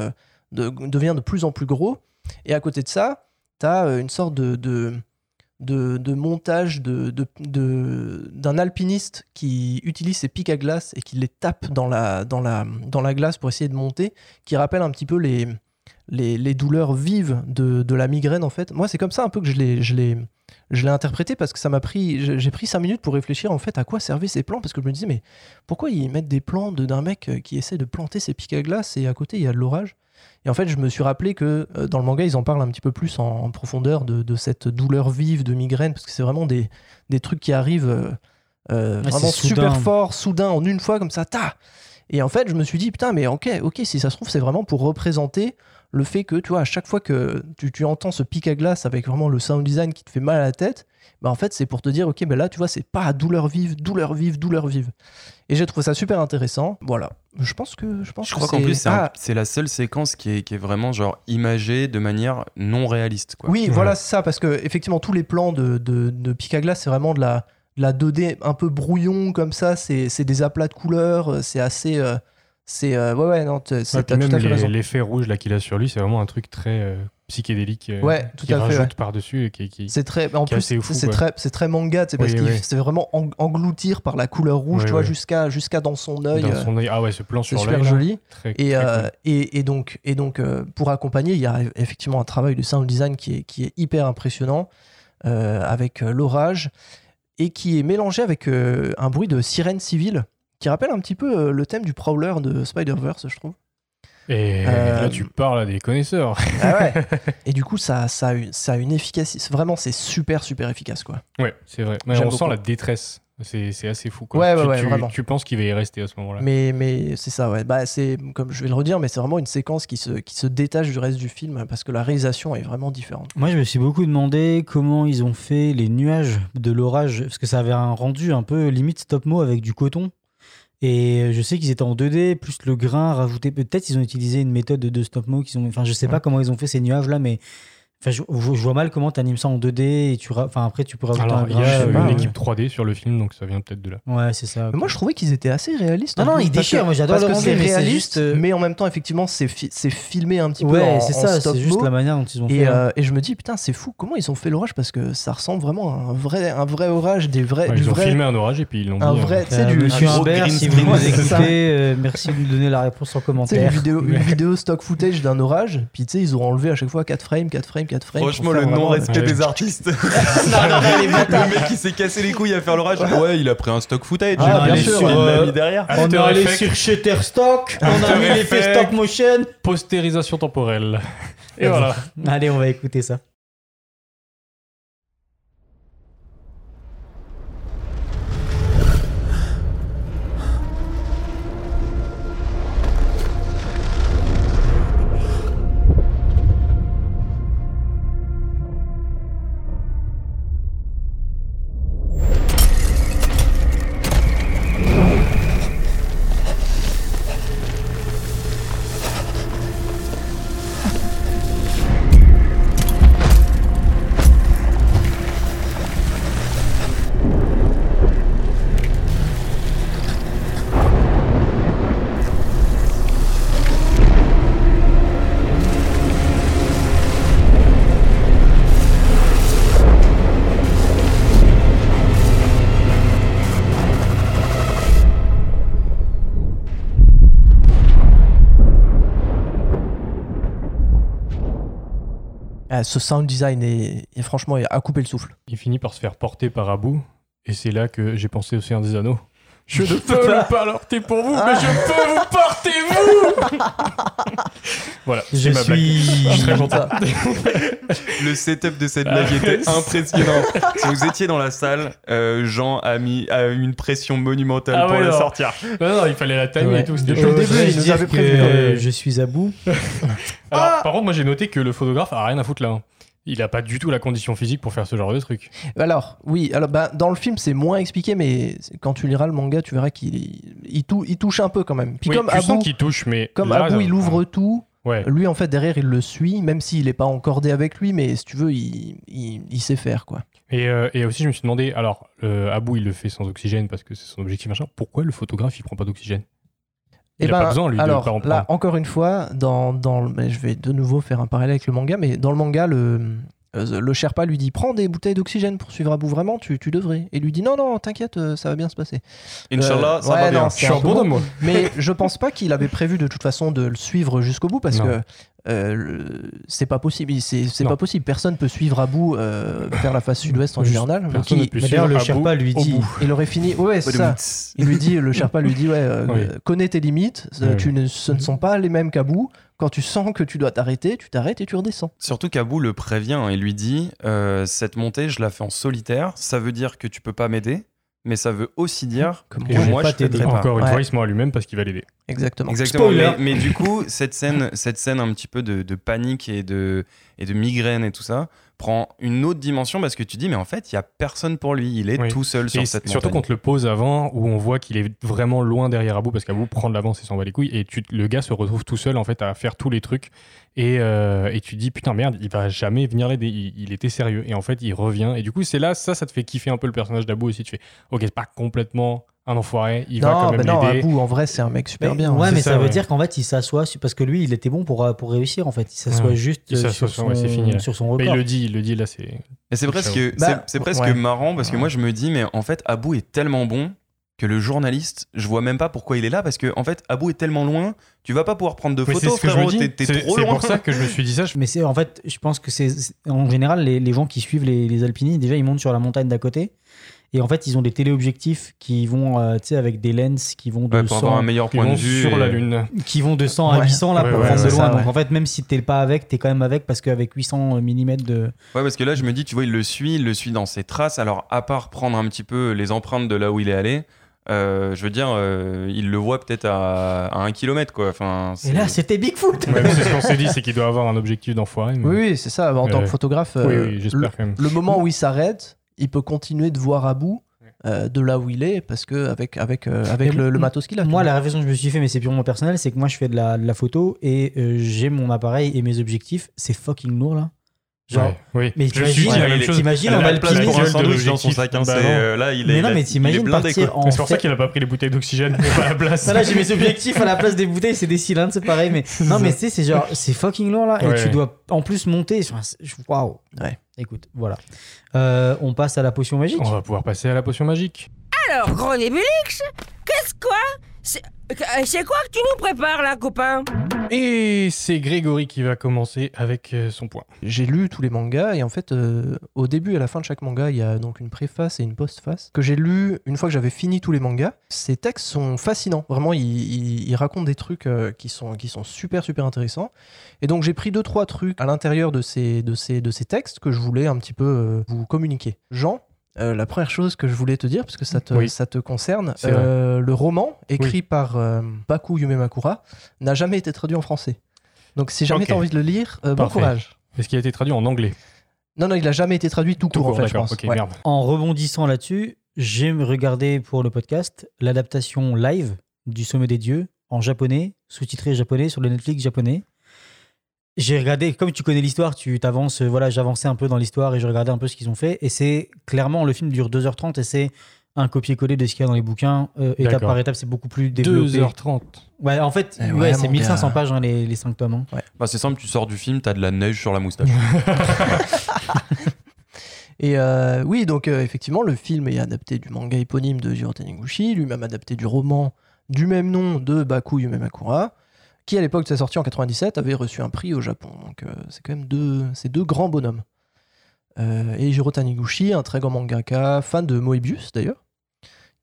de- devient de plus en plus gros. Et à côté de ça, tu as une sorte de, de, montage de, de- d'un alpiniste qui utilise ses pics à glace et qui les tape dans la, dans la, dans la glace pour essayer de monter, qui rappelle un petit peu les, les, douleurs vives de, la migraine en fait. Moi, c'est comme ça un peu que je l'ai, interprété parce que ça m'a pris, j'ai pris cinq minutes pour réfléchir en fait à quoi servaient ces plans parce que je me disais mais pourquoi ils mettent des plans d'un mec qui essaie de planter ses pics à glace et à côté il y a de l'orage? Et en fait, je me suis rappelé que euh, dans le manga, ils en parlent un petit peu plus en, en profondeur de, de cette douleur vive de migraine, parce que c'est vraiment des, des trucs qui arrivent euh, euh,
Ouais,
vraiment super
soudain.
fort, soudain, en une fois, comme ça, ta Et en fait, je me suis dit, putain, mais ok, ok, si ça se trouve, c'est vraiment pour représenter le fait que, tu vois, à chaque fois que tu, tu entends ce pic à glace avec vraiment le sound design qui te fait mal à la tête, bah en fait, c'est pour te dire, ok, ben là, tu vois, c'est pas douleur vive, douleur vive, douleur vive. Et j'ai trouvé ça super intéressant. Voilà. Je pense que. Je, pense
Je
que
crois qu'en plus, c'est
Ah,
c'est la seule séquence qui est, qui est vraiment genre imagée de manière non réaliste. Quoi.
Oui, voilà, c'est ça, parce que effectivement, tous les plans de, de, de pic à glace, c'est vraiment de la, de la 2D un peu brouillon comme ça, c'est c'est des aplats de couleurs, euh, c'est assez. euh, c'est. euh, ouais, ouais, non, t'as
Ouais,
t'as
puis
tout
même
à fait
les-
raison.
l'effet rouge là qu'il a sur lui, c'est vraiment un truc très euh, psychédélique euh,
Ouais, tout
qui
à fait,
rajoute
ouais.
qui, qui-
C'est très. En
qui
plus,
fou,
c'est très, c'est très manga, c'est parce
Oui,
qu'il c'est vraiment en- engloutir par la couleur rouge, tu vois, jusqu'à jusqu'à dans son œil.
Dans
euh,
son œil. Ah ouais, ce plan sur
super
là,
joli.
très-
et,
très
euh,
cool.
et, et donc, et donc pour accompagner, il y a effectivement un travail de sound design qui est, qui est hyper impressionnant avec l'orage et qui est mélangé avec un bruit de sirène civile qui rappelle un petit peu euh, le thème du Prowler de Spider-Verse, je trouve?
Et
Euh,
là, tu parles à des connaisseurs.
Ah ouais. et du coup, ça, ça, a une, ça a une efficacité. Vraiment, c'est super, super efficace, quoi.
Ouais, c'est vrai. Mais on sent
beaucoup.
la détresse. C'est c'est assez fou. Quoi.
Ouais, ouais,
tu,
ouais,
tu-
vraiment.
tu penses qu'il va y rester à ce moment-là.
Mais, mais c'est ça, ouais. Bah, c'est, comme je vais le redire, mais c'est vraiment une séquence qui se, qui se détache du reste du film parce que la réalisation est vraiment différente.
Moi, je me suis beaucoup demandé comment ils ont fait les nuages de l'orage, parce que ça avait un rendu un peu limite stop-mo avec du coton. Et je sais qu'ils étaient en 2D, plus le grain rajouté. Peut-être ils ont utilisé une méthode de stop-mo. qu'ils ont- Enfin, je sais pas comment ils ont fait ces nuages-là, mais enfin, je, je vois mal comment tu animes ça en 2D. Et tu enfin, après, tu peux rajouter
Alors,
un
il y a une
pas, ouais.
équipe 3D sur le film, donc ça vient peut-être de là.
Ouais, c'est ça.
Mais moi, je trouvais qu'ils étaient assez réalistes.
Non, non,
plus,
ils déchirent. Moi, j'adore
parce que c'est réaliste,
juste, euh,
mais en même temps, effectivement, c'est fi- c'est filmé un petit peu
Ouais,
en,
c'est ça, c'est juste la manière dont ils ont
et,
fait,
euh,
hein.
et je me dis, putain, c'est fou. Comment ils ont fait l'orage Parce que ça ressemble vraiment à un vrai, un vrai orage, des vrais,
Ouais,
du
ils ont filmé un orage et puis ils l'ont
un
mis,
vrai,
euh,
tu sais,
Euh,
du
Monsieur Humbert, si vous nous écoutez, euh, merci de nous donner la réponse en commentaire.
une vidéo, une vidéo stock footage d'un orage, puis tu sais, ils auront enlevé à chaque fois 4 frames, 4 frames, 4 frames.
Franchement, le non-respect des artistes. le mec qui s'est cassé les couilles à faire l'orage. Ouais, il a pris un stock footage.
Ah, bien sûr, euh,
mis derrière.
On est allé sur Shutterstock, on a mis l'effet stop motion.
Postérisation temporelle. Et voilà.
Allez, on va écouter ça.
Ah, ce sound design est, franchement à couper le souffle.
Il finit par se faire porter par Abu. Et c'est là que j'ai pensé au Seigneur des Anneaux. Je ne peux pas porter pour vous, mais je peux vous porter vous Voilà,
Je
ma blague.
suis-
Je suis très content.
Le setup de cette blague était impressionnant. si vous étiez dans la salle, euh, Jean a mis a eu une pression monumentale
Ah
pour
ouais,
la
non.
sortir.
Non, non, il fallait la timer
Ouais.
et tout. c'était
Au
chaud.
début,
il
il
nous
dire
avait
que
prévenu,
euh, je suis à bout.
Alors, par contre, moi j'ai noté que le photographe a rien à foutre là. Il a pas du tout la condition physique pour faire ce genre de truc.
Alors, oui, alors, bah, dans le film, c'est moins expliqué, mais quand tu liras le manga, tu verras qu'il il tou- il touche un peu quand même. Puis
Oui,
comme
tu
Abu,
qu'il touche, mais
comme
là,
Abu, il
euh,
ouvre tout.
Ouais.
Lui, en fait, derrière, il le suit, même s'il n'est pas encordé avec lui, mais si tu veux, il, il, il sait faire, quoi.
Et, euh, et aussi, je me suis demandé, alors, euh, Abu, il le fait sans oxygène parce que c'est son objectif machin. Pourquoi le photographe, il prend pas d'oxygène? Il
Eh
a
ben,
pas besoin, lui,
alors,
de en
là, encore une fois, dans, dans le- mais je vais de nouveau faire un parallèle avec le manga, mais dans le manga, le, euh, le Sherpa lui dit Prends des bouteilles d'oxygène pour suivre Abu, vraiment, tu, tu devrais. Et lui dit Non, non, t'inquiète, euh, ça va bien se passer.
Inch'Allah, ça
ouais,
va bien.
non,
Je
c'est
suis
un
bon
bon.
moi.
Mais je pense pas qu'il avait prévu de toute façon de le suivre jusqu'au bout parce
Non.
que euh, c'est pas possible. C'est pas possible. Personne peut suivre Abu euh, vers la face sud-ouest en hivernal.
ne
d'ailleurs, le Sherpa lui dit.
bout.
il aurait fini. Ouais, c'est ça. Il lui dit, le Sherpa lui dit, ouais, euh,
Oui.
connais tes limites. euh,
Oui.
Tu ne, ce ne sont pas les mêmes qu'Abu. Quand tu sens que tu dois t'arrêter, tu t'arrêtes et tu redescends.
Surtout qu'Abou le prévient et lui dit euh, Cette montée, je la fais en solitaire. Ça veut dire que tu peux pas m'aider, mais ça veut aussi dire que
moi, je
je t'aiderai
t'aider.
pas.
Encore une
Ouais.
fois, il se ment à lui-même parce qu'il va l'aider.
Exactement.
Mais, mais du coup, cette scène, cette scène un petit peu de, de panique et de, et de migraine et tout ça prend une autre dimension parce que tu dis, mais en fait, il y a personne pour lui. Il est
Oui.
tout seul sur
Et
cette
surtout
montagne.
qu'on te le pose avant, où on voit qu'il est vraiment loin derrière Abou, parce qu'Abou prend de l'avance et s'en va les couilles, et tu, le gars se retrouve tout seul en fait à faire tous les trucs, et, euh, et tu dis putain merde, il va jamais venir l'aider, il, il était sérieux, et en fait il revient, et du coup c'est là, ça, ça te fait kiffer un peu le personnage d'Abou aussi, tu fais ok, c'est pas complètement un enfoiré, il va
non,
quand
mais
même
non,
l'aider.
Abou, en vrai, c'est un mec super
Mais-
bien.
Ouais,
hein.
mais
C'est
ça,
ça,
veut
ouais.
dire qu'en fait, il s'assoit parce que lui, il était bon pour, euh, pour réussir en fait. Il s'assoit
Ouais.
juste
Il s'assoit
sur, son,
ouais, c'est fini,
sur son
Mais
record.
il le dit, il le dit là, c'est.
Et c'est presque, c'est-
Bah,
c'est presque
ouais.
marrant parce que moi je me dis, mais en fait, Abou est tellement bon que le journaliste, je vois même pas pourquoi il est là parce que en fait, Abou est tellement loin, tu vas pas pouvoir prendre de
Mais c'est
photos,
ce que je me
frérot,
dis.
t'es- t'es
C'est
trop
c'est
loin.
pour ça que je me suis dit ça. je-
Mais c'est en fait, je pense que c'est c'est- en général les, les gens qui suivent les, les alpinistes, déjà ils montent sur la montagne d'à côté. Et en fait, ils ont des téléobjectifs qui vont, euh, tu sais, avec des lens qui vont de
Ouais, pour
100,
avoir un meilleur point de
vont
vue.
sur
et-
la lune.
qui vont de 100 à
Ouais.
800 là
Ouais,
pour
ouais,
prendre de loin.
ça,
Donc
ouais.
en fait, même si t'es pas avec, t'es quand même avec parce qu'avec 800 mm de.
Ouais, parce que là, je me dis, tu vois, il le suit, il le suit dans ses traces. Alors, à part prendre un petit peu les empreintes de là où il est allé, euh, je veux dire, euh, il le voit peut-être à, à un kilomètre, quoi. Enfin,
Et là, c'était Bigfoot.
Ouais, mais c'est ce qu'on s'est dit, c'est qu'il doit avoir un objectif d'enfoiré. mais-
Oui, oui, c'est ça. En tant que photographe,
Oui,
euh,
oui,
le,
quand même.
le moment où il s'arrête, il peut continuer de voir Abou euh, de là où il est parce que avec avec euh, avec le, matos qu'il a.
Moi, la réflexion que je me suis fait, mais c'est purement personnel, c'est que moi, je fais de la, de la photo et euh, j'ai mon appareil et mes objectifs. C'est fucking lourd là. Genre,
Ouais, oui.
mais t'imagines- t'imagines en
place
pour un sandwich dans son sac. hein,
Bah
euh, là, il est,
mais non, mais t'imagines partir en
Mais C'est pour ça qu'il a pas pris les bouteilles d'oxygène à la place.
Là, j'ai mes objectifs à la place des bouteilles, c'est des cylindres, c'est pareil. Mais non, mais tu sais, c'est genre, c'est fucking lourd là. Et tu dois en plus monter. Waouh.
Ouais.
Écoute, voilà. Euh, on passe à la potion magique.
On va pouvoir passer à la potion magique.
Alors, gros Nébulix, qu'est-ce quoi? C'est euh, c'est quoi que tu nous prépares là, copain?
Et c'est Grégory qui va commencer avec euh, son point.
J'ai lu tous les mangas et en fait, euh, au début et à la fin de chaque manga, il y a donc une préface et une postface que j'ai lu une fois que j'avais fini tous les mangas. Ces textes sont fascinants. Vraiment, ils, ils- ils racontent des trucs euh, qui, sont, qui sont super, super intéressants. Et donc, j'ai pris deux, trois trucs à l'intérieur de ces, de, ces, de ces textes que je voulais un petit peu euh, vous communiquer. Jean euh, la première chose que je voulais te dire, parce que ça te,
Oui.
ça te concerne, euh, le roman écrit
Oui.
par euh, Baku Yumemakura n'a jamais été traduit en français. Donc si jamais tu as envie de le lire, euh, bon courage.
Est-ce qu'il a été traduit en anglais?
Non, non, il a jamais été traduit tout,
Tout
court, en fait, je pense.
Ok,
Ouais.
merde.
En rebondissant là-dessus, j'ai regardé pour le podcast l'adaptation live du Sommet des Dieux en japonais, sous-titré japonais sur le Netflix japonais. J'ai regardé, comme tu connais l'histoire, tu t'avances, euh, voilà, j'avançais un peu dans l'histoire et je regardais un peu ce qu'ils ont fait. Et c'est clairement, le film dure 2h30 et c'est un copier-coller de ce qu'il y a dans les bouquins. Euh, étape par étape, c'est beaucoup plus développé.
2h30.
Ouais, en fait,
Eh
ouais,
ouais,
c'est
mon
1500
gars.
pages, hein, les, les 5 tomes. hein.
Bah, c'est simple, tu sors du film, t'as de la neige sur la moustache.
Et euh, oui, donc euh, effectivement, le film est adapté du manga éponyme de Jiro Taniguchi, lui-même adapté du roman du même nom de Baku Yumemakura, qui à l'époque de sa sortie en 97 avait reçu un prix au Japon. Donc euh, c'est quand même deux, grands bonhommes. Euh, et Jiro Taniguchi, un très grand mangaka, fan de Moebius d'ailleurs,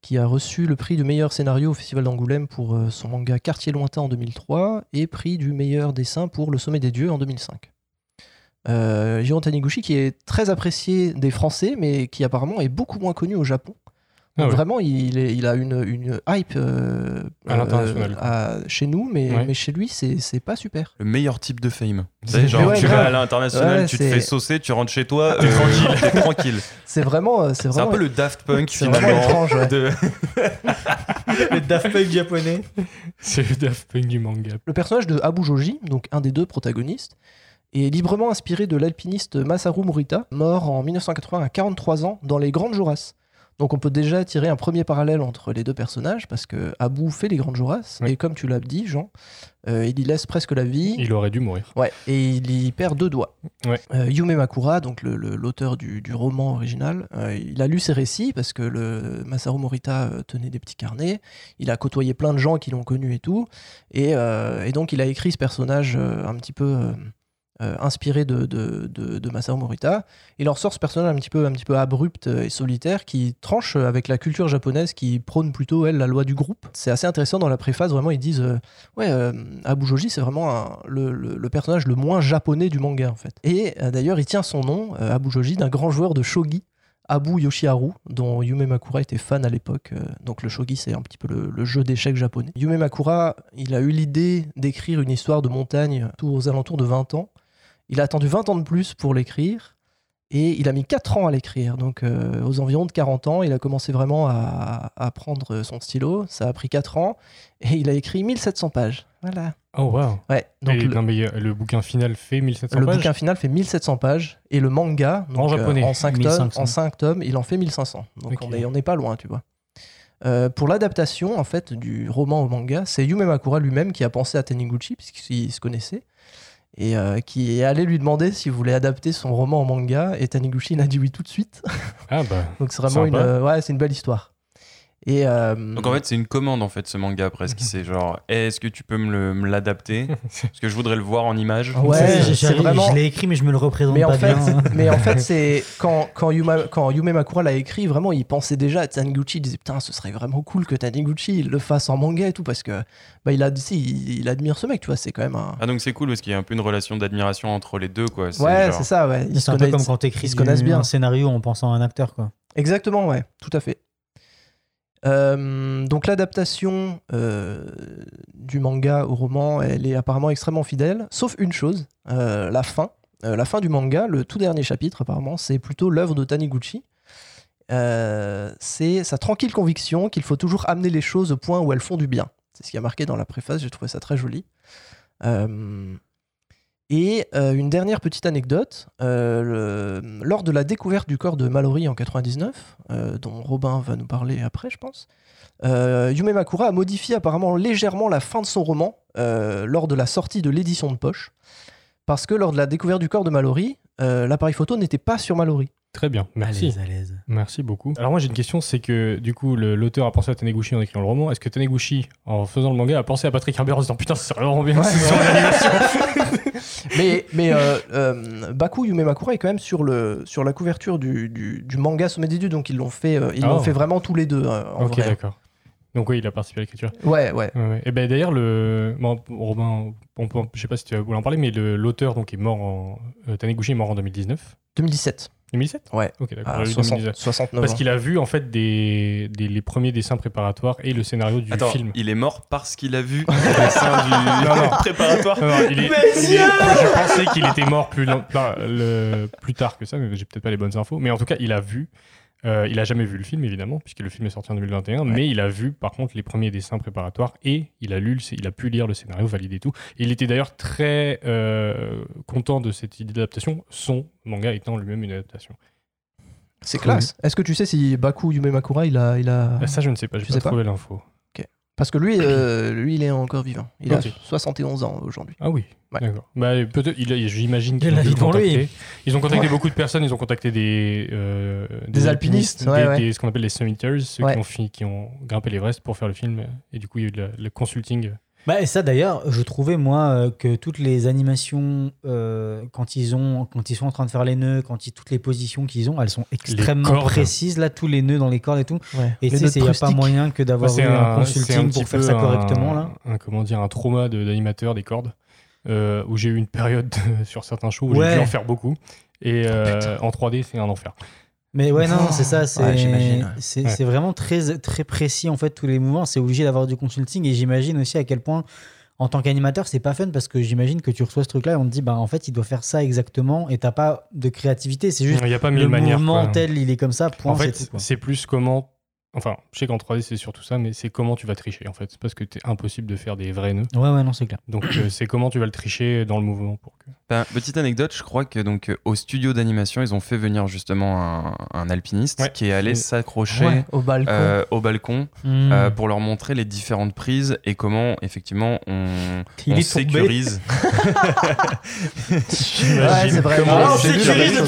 qui a reçu le prix du meilleur scénario au Festival d'Angoulême pour euh, son manga Quartier lointain en 2003 et prix du meilleur dessin pour Le Sommet des Dieux en 2005. Euh, Jiro Taniguchi qui est très apprécié des Français, mais qui apparemment est beaucoup moins connu au Japon.
Ah ouais.
Vraiment, il, est- il a une, une hype euh,
À l'international,
euh, à- chez nous, mais,
Ouais.
mais chez lui, c'est c'est pas super.
Le meilleur type de fame. Tu
C'est-
sais, genre,
Ouais,
tu
grave.
vas à l'international,
Ouais,
tu te fais saucer, tu rentres chez toi,
T'es
euh,
tranquille.
t'es tranquille.
C'est vraiment, euh, c'est
C'est un peu le Daft Punk
C'est vraiment
finalement.
étrange, ouais.
de-
le Daft Punk japonais.
C'est le Daft Punk du manga.
Le personnage de Abu Joji, donc un des deux protagonistes, est librement inspiré de l'alpiniste Masaru Morita, mort en 1980 à 43 ans dans les Grandes Jorasses. Donc on peut déjà tirer un premier parallèle entre les deux personnages parce que Abu fait les Grandes Jorasses
Oui.
et comme tu l'as dit, Jean, euh, il y laisse presque la vie.
Il aurait dû mourir.
Ouais, et il y perd deux doigts.
Ouais.
Euh, Yume Makura, donc le- le- l'auteur du, du roman original, euh, il a lu ses récits parce que le Masaru Morita tenait des petits carnets. Il a côtoyé plein de gens qui l'ont connu et tout. Et, et donc il a écrit ce personnage un petit peu euh, euh, inspiré de, de, de, Masaru Morita. Il en sort ce personnage un petit peu, un petit peu abrupt et solitaire qui tranche avec la culture japonaise qui prône plutôt, elle, la loi du groupe. C'est assez intéressant dans la préface, vraiment, ils disent euh, Ouais, euh, Abu Joji, c'est vraiment le, le- personnage le moins japonais du manga, en fait. Et euh, d'ailleurs, il tient son nom, euh, Abu Joji, d'un grand joueur de shogi Abu Yoshiharu, dont Yume Makura était fan à l'époque. euh, donc le shogi, c'est un petit peu le, le jeu d'échecs japonais. Yume Makura, il a eu l'idée d'écrire une histoire de montagne tout aux alentours de 20 ans. Il a attendu 20 ans de plus pour l'écrire. Et il a mis 4 ans à l'écrire. Donc euh, aux environs de 40 ans, il a commencé vraiment à, à prendre son stylo. Ça a pris 4 ans. Et il a écrit 1700 pages. Voilà.
Oh, wow.
Ouais, donc
Et
le-
non, mais euh, le bouquin final fait 1700
le
pages.
bouquin final fait 1700 pages et le manga, donc,
En japonais.
euh, en 5 tomes,
1500.
en tomes, il en fait 1500. Donc
Ok.
on est on n'est pas loin, tu vois. Euh, pour l'adaptation en fait du roman au manga, c'est Yume Makura lui-même qui a pensé à Taniguchi puisqu'ils se connaissaient et euh, qui est allé lui demander s'il voulait adapter son roman en manga et Taniguchi il a dit oui tout de suite.
Ah bah.
Donc c'est vraiment une euh, ouais, c'est une belle histoire. Et euh,
Donc en fait, c'est une commande en fait ce manga presque. C'est genre, est-ce que tu peux me l'adapter? Parce que je voudrais le voir en image.
Ouais,
c'est
vraiment.
Je l'ai écrit, mais je me le représente
mais
pas
en fait,
bien.
mais en fait, c'est quand quand, Yuma- quand Yume Makura l'a écrit, vraiment, il pensait déjà à Taniguchi. Il disait putain, ce serait vraiment cool que Taniguchi le fasse en manga et tout parce que bah il a si, il, il admire ce mec, tu vois. C'est quand même un.
Ah donc c'est cool parce qu'il y a un peu une relation d'admiration entre les deux quoi.
Ouais,
genre-
c'est ça, ouais.
C'est un peu
connaissent-
comme quand t'écris
ils se connaissent
du-
bien.
un scénario en pensant à un acteur, quoi.
Exactement, ouais, tout à fait. Euh, donc l'adaptation euh, du manga au roman, elle est apparemment extrêmement fidèle, sauf une chose, euh, la fin. La fin du manga, le tout dernier chapitre apparemment, c'est plutôt l'œuvre de Taniguchi. C'est sa tranquille conviction qu'il faut toujours amener les choses au point où elles font du bien. C'est ce qui a marqué dans la préface, j'ai trouvé ça très joli. Et euh, une dernière petite anecdote, euh, lors de la découverte du corps de Mallory en 99, euh, dont Robin va nous parler après, je pense, Yume Makura a modifié apparemment légèrement la fin de son roman lors de la sortie de l'édition de poche, parce que lors de la découverte du corps de Mallory, l'appareil photo n'était pas sur Mallory.
Très bien, merci.
l'aise, à l'aise.
Merci beaucoup. Alors moi j'ai une question, c'est que du coup le- l'auteur a pensé à Taniguchi en écrivant le roman. Est-ce que Taniguchi, en faisant le manga, a pensé à Patrick Herbert en se disant putain ça serait vraiment bien
Ouais,
que ce soit
ouais.
en animation
mais mais euh, euh, Baku Yume Makura est quand même sur, le, sur la couverture du, du, du manga Sommet des Dieux, donc ils l'ont fait, euh, ils l'ont
Oh.
fait vraiment tous les deux. euh, en
Ok
vrai.
d'accord. Donc oui il a participé à l'écriture.
Ouais, ouais.
Et ben d'ailleurs le bon, Robin, on peut, je sais pas si tu voulais en parler, mais le- l'auteur donc est mort en euh, Taniguchi est mort en 2019.
2017.
2017
Ouais.
Ok, d'accord.
À
J'avais
60
2019.
69
Parce
ans.
qu'il a vu en fait des, des- les premiers dessins préparatoires et le scénario du
Attends,
film.
il est mort parce qu'il a vu le dessin du
Non, non.
préparatoire.
Non, non, il est- il est- je pensais qu'il était mort plus, long- plein- le- plus tard que ça, mais j'ai peut-être pas les bonnes infos. Mais en tout cas, il a vu. Euh, il a jamais vu le film évidemment, puisque le film est sorti en 2021, mais il a vu par contre les premiers dessins préparatoires et il a lu, il a pu lire le scénario, valider tout. Et il était d'ailleurs très euh, content de cette idée d'adaptation, son manga étant lui-même une adaptation.
C'est classe. Est-ce que tu sais si Baku Yume Makura il a, il a...
Ah, ça, je ne sais pas, j'ai
Tu
pas
sais
trouvé l'info.
Parce que lui, euh, lui, il est encore vivant. Il
Ok.
a 71 ans aujourd'hui.
Ah oui, d'accord. Bah, peut-être, il a- j'imagine
Il
qu'ils
a
ont
la
dû
vie
le
devant lui.
contacter. Ils ont contacté
Ouais.
beaucoup de personnes. Ils ont contacté des euh,
Des alpinistes, ouais,
des-
ouais.
des- ce qu'on appelle les summiters, ceux
Ouais.
qui, ont, fi- qui ont grimpé l'Everest pour faire le film. Et du coup, il y a eu le consulting.
Bah, et ça d'ailleurs, je trouvais moi euh, que toutes les animations, euh, quand ils ont, quand ils sont en train de faire les nœuds, quand ils, toutes les positions qu'ils ont, elles sont extrêmement précises là, tous les nœuds dans les cordes et tout.
Ouais.
Et tu sais, il n'y a pas moyen que d'avoir
Bah,
eu un, consulting pour faire ça
un-
correctement là.
Un, comment dire, un trauma de- d'animateur des cordes, euh, où j'ai eu une période de- sur certains shows où
Ouais.
j'ai dû en faire beaucoup. Et euh, en 3D, c'est un enfer.
Mais ouais, non, c'est ça, c'est
Ouais, j'imagine.
c'est
Ouais.
vraiment très, très précis en fait tous les mouvements. C'est obligé d'avoir du consulting et j'imagine aussi à quel point en tant qu'animateur c'est pas fun parce que j'imagine que tu reçois ce truc là et on te dit bah en fait il doit faire ça exactement et t'as pas de créativité. C'est juste
Il y a pas
le
mille manières,
mouvement
quoi.
tel il est comme ça. Point,
en fait,
c'est
plus comment. Enfin, je sais qu'en 3D, c'est surtout ça, mais c'est comment tu vas tricher, en fait. C'est parce que c'est impossible de faire des vrais nœuds.
Ouais, ouais, non, c'est clair.
Donc, euh, c'est comment tu vas le tricher dans le mouvement pour que.
Ben, petite anecdote, je crois que donc euh, au studio d'animation, ils ont fait venir justement un, un alpiniste
Ouais.
qui est allé s'accrocher
Ouais, au balcon.
euh, au balcon
Hmm.
euh, pour leur montrer les différentes prises et comment effectivement on,
Il
sécurise.
Ouais, c'est vrai.
Comment
Ah,
on
sécurise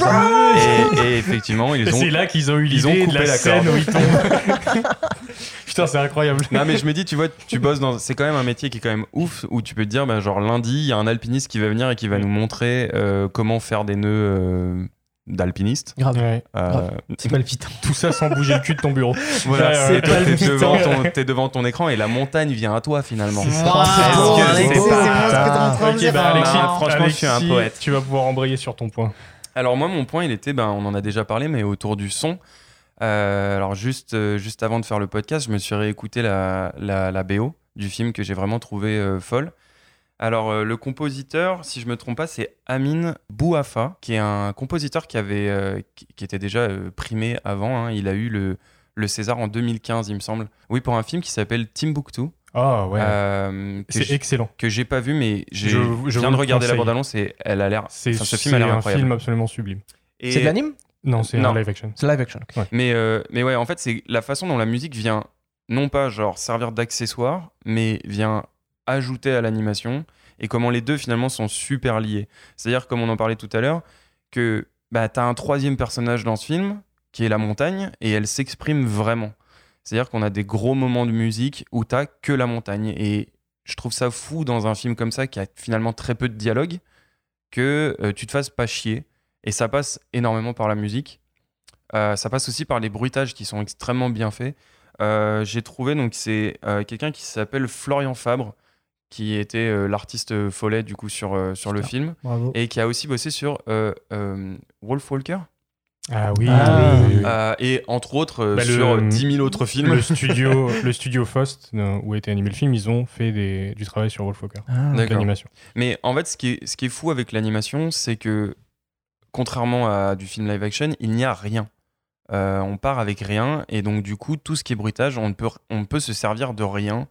et, et effectivement ils ont
C'est là qu'ils ont eu l'idée de la,
la
scène
corde.
où ils tombent. Putain, c'est incroyable.
Non mais je me dis, tu vois, tu bosses dans, c'est quand même un métier qui est quand même ouf où tu peux te dire, bah, genre lundi, il y a un alpiniste qui va venir et qui va nous montrer euh, comment faire des nœuds euh, d'alpiniste.
Grave.
Ouais.
Euh.
C'est palpitant.
Tout ça sans bouger le cul de ton bureau.
Voilà, c'est t'es devant, ton, t'es devant ton écran et la montagne vient à toi finalement.
C'est ce
bah, Alexis,
franchement, je suis un poète.
Tu vas pouvoir embrayer sur ton point.
Alors moi, mon point, il était, ben, on en a déjà parlé, mais autour du son. Euh, alors juste, euh, juste avant de faire le podcast, je me suis réécouté la, la, la BO du film que j'ai vraiment trouvé euh, folle. Alors euh, le compositeur, si je me trompe pas, c'est Amin Bouafa, qui est un compositeur qui avait, euh, qui, qui était déjà euh, primé avant. hein. Il a eu le, le César en 2015, il me semble. Oui, pour un film qui s'appelle Timbuktu.
Ah ouais.
Euh,
C'est excellent.
Que j'ai pas vu, mais j'ai-
Je-
je, viens de regarder la bande-annonce et elle a l'air.
C'est
enfin, ce film a
c'est un film absolument sublime.
Et-
C'est de l'anime?
Non, c'est un live action.
C'est live action.
Ouais.
Mais, euh, mais ouais, en fait, c'est la façon dont la musique vient, non pas genre servir d'accessoire, mais vient ajouter à l'animation et comment les deux finalement sont super liés. C'est-à-dire, comme on en parlait tout à l'heure, que bah, tu as un troisième personnage dans ce film qui est la montagne et elle s'exprime vraiment. C'est-à-dire qu'on a des gros moments de musique où t'as que la montagne. Et je trouve ça fou dans un film comme ça qui a finalement très peu de dialogue que euh, tu te fasses pas chier. Et ça passe énormément par la musique. Euh, ça passe aussi par les bruitages qui sont extrêmement bien faits. Euh, J'ai trouvé, donc c'est euh, quelqu'un qui s'appelle Florian Fabre, qui était euh, l'artiste follet du coup sur, euh, sur le film,
Bravo.
et qui a aussi bossé sur euh, euh, Wolf Walker.
Ah oui.
Ah
oui.
Euh, et entre autres
Bah, le-
sur 10 000 autres films.
Le studio, le studio Faust, où a été animé le film, ils ont fait des- du travail sur Wolfwalker.
Ah,
D'accord.
L'animation.
Mais en fait, ce qui est, ce qui est fou avec l'animation, c'est que contrairement à du film live action, il n'y a rien. Euh, on part avec rien, et donc du coup, tout ce qui est bruitage, on peut, on peut se servir de rien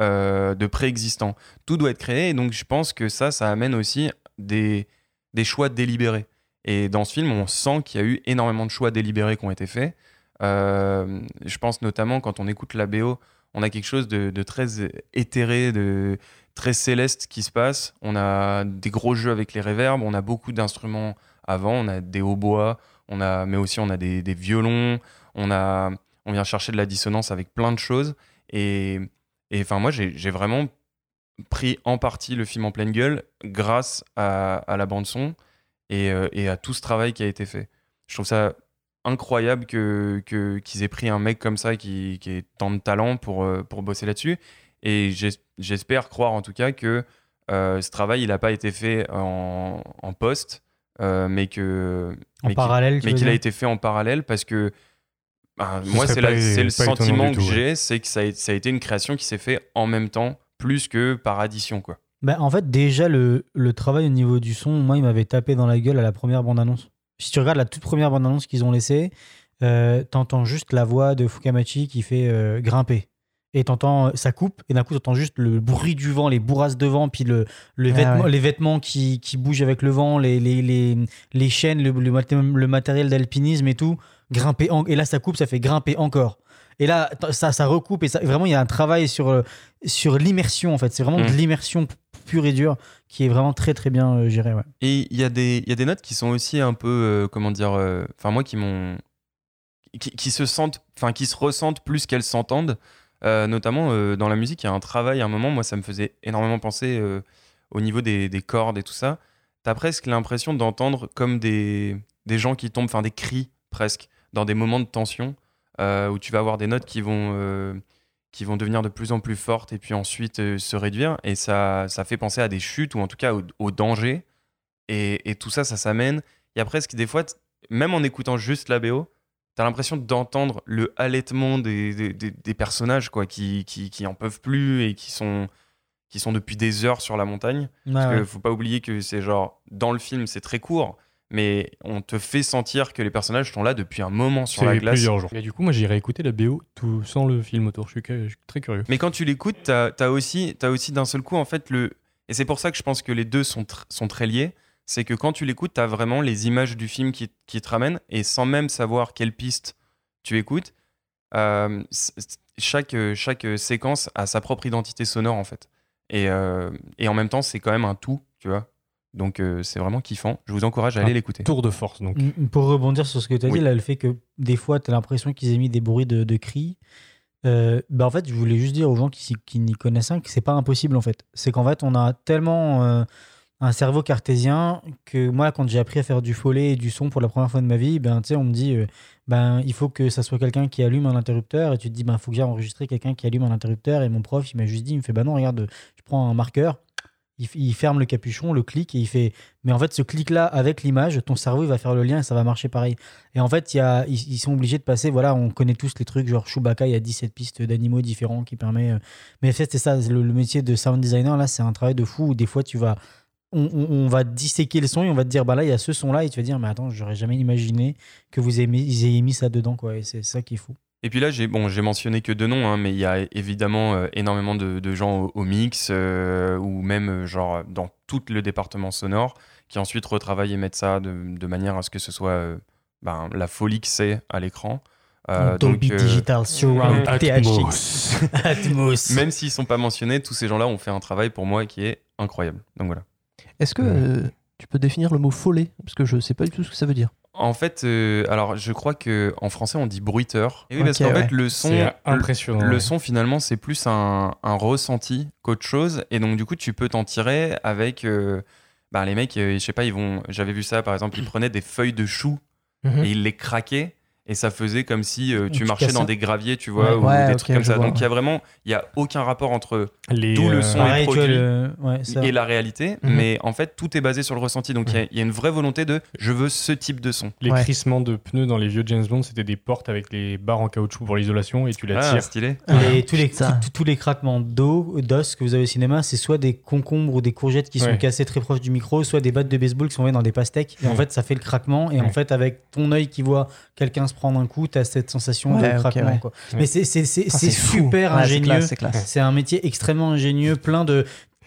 euh, de préexistant. Tout doit être créé, et donc je pense que ça, ça amène aussi des, des choix délibérés. Et dans ce film, on sent qu'il y a eu énormément de choix délibérés qui ont été faits. Euh, je pense notamment quand on écoute la BO, on a quelque chose de, de très éthéré, de très céleste qui se passe. On a des gros jeux avec les réverbes, on a beaucoup d'instruments avant, on a des hautbois, on a, mais aussi on a des, violons, on, a, on vient chercher de la dissonance avec plein de choses. Et enfin, moi, j'ai vraiment pris en partie le film en pleine gueule grâce à, la bande-son euh, et à tout ce travail qui a été fait. Je trouve ça incroyable que que- qu'ils aient pris un mec comme ça qui, qui ait tant de talent pour, euh, pour bosser là-dessus. Et j'es- j'espère croire en tout cas que euh, ce travail, il n'a pas été fait en, en poste, euh, mais que
En
mais
parallèle,
mais qu'il a été fait en parallèle parce que
Ce
moi, c'est le sentiment que
ouais.
j'ai, c'est que ça a, ça a été une création qui s'est fait en même temps, plus que par addition, quoi.
Bah, en fait, déjà, le, le travail au niveau du son, moi, il m'avait tapé dans la gueule à la première bande-annonce. Si tu regardes la toute première bande-annonce qu'ils ont laissée, euh, t'entends juste la voix de Fukamachi qui fait euh, grimper. Et t'entends, ça coupe, et d'un coup, t'entends juste le bruit du vent, les bourrasques de vent, puis le, le
Ah
vêtement-
ouais.
les vêtements qui, qui bougent avec le vent, les, les, les, les chaînes, le, le maté- le matériel d'alpinisme et tout, grimper. en- et là, ça coupe, ça fait grimper encore. Et là, ça, ça recoupe, et ça, vraiment, il y a un travail sur, euh, sur l'immersion, en fait. C'est vraiment de
Mm.
l'immersion pure et dure qui est vraiment très, très bien euh, gérée. Ouais.
Et il y, a des- il y a des notes qui sont aussi un peu, euh, comment dire, euh, enfin, moi, qui m'ont. Qui, qui se sentent, enfin, qui se ressentent plus qu'elles s'entendent. Euh, notamment euh, dans la musique, il y a un travail, à un moment, moi, ça me faisait énormément penser euh, au niveau des, des cordes et tout ça. T'as presque l'impression d'entendre comme des, des gens qui tombent, enfin, des cris presque, dans des moments de tension, où tu vas avoir des notes qui vont. qui vont devenir de plus en plus fortes et puis ensuite se réduire. Et ça, ça fait penser à des chutes ou en tout cas au, danger. Et, et tout ça, ça s'amène. Il y a presque des fois, même en écoutant juste la BO, t'as l'impression d'entendre le halètement des, des, des- des personnages quoi, qui, qui, qui en peuvent plus et qui sont, qui sont depuis des heures sur la montagne. Parce
ouais.
que faut pas oublier que c'est genre, dans le film, c'est très court, mais on te fait sentir que les personnages sont là depuis un moment sur la
C'est
glace.
plusieurs jours. Mais du coup, moi, j'irai écouter la BO tout sans le film autour. Je suis, je suis très curieux.
Mais quand tu l'écoutes, t'as as aussi, t'as aussi d'un seul coup, en fait, le. Et c'est pour ça que je pense que les deux sont, tr- sont très liés. C'est que quand tu l'écoutes, t'as vraiment les images du film qui, qui te ramènent. Et sans même savoir quelle piste tu écoutes, euh, chaque, chaque séquence a sa propre identité sonore, en fait. Et, euh, et en même temps, c'est quand même un tout, tu vois. Donc euh, c'est vraiment kiffant. Je vous encourage à aller l'écouter.
Tour de force, donc.
Pour rebondir sur ce que tu as
Oui.
dit, là, le fait que des fois, tu as l'impression qu'ils aient mis des bruits de, de cris. euh, bah en fait, je voulais juste dire aux gens qui, n'y connaissent rien que c'est pas impossible en fait. C'est qu'en fait, on a tellement euh, un cerveau cartésien que moi, quand j'ai appris à faire du follet et du son pour la première fois de ma vie, ben, on me dit euh, ben, il faut que ça soit quelqu'un qui allume un interrupteur et tu te dis ben, il faut que j'ai enregistré quelqu'un qui allume un interrupteur et mon prof, il m'a juste dit, il me fait ben non, regarde, je prends un marqueur, Il, ferme le capuchon, le clic et il fait. Mais en fait, ce clic-là avec l'image, ton cerveau il va faire le lien et ça va marcher pareil. Et en fait, y a, ils, ils sont obligés de passer. Voilà, on connaît tous les trucs, genre Chewbacca, il y a 17 pistes d'animaux différents qui permet. euh, Mais en fait, c'est ça, le, le métier de sound designer, là, c'est un travail de fou où des fois, tu vas. On, on- on va disséquer le son et on va te dire, bah là, il y a ce son-là, et tu vas dire, mais attends, j'aurais jamais imaginé que vous ayez mis, ils ayez mis ça dedans, quoi. Et c'est ça qui est fou.
Et puis là, j'ai bon, j'ai mentionné que deux noms, hein, mais il y a évidemment euh, énormément de, de gens au, au mix euh, ou même euh, genre dans tout le département sonore qui ensuite retravaillent et mettent ça de, de manière à ce que ce soit euh, ben, la folie que c'est à l'écran. Euh,
Dolby
donc, euh,
Digital Surround
Atmos.
THX. Atmos.
Même s'ils sont pas mentionnés, tous ces gens-là ont fait un travail pour moi qui est incroyable. Donc voilà.
Est-ce que euh, tu peux définir le mot follet? Parce que je sais pas du tout ce que ça veut dire.
En fait, euh, alors je crois que en français on dit bruiteur. Et oui, parce qu'en
ouais.
fait le son, le-
impressionnant,
Le,
ouais.
son finalement c'est plus un, un ressenti qu'autre chose. Et donc du coup tu peux t'en tirer avec. euh, bah, les mecs, euh, je sais pas, ils vont. J'avais vu ça par exemple, ils prenaient des feuilles de choux
Mhm.
et ils les craquaient. Et ça faisait comme si euh, tu
Tu
marchais dans des graviers, tu vois,
Ouais.
ou
Ouais,
des trucs comme ça.
vois,
Donc il y a vraiment, il y a aucun rapport entre
Les,
d'où le
euh,
son
Pareil,
est
tu vois,
produit
le- ouais, ça.
et la réalité,
Mhm.
mais en fait tout est basé sur le ressenti. Donc il y a- il y, a une vraie volonté de je veux ce type de son.
Les
Ouais.
crissements de pneus dans les vieux James Bond, c'était des portes avec les barres en caoutchouc pour l'isolation et tu la
Ah,
tires.
stylé.
Et tous les, tous- tous les craquements d'eau, d'os que vous avez au cinéma, c'est soit des concombres ou des courgettes qui sont
Ouais.
cassées très proches du micro, soit des battes de baseball qui sont envoyées dans des pastèques. Et en fait, ça fait le craquement. Et en fait, avec ton œil qui voit quelqu'un se prendre un coup, tu as cette sensation
Ouais,
de craquement.
ouais.
quoi.
Ouais.
Mais c'est c'est- c'est-
Ah,
super
Ouais, c'est
ingénieux.
C'est
un métier extrêmement ingénieux, plein de.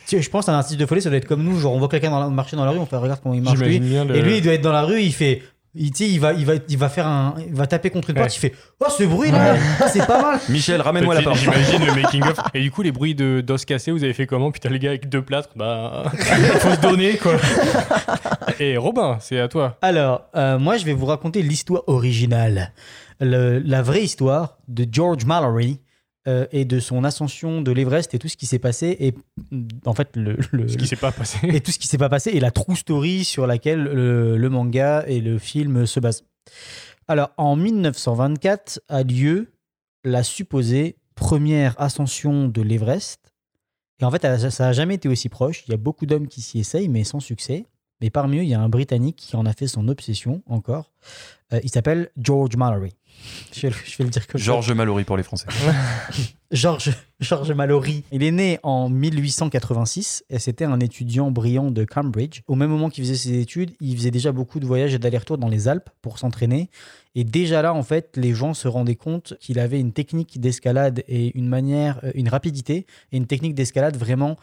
Tu sais, Je pense qu'un artiste de folie, ça doit être comme nous. Genre, on voit quelqu'un dans la- marcher dans la rue, on fait regarde comment il marche lui.
J'imagine bien le-
Et lui, il doit être dans la rue, il fait. Il, va, il, va, il va faire un. Il va taper contre une porte,
Ouais.
il fait Oh, ce bruit là, c'est pas mal.
Michel, ramène-moi la porte.
J'imagine le making of. Et du coup, les bruits de d'os cassés, vous avez fait comment? Putain, les gars avec deux plâtres, bah. faut se donner, quoi. Et Robin, c'est à toi.
Alors, euh, moi, je vais vous raconter l'histoire originale. Le- la vraie histoire de George Mallory euh, et de son ascension de l'Everest et tout ce qui s'est passé. Et en fait, le, le-
Ce qui s'est pas passé.
et tout ce qui s'est pas passé et la true story sur laquelle le, le manga et le film se basent. Alors, en 1924 a lieu la supposée première ascension de l'Everest. Et en fait, ça n'a jamais été aussi proche. Il y a beaucoup d'hommes qui s'y essayent, mais sans succès. Mais parmi eux, il y a un Britannique qui en a fait son obsession encore. Euh, il s'appelle George Mallory. Je vais, le- je vais le dire comme.
Georges Mallory pour les Français.
George, George Mallory. Il est né en 1886 et c'était un étudiant brillant de Cambridge. Au même moment qu'il faisait ses études, il faisait déjà beaucoup de voyages et d'allers-retours dans les Alpes pour s'entraîner. Et déjà là, en fait, les gens se rendaient compte qu'il avait une technique d'escalade et une manière, euh, une rapidité et une technique d'escalade vraiment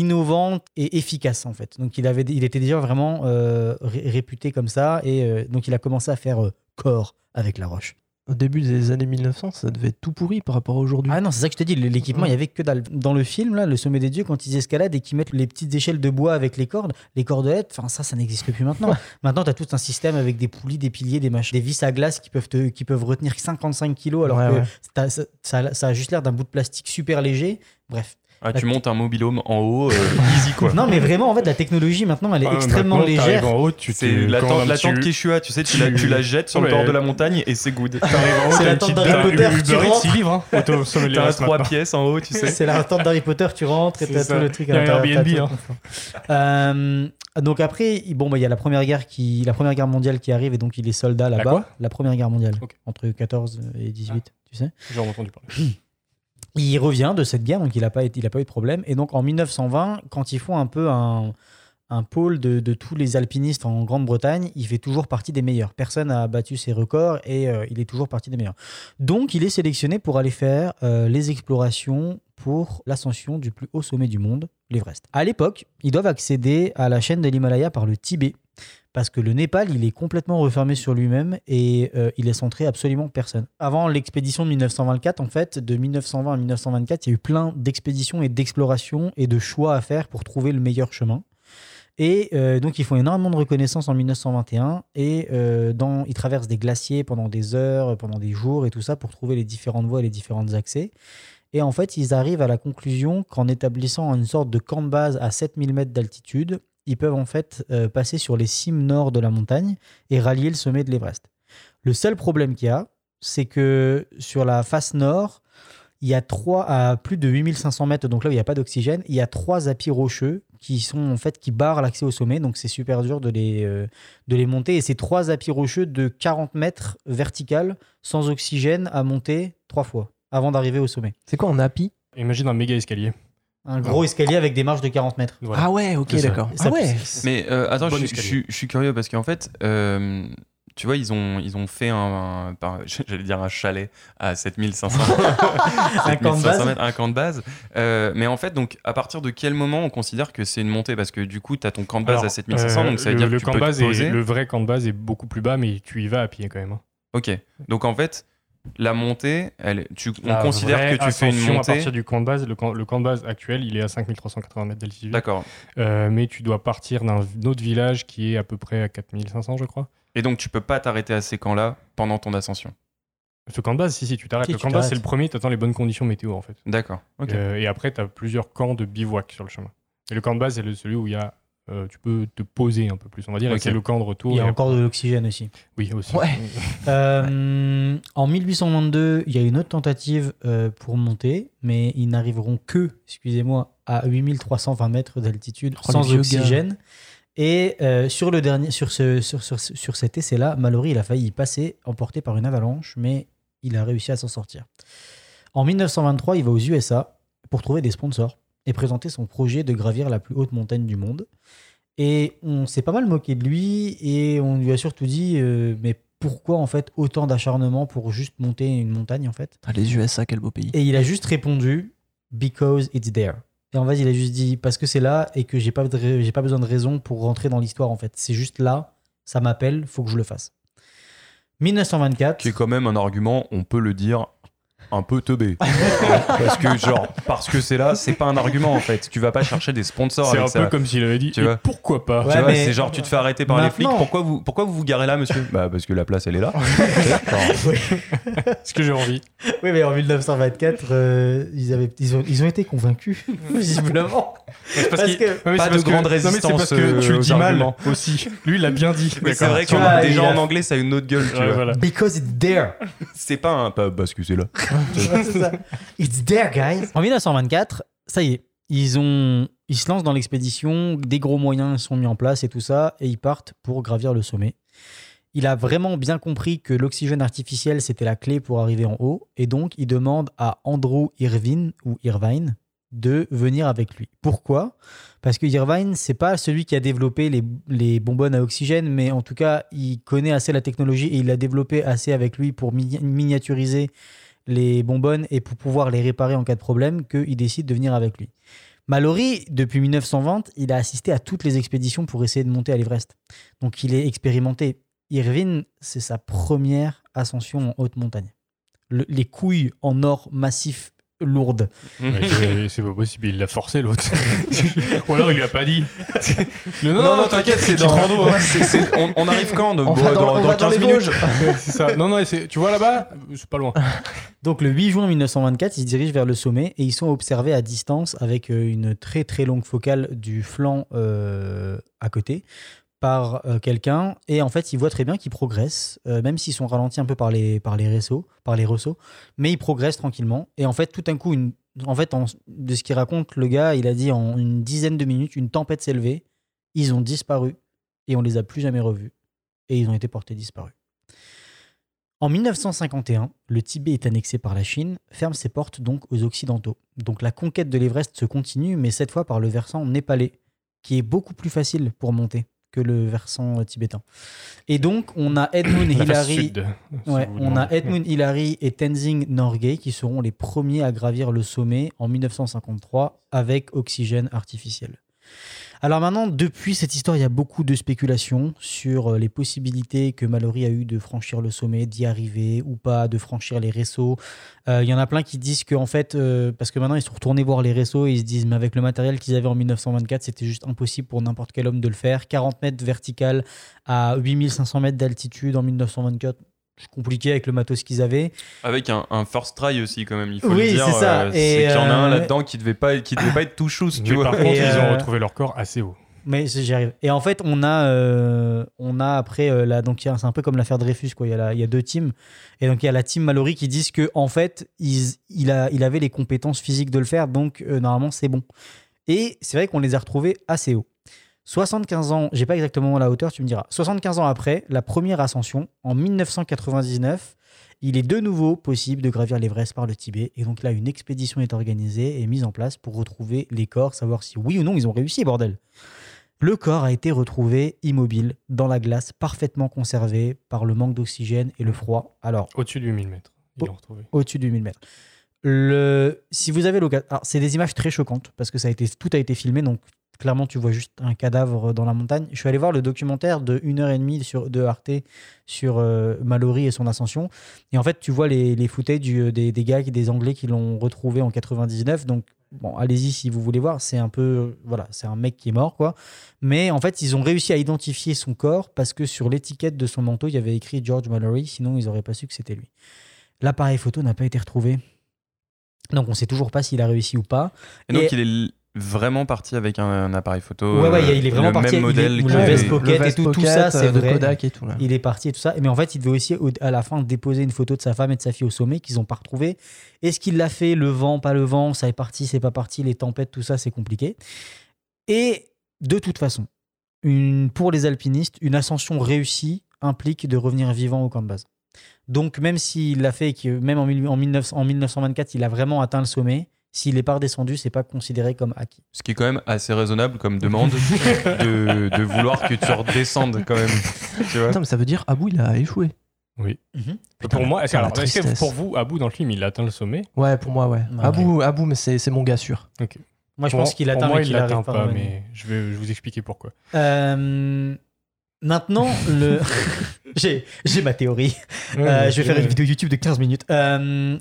innovante et efficace en fait. Donc il avait, il était déjà vraiment euh, ré- réputé comme ça et euh, donc il a commencé à faire euh, corps avec la roche.
Au début des années 1900, ça devait être tout pourri par rapport à aujourd'hui.
Ah non, c'est ça que je te dis, l'équipement, il y avait que dalle. Dans le film, là, le sommet des dieux, quand ils escaladent et qu'ils mettent les petites échelles de bois avec les cordes, les cordelettes, enfin ça, ça n'existe plus maintenant. maintenant, tu as tout un système avec des poulies, des piliers, des machins, des vis à glace qui peuvent, te, qui peuvent retenir 55 kilos alors
Ouais,
que
ouais.
t'as- ça, ça- ça a juste l'air d'un bout de plastique super léger. Bref.
Ah, tu montes un mobilhome en haut, euh, easy quoi.
Non, mais vraiment, en fait, la technologie maintenant, elle est
Ah,
extrêmement
maintenant, t'arrives
légère.
en haut, tu
C'est
te-
la
quand
tente,
un
la
petit-
tente Quechua, tu sais, tu la, tu la jettes sur le
Ouais.
bord de la montagne et c'est good.
T'arrives en haut,
C'est
t'as
la
une
tente
petite-
Potter,
Uber
tu
Eats,
rentres.
6 livres, hein. Auto sommet
T'as
l'Everest
trois
maintenant.
pièces en haut, tu sais.
C'est la tente d'Harry Potter, tu rentres et
C'est
t'as
ça.
tout le truc
Il y a
à
un Airbnb,
t'as
hein.
tout. Euh, donc après, il- bon, bah, il y a la première guerre qui, la première guerre mondiale qui arrive et donc il est soldat là-bas.
quoi?
La première guerre mondiale
Ok.
entre 14 et 18, tu sais.
J'en ai entendu parler.
Il revient de cette guerre, donc il n'a pas, eu de problème. Et donc en 1920, quand ils font un peu un, pôle de, de tous les alpinistes en Grande-Bretagne, il fait toujours partie des meilleurs. Personne n'a battu ses records et euh, il est toujours partie des meilleurs. Donc il est sélectionné pour aller faire euh, les explorations pour l'ascension du plus haut sommet du monde, l'Everest. À l'époque, ils doivent accéder à la chaîne de l'Himalaya par le Tibet. Parce que le Népal, il est complètement refermé sur lui-même et euh, il laisse entrer absolument personne. Avant l'expédition de 1924, en fait, de 1920 à 1924, il y a eu plein d'expéditions et d'explorations et de choix à faire pour trouver le meilleur chemin. Et euh, donc, ils font énormément de reconnaissance en 1921 et euh, ils traversent des glaciers pendant des heures, pendant des jours et tout ça pour trouver les différentes voies et les différents accès. Et en fait, ils arrivent à la conclusion qu'en établissant une sorte de camp de base à 7000 mètres d'altitude, ils peuvent en fait euh, passer sur les cimes nord de la montagne et rallier le sommet de l'Everest. Le seul problème qu'il y a, c'est que sur la face nord, il y a trois, à plus de 8500 mètres, donc là où il n'y a pas d'oxygène, il y a trois appuis rocheux qui sont en fait qui barrent l'accès au sommet, donc c'est super dur de les, euh, de les monter. Et c'est trois appuis rocheux de 40 mètres vertical, sans oxygène, à monter trois fois avant d'arriver au sommet.
C'est quoi un API?
Imagine un méga escalier.
Un gros escalier avec des marges de 40 mètres.
Voilà.
Ah ouais, ok, d'accord. Ah ouais.
Mais euh, attends,
Bon
je, suis- je suis curieux parce qu'en fait, euh, tu vois, ils ont, ils ont fait un, j'allais dire un chalet à 7500
Un camp de
7500
base.
mètres, un camp de base. Euh, mais en fait, donc, à partir de quel moment on considère que c'est une montée? Parce que du coup, tu as ton camp de base
Alors,
à 7500,
euh,
donc ça veut
le,
dire que
le
tu
camp
peux
de base
te poser.
est, le vrai camp de base est beaucoup plus bas, mais tu y vas à pied quand même. hein.
Ok, donc en fait, la montée, elle, tu, on
La
considère
vraie
que tu fais une
ascension
montée.
à partir du camp de base. Le camp, le camp de base actuel, il est à 5380 mètres d'altitude.
D'accord.
Euh, mais tu dois partir d'un autre village qui est à peu près à 4500, je crois.
Et donc, tu peux pas t'arrêter à ces camps-là pendant ton ascension?
Ce camp de base, si, si, tu t'arrêtes.
Si,
le
tu
camp de base, c'est le premier, tu attends les bonnes conditions météo, en fait.
D'accord.
Euh, et après, tu as plusieurs camps de bivouac sur le chemin. Et le camp de base, c'est le- celui où il y a, euh, tu peux te poser un peu plus, on va dire. et
Ok.
C'est le camp de retour.
Il y a
et
encore de l'oxygène aussi.
Oui, aussi.
Ouais.
Euh, en 1822, il y a une autre tentative euh, pour monter, mais ils n'arriveront que, excusez-moi, à 8320 mètres d'altitude
Oh,
sans oxygène. Et euh, sur, le dernier, sur, ce, sur, sur, sur cet essai-là, Mallory il a failli y passer, emporté par une avalanche, mais il a réussi à s'en sortir. En 1923, il va aux USA pour trouver des sponsors et présenter son projet de gravir la plus haute montagne du monde. Et on s'est pas mal moqué de lui et on lui a surtout dit euh, mais pourquoi en fait autant d'acharnement pour juste monter une montagne en fait?
Ah, les USA, quel beau pays.
Et il a juste répondu because it's there. Et en fait, il a juste dit parce que c'est là et que j'ai pas j'ai pas besoin de raison pour rentrer dans l'histoire en fait. C'est juste là, ça m'appelle, faut que je le fasse. 1924.
Qui est quand même un argument, on peut le dire, un peu teubé. parce que, genre, parce que c'est là, c'est pas un argument en fait. Tu vas pas chercher des sponsors
C'est un
ça.
peu comme s'il avait dit
Tu vois.
pourquoi pas
Ouais,
tu vois,
mais-
c'est genre, tu te fais arrêter par les flics. Pourquoi vous, pourquoi vous vous garez là, monsieur Bah, parce que la place, elle est là.
Ce que j'ai envie.
Oui, mais en 1924, euh, ils, avaient, ils, ont, ils ont été convaincus, visiblement.
C'est
Parce que-
Pas de
parce que-
grande
non, mais c'est
résistance,
parce que
euh,
tu le
aux
dis mal
arguments.
aussi. Lui, il a bien dit.
Mais c'est vrai que déjà
a-
en anglais, ça a une autre gueule.
Because it's there.
C'est pas un. parce que c'est là.
Ça. It's there, guys. En 1924, ça y est, ils, ont, ils se lancent dans l'expédition, des gros moyens sont mis en place et tout ça, et ils partent pour gravir le sommet. Il a vraiment bien compris que l'oxygène artificiel, c'était la clé pour arriver en haut, et donc il demande à Andrew Irvine, ou Irvine, de venir avec lui. Pourquoi? Parce que Irvine, c'est pas celui qui a développé les, les bonbonnes à oxygène, mais en tout cas, il connaît assez la technologie et il l'a développé assez avec lui pour mi- miniaturiser les bonbonnes et pour pouvoir les réparer en cas de problème, qu'il décide de venir avec lui. Mallory, depuis 1920, il a assisté à toutes les expéditions pour essayer de monter à l'Everest. Donc il est expérimenté. Irvine, c'est sa première ascension en haute montagne. Le- les couilles en or massif lourdes.
Ouais, c'est- pas possible, il l'a forcé l'autre. Ou alors il lui a pas dit. Le-
Non, non, t'inquiète, c'est dans.
rando, hein.
on, on arrive quand de-
On va dans- on va dans
15
les
minutes
ça. Non, non, tu vois là-bas C'est pas loin.
Donc le 8 juin 1924, ils se dirigent vers le sommet et ils sont observés à distance avec euh, une très très longue focale du flanc euh, à côté par euh, quelqu'un et en fait ils voient très bien qu'ils progressent euh, même s'ils sont ralentis un peu par les par les réseaux par les ressauts mais ils progressent tranquillement et en fait tout d'un coup en fait en- de ce qu'il raconte le gars il a dit en une dizaine de minutes une tempête s'est levée ils ont disparu et on les a plus jamais revus et ils ont été portés disparus en 1951, le Tibet est annexé par la Chine, ferme ses portes donc aux Occidentaux. Donc la conquête de l'Everest se continue, mais cette fois par le versant népalais, qui est beaucoup plus facile pour monter que le versant euh, tibétain. Et donc on a Edmund Hillary, Ouais, on a. Edmund Hillary et Tenzing Norgay qui seront les premiers à gravir le sommet en 1953 avec oxygène artificiel. Alors maintenant, depuis cette histoire, il y a beaucoup de spéculations sur euh, les possibilités que Mallory a eu de franchir le sommet, d'y arriver ou pas, de franchir les réseaux. Il y en a plein qui disent qu'en fait, euh, parce que maintenant ils sont retournés voir les réseaux et ils se disent, mais avec le matériel qu'ils avaient en 1924, c'était juste impossible pour n'importe quel homme de le faire. 40 mètres vertical à 8500 mètres d'altitude en 1924, c'est compliqué avec le matos qu'ils avaient.
Avec un, un first try aussi, quand même, il faut
Oui,
le dire.
c'est ça.
euh,
Et,
qu'il y en a un
euh,
là-dedans qui devait pas, qui devait pas être tout chousse, tu vois.
par contre,
Et,
ils
euh,
ont retrouvé leur corps assez haut.
Mais j'y arrive. Et en fait, on a, euh, on a après, euh, là, donc il y a- c'est un peu comme l'affaire Dreyfus, quoi. Il y, a la- il y a deux teams. Et donc il y a la team Mallory qui disent que en fait, ils- il, a, il avait les compétences physiques de le faire, donc euh, normalement c'est bon. Et c'est vrai qu'on les a retrouvés assez hauts. 75 ans, j'ai pas exactement la hauteur, tu me diras. 75 ans après, la première ascension, en 1999, il est de nouveau possible de gravir l'Everest par le Tibet. Et donc là, une expédition est organisée et mise en place pour retrouver les corps, savoir si oui ou non ils ont réussi, bordel. Le corps a été retrouvé immobile dans la glace, parfaitement conservé par le manque d'oxygène et le froid. Alors,
Au-dessus du 1000 mètres. Ils l'ont retrouvé.
au-dessus du 1000 mètres. Le, si vous avez l'occasion, alors c'est des images très choquantes parce que ça a été, tout a été filmé, donc clairement tu vois juste un cadavre dans la montagne. Je suis allé voir le documentaire de 1h30 sur, de Arte sur euh, Mallory et son ascension, et en fait tu vois les, les footage du- des, des gars, des Anglais qui l'ont retrouvé en 99, donc bon, allez-y si vous voulez voir, c'est un peu, voilà, c'est un mec qui est mort quoi, mais en fait ils ont réussi à identifier son corps parce que sur l'étiquette de son manteau il y avait écrit George Mallory, sinon ils auraient pas su que c'était lui. L'appareil photo n'a pas été retrouvé. Donc on sait toujours pas s'il a réussi ou pas.
Et donc, il est vraiment parti avec un, un appareil photo.
Ouais, ouais,
euh,
il est vraiment
le
parti.
même
il est-
modèle
le Vest Pocket
Le
et tout, tout ça, c'est
euh, de
vrai.
Kodak et tout, là.
Il est parti et tout ça. Mais en fait, il devait aussi au- à la fin déposer une photo de sa femme et de sa fille au sommet qu'ils n'ont pas retrouvé. Est-ce qu'il l'a fait Le vent, pas le vent, ça est parti, c'est pas parti, les tempêtes, tout ça, c'est compliqué. Et de toute façon, une, pour les alpinistes, une ascension réussie implique de revenir vivant au camp de base. Donc même s'il l'a fait, et que même en, mille- en 1900 en 1924, il a vraiment atteint le sommet, s'il n'est pas redescendu, c'est pas considéré comme acquis.
Ce qui est quand même assez raisonnable comme demande de, de vouloir que tu redescendes quand même. Tu vois
Attends, mais ça veut dire Abou, il a échoué.
Oui.
Mhm.
Putain,
pour moi, est-ce que
tristesse.
pour vous, à bout dans le film, il a atteint le sommet?
Ouais, pour moi, ouais.
Ok.
Abou, Abou, mais c'est c'est mon gars sûr.
Ok.
Moi, je
Pour-
pense qu'il
pour
atteint,
moi,
mais
il
qu'il pas.
pas, mais je vais, je vais vous expliquer pourquoi.
Euh, maintenant, le... j'ai, j'ai ma théorie.
Ouais,
Euh, je vais faire une vidéo YouTube de 15 minutes. Euh,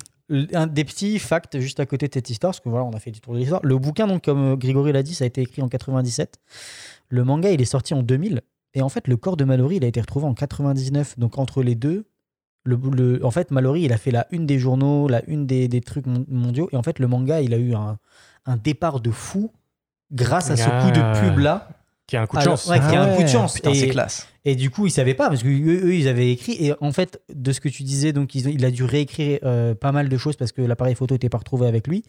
un des petits facts juste à côté de cette histoire, parce que voilà, on a fait du tour de l'histoire. Le bouquin, donc, comme Grégory l'a dit, ça a été écrit en 97. Le manga, il est sorti en 2000. Et en fait, le corps de Mallory, il a été retrouvé en 99. Donc, entre les deux, le, le- en fait, Mallory, il a fait la une des journaux, la une des, des trucs mon- mondiaux. Et en fait, le manga, il a eu un, un départ de fou grâce à ce coup de
Ah. Qui a un coup de
Alors,
chance.
ouais, qui a
Ah
un coup de chance.
putain,
et,
c'est classe.
Et du coup, ils savaient pas parce que eux, eux, ils avaient écrit. Et en fait, de ce que tu disais, donc ils ont- il a dû réécrire euh, pas mal de choses parce que l'appareil photo n'était pas retrouvé avec lui.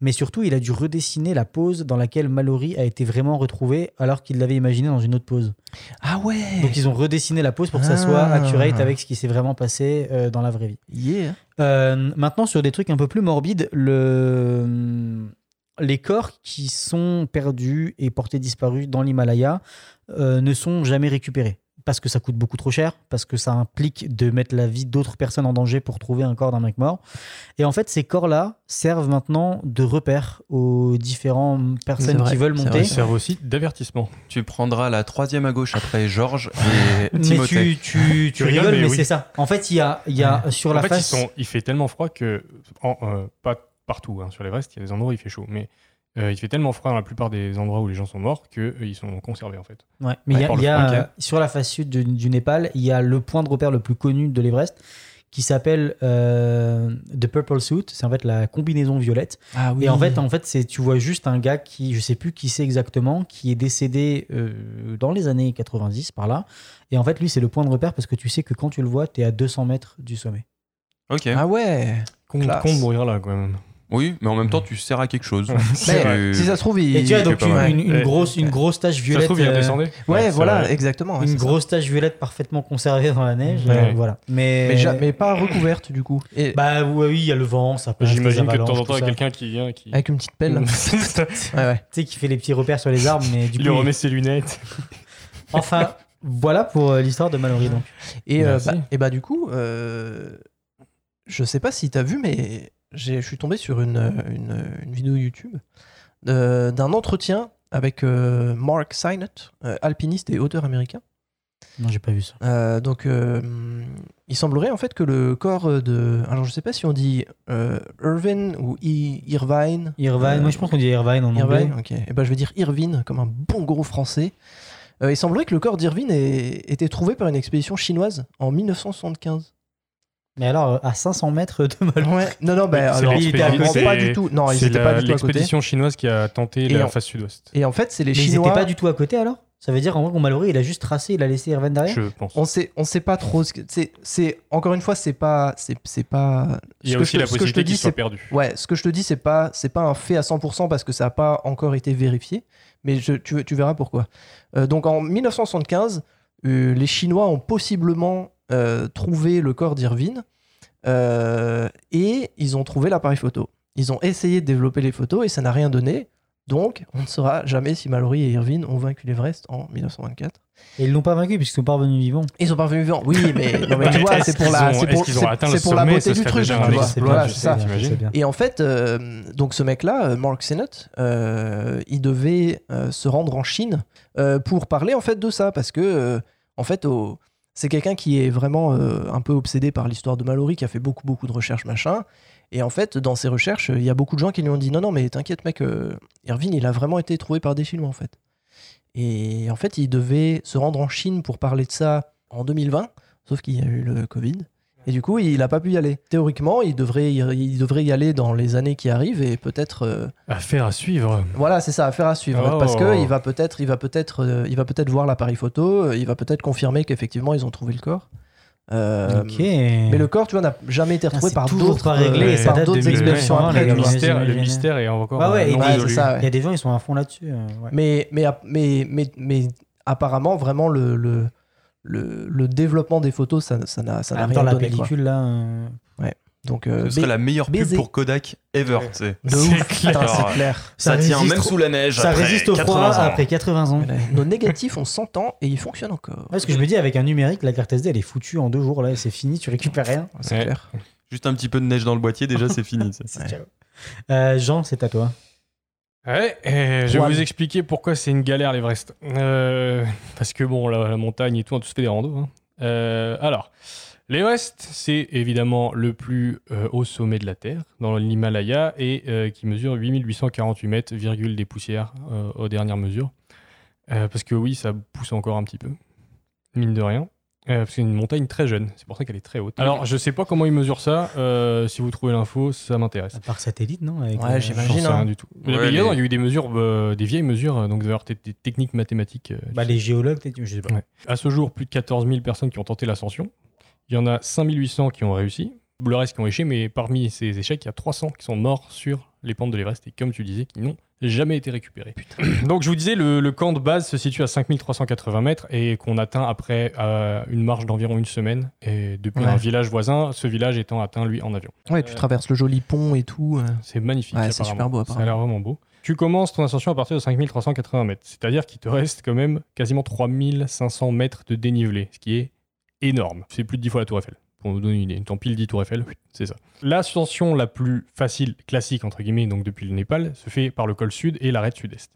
Mais surtout, il a dû redessiner la pose dans laquelle Mallory a été vraiment retrouvé alors qu'il l'avait imaginé dans une autre pose.
Ah ouais
Donc ils ont redessiné la pose pour que ça soit
Ah.
accurate avec ce qui s'est vraiment passé euh, dans la vraie vie.
Yeah.
Euh, maintenant, sur des trucs un peu plus morbides, le... les corps qui sont perdus et portés disparus dans l'Himalaya euh, ne sont jamais récupérés. Parce que ça coûte beaucoup trop cher, parce que ça implique de mettre la vie d'autres personnes en danger pour trouver un corps d'un mec mort. Et en fait, ces corps-là servent maintenant de repère aux différentes personnes
vrai,
qui veulent monter.
Ils servent aussi d'avertissement.
Tu prendras la troisième à gauche après Georges et
Mais
Timothée.
tu, tu, tu
Tu rigoles,
rigoles, mais,
mais oui.
c'est ça. En fait, il y a, il y a sur la
en fait,
face.
ils sont- il fait tellement froid que, en- euh, pas partout hein, sur l'Everest, il y a des endroits où il fait chaud, mais euh, il fait tellement froid dans la plupart des endroits où les gens sont morts qu'ils sont conservés en fait.
Ouais, mais il y a, y euh, sur la face sud du, du Népal, il y a le point de repère le plus connu de l'Everest qui s'appelle euh, The Purple Suit. C'est en fait la combinaison violette.
Ah oui.
Et en fait, en fait, c'est tu vois juste un gars qui, je sais plus qui c'est exactement, qui est décédé euh, dans les années 90 par là. Et en fait, lui, c'est le point de repère parce que tu sais que quand tu le vois, tu es à 200 mètres du sommet.
Ok.
Ah ouais.
Con,
Classe.
con de mourir là quand même.
Oui, mais en même temps, tu sers à quelque chose.
Mais, si ça se trouve, il.
Et tu as donc une,
mal.
une- une
Ouais.
grosse, une grosse tache
Ça se
violette.
trouve, il
euh,
redescendait.
Ouais,
c'est
voilà,
vrai.
exactement. ouais,
une grosse tache violette parfaitement conservée dans la neige.
Ouais.
euh, voilà. Mais,
Mais, ja- mais pas recouverte du coup. Et
Bah oui, il y a le vent, ça passe.
J'imagine que de temps en temps, il y a quelqu'un qui vient, qui.
avec une petite pelle. ouais, ouais.
Tu sais, qui fait les petits repères sur les arbres, mais du
il
coup.
lui
il-
remet ses lunettes.
Enfin, voilà pour euh, l'histoire de Mallory. Donc.
Et, euh,
Merci.
bah, et bah du coup, euh, je sais pas si t'as vu, mais je suis tombé sur une, une, une vidéo YouTube euh, d'un entretien avec euh, Mark Signott, euh, alpiniste et auteur américain.
Non, j'ai pas vu ça.
Donc, il semblerait en fait que le corps de. Alors, je sais pas si on dit euh, Irvin ou I- Irvine.
Irvine, moi je pense qu'on dit Irvine en anglais.
Irvine, ok. Et ben, je vais dire Irvine comme un bon gros français. Il semblerait que le corps d'Irvine ait été trouvé par une expédition chinoise en 1975.
Mais alors, à 500 mètres de Mallory.
Ouais, non, non, bah, alors,
il était à
l'expédition-
côté.
pas du tout. Non, ils étaient
la-
pas du tout à côté.
l'expédition chinoise qui a tenté
Et
la
en-
face sud-ouest.
Et en fait, c'est les
Mais ils
Chinois.
étaient pas du tout à côté alors? Ça veut dire en vrai que Mallory, il a juste tracé, il a laissé Irvine derrière?
Je pense.
On sait, on sait pas trop. ce que- C'est, c'est encore une fois, c'est pas, c'est, c'est pas.
Il y a
ce que
aussi
je te-
la possibilité
dis,
qu'il soit
c'est-
perdu.
Ouais, ce que je te dis, c'est pas, c'est pas un fait à 100% parce que ça n'a pas encore été vérifié. Mais je, tu, tu verras pourquoi. Euh, donc en 1975, euh, les Chinois ont possiblement trouvé le corps d'Irvine euh, et ils ont trouvé l'appareil photo. Ils ont essayé de développer les photos et ça n'a rien donné. Donc, on ne saura jamais si Mallory et Irvine ont vaincu l'Everest en 1924.
Et ils l'ont pas vaincu puisqu'ils sont pas revenus vivants.
Ils sont pas revenus vivants. Oui, mais, non, mais tu vois, c'est pour la, c'est pour, c'est- pour la beauté du truc. tu vois. Voilà, c'est ça. Et en fait, euh, donc ce mec-là, euh, Mark Sennett, euh, il devait euh, se rendre en Chine euh, pour parler en fait de ça, parce que euh, en fait, au- c'est quelqu'un qui est vraiment euh, un peu obsédé par l'histoire de Mallory, qui a fait beaucoup beaucoup de recherches machin. Et en fait, dans ses recherches, il y a beaucoup de gens qui lui ont dit non non mais t'inquiète mec, euh, il a vraiment été trouvé par des Chinois en fait. Et en fait, il devait se rendre en Chine pour parler de ça en 2020, sauf qu'il y a eu le Covid. Et du coup, il n'a pas pu y aller. Théoriquement, il devrait, y, il devrait y aller dans les années qui arrivent et peut-être. euh,
Affaire à suivre.
voilà, c'est ça, affaire à suivre.
Oh.
Parce que il va peut-être, il va peut-être, euh, il va peut-être voir l'appareil photo. euh, Il va peut-être confirmer qu'effectivement ils ont trouvé le corps. Euh,
Ok.
Mais le corps, tu vois, n'a jamais été retrouvé par d'autres,
réglé, et ça
par d'autres
1900,
expéditions après.
le mystère, le mystère est encore
Ouais, ouais,
ça.
Il y a des gens, ils sont à fond là-dessus. euh, ouais.
Mais, mais, mais, mais, mais apparemment, vraiment, le, le, le, le développement des photos, ça ça n'a ça n'a rien
la
donné. quoi.
pellicule, là. euh,
Donc, euh,
Ce serait la meilleure pub
baiser.
pour Kodak ever.
De
C'est
ouf,
clair.
putain, c'est clair.
Ça,
Ça
tient même
au-
sous la neige.
Ça
après
résiste au froid
80 ans.
après 80 ans.
Nos négatifs ont 100 ans et ils fonctionnent encore.
Ouais, ce que je me dis, avec un numérique, la carte SD, elle est foutue en deux jours, là, et c'est fini, tu récupères rien.
C'est
Ouais.
clair.
Juste un petit peu de neige dans le boîtier, déjà c'est fini. ça.
C'est ciao. Euh, Jean, c'est à toi.
Ouais, et je vais
Ouais.
vous expliquer pourquoi c'est une galère l'Everest. Euh, parce que bon, la, la montagne et tout, on a tous fait des randos. hein. Euh, alors, l'Everest, c'est évidemment le plus euh, haut sommet de la Terre, dans l'Himalaya, et euh, qui mesure 8848 mètres, virgule des poussières euh, aux dernières mesures. Euh, parce que oui, ça pousse encore un petit peu, mine de rien. Euh, c'est une montagne très jeune, c'est pour ça qu'elle est très haute. Alors, je sais pas comment ils mesurent ça. euh, si vous trouvez l'info, ça m'intéresse.
Par satellite, non Avec,
Ouais,
euh,
j'imagine.
J'en sais
hein.
rien du tout.
Ouais,
Mais il y a-
mais-
il y a eu des mesures, euh, des vieilles mesures, euh, donc des, des techniques mathématiques. euh,
Bah, les géologues, peut-être, je sais pas.
Ouais. À ce jour, plus de 14 000 personnes qui ont tenté l'ascension. Il y en a 5 800 qui ont réussi. Le reste qui ont échoué, mais parmi ces échecs, il y a 300 qui sont morts sur les pentes de l'Everest et comme tu disais, qui n'ont jamais été récupérés. Donc je vous disais, le, le camp de base se situe à 5380 mètres et qu'on atteint après euh, une marche d'environ une semaine et depuis
Ouais.
un village voisin, ce village étant atteint lui en avion.
Ouais, tu traverses le joli pont et tout. euh.
C'est magnifique.
Ouais, c'est super beau,
Ça a l'air vraiment beau. Tu commences ton ascension à partir de 5380 mètres, c'est-à-dire qu'il te reste quand même quasiment 3500 mètres de dénivelé, ce qui est énorme. C'est plus de 10 fois la Tour Eiffel. Pour vous donner une idée, tant pile 10 Tour Eiffel, c'est ça. L'ascension la plus facile, classique entre guillemets, donc depuis le Népal, se fait par le col sud et l'arête sud-est.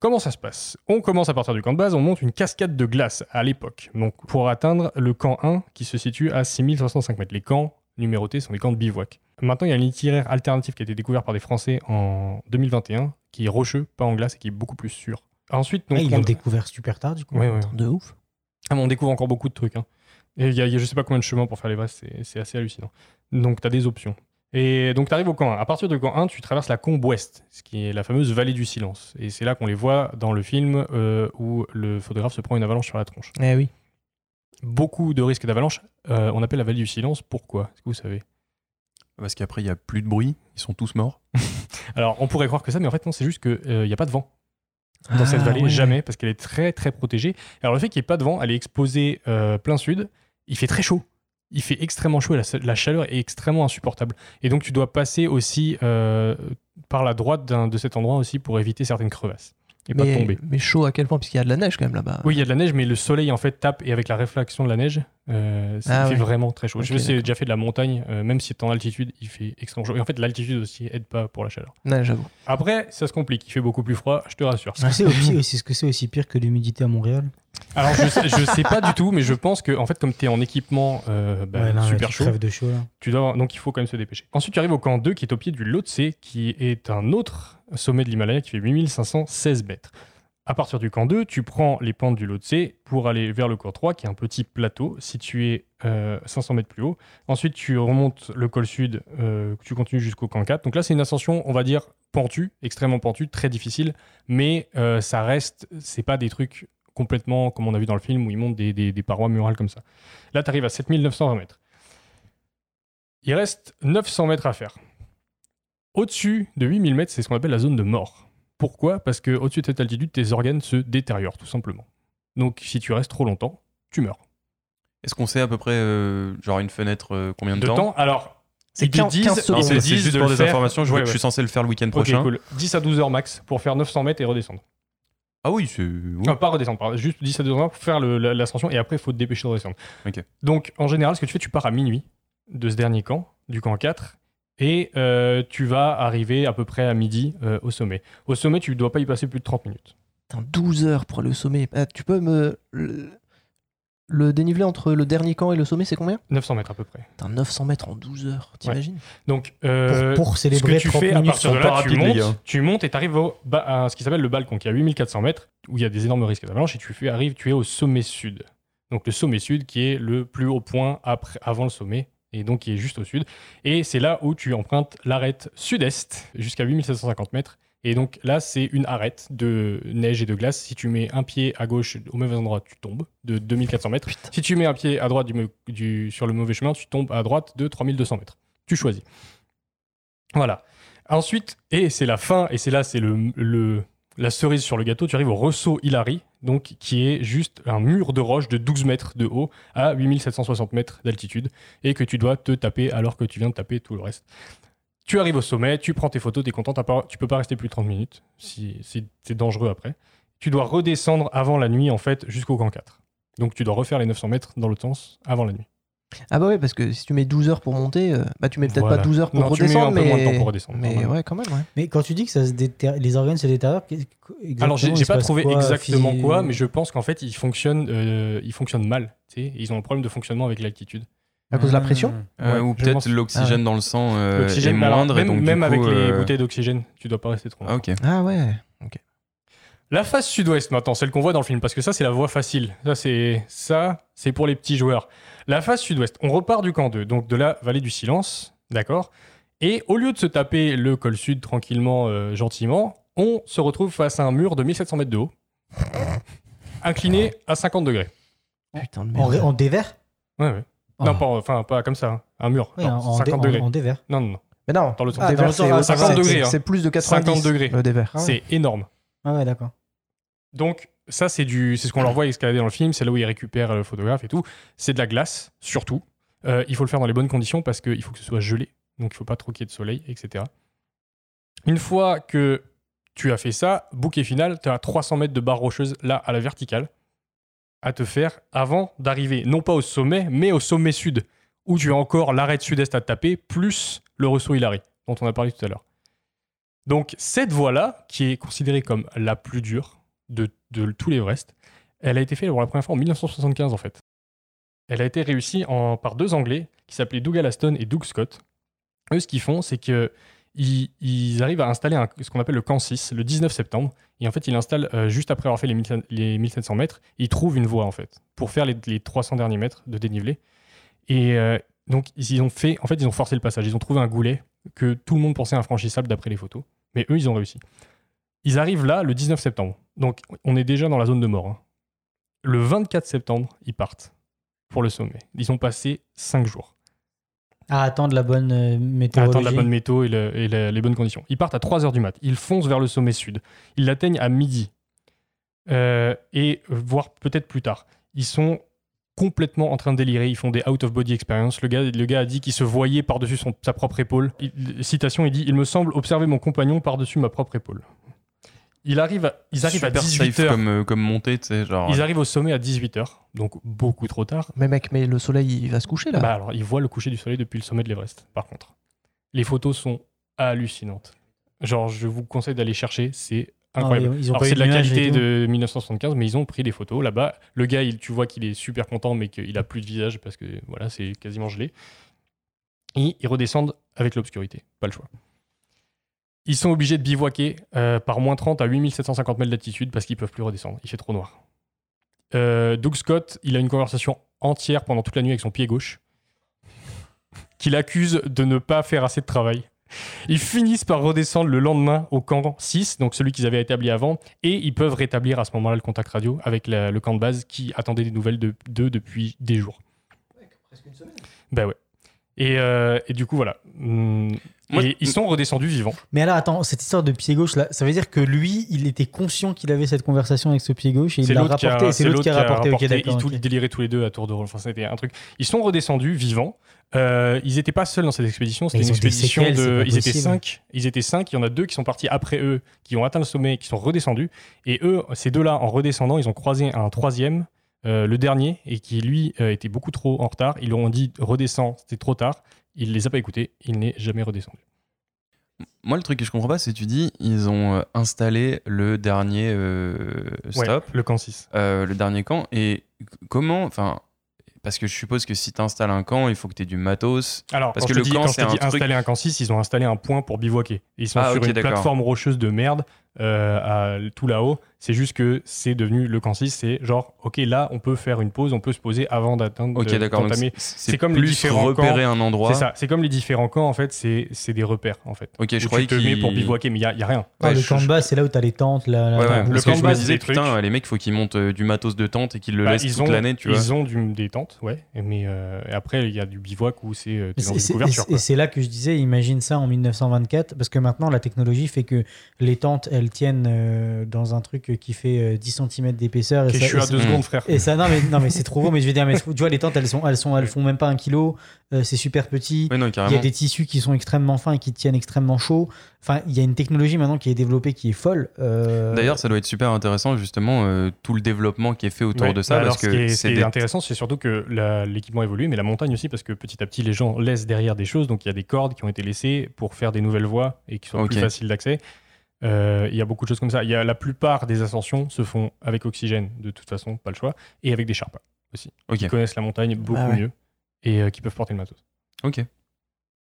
Comment ça se passe? On commence à partir du camp de base, on monte une cascade de glace à l'époque, donc pour atteindre le camp 1 qui se situe à 6305 mètres. Les camps numérotés sont des camps de bivouac. Maintenant, il y a un itinéraire alternatif qui a été découvert par des Français en 2021, qui est rocheux, pas en glace et qui est beaucoup plus sûr. Ensuite, donc,
Ah, ils
on-
l'ont découvert super tard, du coup.
Ouais, ouais.
De ouf.
Ah, mais on découvre encore beaucoup de trucs. hein. Et il y, a- il y a je sais pas combien de chemins pour faire l'Everest, c'est- c'est assez hallucinant. Donc tu as des options. Et donc tu arrives au camp 1. À partir du camp 1, tu traverses la combe ouest, ce qui est la fameuse vallée du silence. Et c'est là qu'on les voit dans le film euh, où le photographe se prend une avalanche sur la tronche.
Eh oui.
Beaucoup de risques d'avalanche. Euh, on appelle la vallée du silence. Pourquoi? Est-ce que vous savez?
Parce qu'après, il n'y a plus de bruit, ils sont tous morts.
Alors on pourrait croire que ça, mais en fait non, c'est juste qu'il n'y a pas de vent. Dans
Ah,
cette vallée,
ouais.
jamais, parce qu'elle est très très protégée. Alors le fait qu'il n'y ait pas de vent, elle est exposée euh, plein sud, il fait très chaud. Il fait extrêmement chaud et la, chaleur est extrêmement insupportable. Et donc tu dois passer aussi euh, par la droite de cet endroit aussi pour éviter certaines crevasses et pas
mais,
tomber.
mais chaud à quel point Puisqu'il y a de la neige quand même là-bas.
Oui, il y a de la neige, mais le soleil en fait tape et avec la réflexion de la neige, euh, ça
Ah
fait
ouais.
vraiment très chaud.
Ok,
Je sais, j'ai déjà fait de la montagne, euh, même si c'est en altitude, il fait extrêmement chaud. Et en fait, l'altitude aussi aide pas pour la chaleur.
Ouais, j'avoue.
Après, ça se complique. Il fait beaucoup plus froid, je te rassure.
Est-ce que c'est aussi, que c'est aussi pire que l'humidité à Montréal
Alors, je sais, je sais pas du tout, mais je pense que, en fait, comme tu es en équipement euh, bah,
Ouais, non, mais
super
tu
chaud,
de chaud, là.
tu dois, donc il faut quand même se dépêcher. Ensuite, tu arrives au camp 2 qui est au pied du Lhotse, qui est un autre sommet de l'Himalaya qui fait 8516 mètres. À partir du camp 2, tu prends les pentes du Lhotse pour aller vers le camp 3, qui est un petit plateau situé euh, 500 mètres plus haut. Ensuite, tu remontes le col sud, euh, tu continues jusqu'au camp 4. Donc là, c'est une ascension, on va dire, pentue, extrêmement pentue, très difficile, mais euh, ça reste, c'est pas des trucs complètement comme on a vu dans le film où ils montent des, des- des parois murales comme ça. Là, tu arrives à 7920 mètres. Il reste 900 mètres à faire. Au-dessus de 8000 mètres, c'est ce qu'on appelle la zone de mort. Pourquoi? Parce que au-dessus de cette altitude, tes organes se détériorent, tout simplement. Donc, si tu restes trop longtemps, tu meurs.
Est-ce qu'on sait à peu près, euh, genre une fenêtre, euh, combien de,
De temps? Alors,
C'est
ils te
15
disent,
15
ils
secondes.
te
C'est
disent
juste
de
pour des
faire-
informations, je,
Ouais,
je
ouais.
suis censé le faire le week-end prochain.
cool. 10 à 12 heures max pour faire 900 mètres et redescendre.
Ah oui, c'est. oui.
Non, pas redescendre, pardon. juste 10 à 12 heures pour faire l'ascension et après, il faut te dépêcher de redescendre.
Ok.
Donc, en général, ce que tu fais, tu pars à minuit de ce dernier camp, du camp 4, et euh, tu vas arriver à peu près à midi euh, au sommet. Au sommet, tu ne dois pas y passer plus de 30 minutes.
Putain, 12 heures pour aller au sommet. Ah, tu peux me. Le, le dénivelé entre le dernier camp et le sommet, c'est combien?
900 mètres à peu près.
Putain, 900 mètres en 12 heures, t'imagines?
Donc, euh,
Pour- pour célébrer
ce que tu
30
fais à
minutes,
partir de
sont
là,
pas
tu montes, tu montes et tu arrives au, à ce qui s'appelle le balcon, qui est à 8400 mètres, où il y a des énormes risques d'avalanche, et tu fais, arrives, tu es au sommet sud. Donc le sommet sud qui est le plus haut point après, avant le sommet, et donc qui est juste au sud. Et c'est là où tu empruntes l'arête sud-est jusqu'à 8750 mètres. Et donc là, c'est une arête de neige et de glace. Si tu mets un pied à gauche au mauvais endroit, tu tombes de 2400 mètres. Si tu mets un pied à droite du, me- du- sur le mauvais chemin, tu tombes à droite de 3200 mètres. Tu choisis. Voilà. Ensuite, et c'est la fin, et c'est là, c'est le, le- la cerise sur le gâteau, tu arrives au Ressaut Hilary, donc qui est juste un mur de roche de 12 mètres de haut à 8760 mètres d'altitude, et que tu dois te taper alors que tu viens de taper tout le reste. Tu arrives au sommet, tu prends tes photos, tu es content, pas- tu peux pas rester plus de 30 minutes, si, si c'est dangereux après. Tu dois redescendre avant la nuit, en fait, jusqu'au camp 4. Donc tu dois refaire les 900 mètres dans l'autre sens avant la nuit.
Ah bah ouais, parce que si tu mets 12 heures pour monter, euh, bah tu mets peut-être
Voilà.
pas 12 heures pour
Non, tu mets
redescendre,
un peu
mais...
moins de temps pour redescendre,
Mais
normalement.
ouais, quand même, ouais.
Mais quand tu dis que ça se déter- les organes se détériorent, qu'est- exactement,
Alors, j'ai
il
j'ai
se
pas
passe
trouvé
quoi,
exactement
physi-
quoi, mais je pense qu'en fait, ils fonctionnent, euh, ils fonctionnent mal. tu sais. Ils ont un problème de fonctionnement avec l'altitude.
À cause de la pression
Euh,
Ouais,
ou
je
peut-être
pense-
l'oxygène
Ah ouais.
dans le sang euh, est
L'oxygène, alors,
moindre. et
même,
donc, du
même
coup,
avec les
euh,
bouteilles d'oxygène, tu dois pas rester trop
Ah,
longtemps.
ok.
Ah ouais.
La face sud-ouest maintenant, celle qu'on voit dans le film, parce que ça c'est la voie facile. Ça c'est ça, c'est pour les petits joueurs. La face sud-ouest, on repart du camp 2, donc de la vallée du silence, d'accord? Et au lieu de se taper le col sud tranquillement, euh, gentiment, on se retrouve face à un mur de 1700 mètres de haut, incliné à 50 degrés.
Putain de merde.
en dévers?
Ouais, ouais.
Oh.
Non, pas, enfin, pas comme ça, hein. un mur.
Oui,
genre
en, en dé-
50
en-
degrés.
en dévers.
Non, non, non.
Mais non,
Dans le.
Ah,
dévers,
dans
c'est
le sens,
c'est-
50
c'est-
degrés, hein.
C'est plus de 90
50 degrés.
le dévers.
Ah ouais.
C'est énorme.
Ah ouais, d'accord.
Donc, ça, c'est du, c'est ce qu'on leur voit escalader dans le film. C'est là où ils récupèrent le photographe et tout. C'est de la glace, surtout. Euh, il faut le faire dans les bonnes conditions parce qu'il faut que ce soit gelé. Donc, il faut pas trop qu'il y de soleil, etc. Une fois que tu as fait ça, bouquet final, tu as 300 mètres de barre rocheuse là à la verticale à te faire avant d'arriver, non pas au sommet, mais au sommet sud, où tu as encore l'arête sud-est à taper, plus le ressaut Hilary, dont on a parlé tout à l'heure. Donc, cette voie-là, qui est considérée comme la plus dure, de, de tout l'Everest. Elle a été faite pour la première fois en 1975 en fait. Elle a été réussie en, par deux Anglais qui s'appelaient Doug Allaston et Doug Scott. Eux, ce qu'ils font, c'est que ils, arrivent à installer ce qu'on appelle le camp 6 le 19 septembre. Et en fait, ils l'installent euh, juste après avoir fait les, 1000 les 1700 mètres. Ils trouvent une voie en fait pour faire les, les 300 derniers mètres de dénivelé. Et euh, donc, ils ont fait, en fait, ils ont forcé le passage. Ils ont trouvé un goulet que tout le monde pensait infranchissable d'après les photos. Mais eux, ils ont réussi. Ils arrivent là le 19 septembre. Donc, on est déjà dans la zone de mort. hein. Le 24 septembre, ils partent pour le sommet. Ils ont passé 5 jours
À attendre la bonne euh,
à
météorologie.
attendre la bonne météo et, le- et le- les bonnes conditions. Ils partent à 3h du mat. Ils foncent vers le sommet sud. Ils l'atteignent à midi. Euh, et euh, voire peut-être plus tard. Ils sont complètement en train de délirer. Ils font des out-of-body experience. Le gars, le gars a dit qu'il se voyait par-dessus sa propre épaule. Il- citation, il dit Il me semble observer mon compagnon par-dessus ma propre épaule. Il arrive ils arrivent à
super
18
safe
h
comme, euh, comme montée, tu sais, genre.
Ils arrivent au sommet à 18h, donc beaucoup trop tard.
Mais mec, mais le soleil, il va se coucher là.
Bah alors, ils voient le coucher du soleil depuis le sommet de l'Everest, par contre. Les photos sont hallucinantes. Genre, je vous conseille d'aller chercher, c'est incroyable.
ont
alors, c'est de la qualité de 1975, mais ils ont pris des photos là-bas. Le gars, il, tu vois qu'il est super content, mais qu'il a plus de visage parce que voilà, c'est quasiment gelé. Et ils redescendent avec l'obscurité, pas le choix. Ils sont obligés de bivouaquer euh, par moins 30 à 8750 mètres d'altitude parce qu'ils peuvent plus redescendre. Il fait trop noir. Euh, Doug Scott, il a une conversation entière pendant toute la nuit avec son pied gauche, qu'il accuse de ne pas faire assez de travail. Ils finissent par redescendre le lendemain au camp 6, donc celui qu'ils avaient établi avant, et ils peuvent rétablir à ce moment-là le contact radio avec la- le camp de base qui attendait des nouvelles de- d'eux depuis des jours. Ben ouais. Et, euh, et du coup, voilà.
Moi-
et ils sont redescendus vivants.
Mais alors attends, cette histoire de pied gauche là, ça veut dire que lui, il était conscient qu'il avait cette conversation avec ce pied gauche et il
C'est
l'a
l'autre qui a,
rapporté. C'est l'autre qui a rapporté.
Rapporté. ils, déliraient tous les deux à tour de rôle. Enfin, c'était un truc. Ils sont redescendus vivants. Euh, ils n'étaient pas seuls dans cette expédition. C'était une expédition
séquelles,
de. Ils étaient cinq. Ils étaient cinq. Il y en a deux qui sont partis après eux, qui ont atteint le sommet, qui sont redescendus. Et eux, ces deux-là, en redescendant, ils ont croisé un troisième, euh, le dernier, et qui lui euh, était beaucoup trop en retard. Ils leur ont dit redescends, c'était trop tard. Il les a pas écoutés. Il n'est jamais redescendu.
Moi, le truc que je comprends pas, c'est que tu dis, ils ont euh, installé le dernier euh,
Ouais,
stop,
le camp 6.
euh, le dernier camp. Et comment, enfin, parce que je suppose que si tu installes un camp, il faut que tu aies du matos.
Alors,
parce
quand
que le
dis,
camp,
quand je
un
dis
truc.
installer un camp 6, ils ont installé un point pour bivouaquer. Ils sont
Ah,
sur
ok,
une plateforme rocheuse de merde, euh, à, tout là-haut. C'est juste que c'est devenu le camp 6. C'est genre, ok, là, on peut faire une pause, on peut se poser avant d'atteindre.
Ok, d'accord, c'est-
comme les
plus
différents
repérer
camps.
un endroit.
C'est ça. C'est comme les différents camps, en fait, c'est c'est des repères, en fait.
Ok, je
Où
croyais
tu te mets
qu'il-
pour bivouaquer, mais il n'y a, y a rien.
Ouais,
le
je-
camp de
je-
base, c'est là où t'as les tentes. La, la-
Ouais,
la-
le
parce
camp
que je
de
me
base,
disais, putain,
trucs.
les mecs, faut qu'ils montent euh, du matos de tente et qu'ils le
Bah,
laissent
ils
toute l'année, tu vois.
ils ont du- des tentes, ouais. Mais euh, après, il y a du bivouac où c'est euh,
c'est-
une
c'est-
couverture.
et c'est là que je disais, imagine ça en 1924, parce que maintenant la technologie fait que les tentes, elles tiennent dans un truc qui fait euh, 10 cm d'épaisseur. et ça-
je suis
et
à
ça-
deux secondes, frère.
Et ça, non mais, non, mais c'est trop beau, mais je veux dire, mais tu vois, les tentes, elles, sont, elles, sont, elles font même pas un kilo, euh, c'est super petit.
Non,
il y a des tissus qui sont extrêmement fins et qui tiennent extrêmement chaud. Enfin, il y a une technologie maintenant qui est développée qui est folle. euh,
D'ailleurs, ça doit être super intéressant, justement, euh, tout le développement qui est fait autour
Ouais,
de ça.
bah alors,
parce
ce qui
que
est, ce
c'est
qui est
des-
intéressant, c'est surtout que l'équipement évolue, mais la montagne aussi, parce que petit à petit, les gens laissent derrière des choses. Donc, il y a des cordes qui ont été laissées pour faire des nouvelles voies et qui soient plus
Ok.
faciles d'accès. Euh, Il y a beaucoup de choses comme ça. Il y a la plupart des ascensions se font avec oxygène, de toute façon, pas le choix, et avec des Sherpas aussi,
Ok.
qui connaissent la montagne beaucoup
Ah ouais.
mieux et euh, qui peuvent porter le matos.
Ok.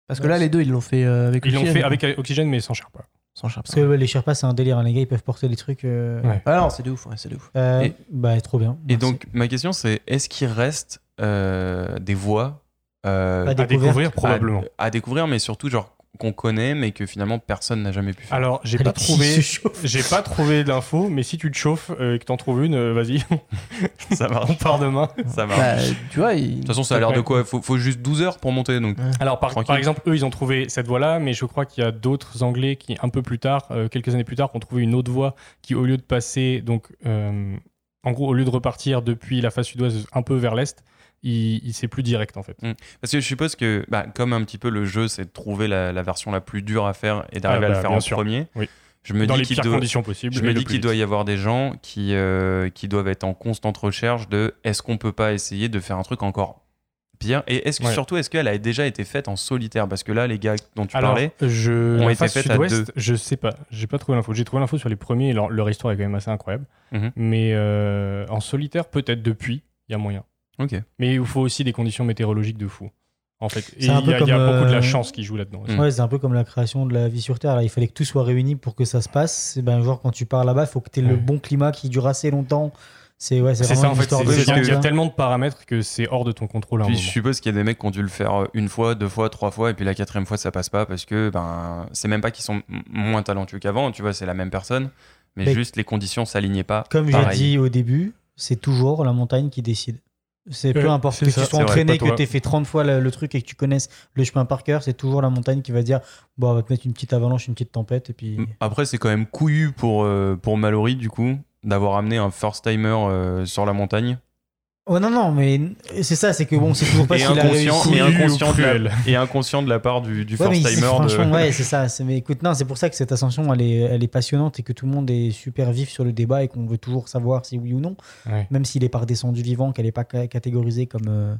Parce que là, les deux, ils l'ont fait euh, avec
Ils l'ont
Oxygène.
fait avec oxygène, mais sans Sherpa.
Sans Sherpa.
Parce que ouais, les Sherpas, c'est un délire. hein. Les gars, ils peuvent porter des trucs. euh,
Ouais.
Ah non, c'est de ouf, ouais, c'est de ouf.
euh,
Et-
Bah, trop bien.
Et
Merci.
donc, ma question, c'est est-ce qu'il reste euh, des voies euh,
À
À découvrir, probablement.
à, à découvrir, mais surtout, genre, qu'on connaît, mais que finalement, personne n'a jamais pu faire
Alors, j'ai pas trouvé, j'ai pas trouvé d'infos, mais si tu te chauffes euh, et que t'en trouves une, euh, vas-y,
Ça marche.
on part demain.
Ça marche.
Bah, tu vois,
De toute façon, ça a l'air de quoi? Faut, faut juste 12 heures pour monter, donc.
Alors, par, exemple, eux, ils ont trouvé cette voie-là, mais je crois qu'il y a d'autres Anglais qui, un peu plus tard, euh, quelques années plus tard, ont trouvé une autre voie qui, au lieu de passer, donc, euh, en gros, au lieu de repartir depuis la face sud-ouest un peu vers l'est, il, il- c'est plus direct en fait.
Parce que je suppose que, bah, comme un petit peu le jeu, c'est de trouver la, la version la plus dure à faire et d'arriver
Ah
à
bah,
le faire en
sûr.
premier.
Oui.
Je me
Dans
dis
les
qu'il
pires
doit-
conditions possibles
Je me dis qu'il doit y avoir des gens qui, euh, qui doivent être en constante recherche de est-ce qu'on peut pas essayer de faire un truc encore pire Et est-ce que
Ouais.
surtout, est-ce qu'elle a déjà été faite en solitaire? Parce que là, les gars dont tu
Alors,
parlais
je,
ont
la
été faites à deux.
je sais pas, j'ai pas trouvé l'info. J'ai trouvé l'info sur les premiers, leur histoire est quand même assez incroyable.
Mhm.
Mais euh, en solitaire, peut-être depuis, il y a moyen.
Ok.
Mais il faut aussi des conditions météorologiques de fou. En fait, et
C'est un
il y, a- y beaucoup de la
euh,
chance qui joue là-dedans.
Ouais, c'est un peu comme la création de la vie sur Terre. Là. Il fallait que tout soit réuni pour que ça se passe. Et ben, genre, quand tu pars là-bas, il faut que tu aies le bon climat qui dure assez longtemps. C'est ouais, c'est
C'est
vraiment
ça en fait, il y a- y tellement de paramètres que c'est hors de ton contrôle à un
Puis
moment.
je suppose qu'il y a des mecs qui ont dû le faire euh, une fois, deux fois, trois fois, et puis la quatrième fois ça passe pas parce que ben c'est même pas qu'ils sont moins talentueux qu'avant, tu vois, c'est la même personne, mais,
Mais-
juste les conditions s'alignaient pas.
Comme j'ai dit au début, c'est toujours la montagne qui décide. C'est peu importe que
ça,
tu sois
vrai,
entraîné, que tu aies fait 30 fois le, le truc et que tu connaisses le chemin par cœur, c'est toujours la montagne qui va dire bon, on va te mettre une petite avalanche, une petite tempête et puis.
Après c'est quand même couillu pour euh, pour Mallory du coup d'avoir amené un first timer euh, sur la montagne.
Oh non, non, mais c'est ça, c'est que bon, c'est toujours pas
et
s'il a
inconscient,
réussi.
et inconscient, de la, et inconscient de la part du, du
Ouais,
first
c'est-
timer.
franchement,
de...
ouais, c'est ça. C'est- Mais écoute, non, c'est pour ça que cette ascension, elle est, elle est passionnante et que tout le monde est super vif sur le débat et qu'on veut toujours savoir si oui ou non.
Ouais.
Même s'il est pas redescendu vivant, qu'elle n'est pas ca- catégorisée comme euh,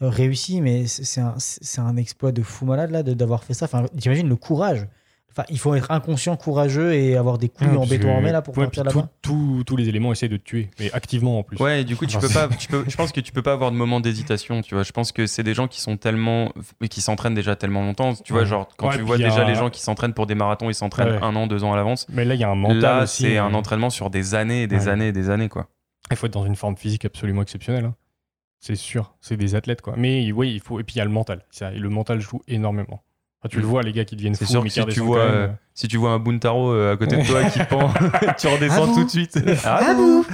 réussie, mais c'est c'est un, un exploit de fou malade là d'avoir fait ça. Enfin, j'imagine le courage. Enfin, il faut être inconscient, courageux et avoir des couilles en béton armé là pour
ouais,
partir là-bas.
tous les éléments essaient de te tuer, mais activement en plus.
Ouais, et du coup, tu peux
c'est-
pas, tu peux, je pense que tu peux pas avoir de moment d'hésitation, tu vois. Je pense que c'est des gens qui sont tellement, qui s'entraînent déjà tellement longtemps, tu vois. Genre, quand
Ouais,
tu vois
a
déjà les gens qui s'entraînent pour des marathons, ils s'entraînent
Ouais.
un an, deux ans à l'avance.
Mais là, il y a un mental
Là, c'est
euh,
un entraînement sur des années et des
Ouais.
années et des années, quoi.
Il faut être dans une forme physique absolument exceptionnelle. hein. C'est sûr, c'est des athlètes quoi. Mais oui, il faut et puis il y a le mental. Ça, et le mental joue énormément. Enfin, tu le vois, les gars qui deviennent
C'est
fous,
sûr
mais
que si tu, vois,
même.
euh, si tu vois un Buntaro euh, à côté de toi qui pend, tu redescends tout de suite. Ah,
À vous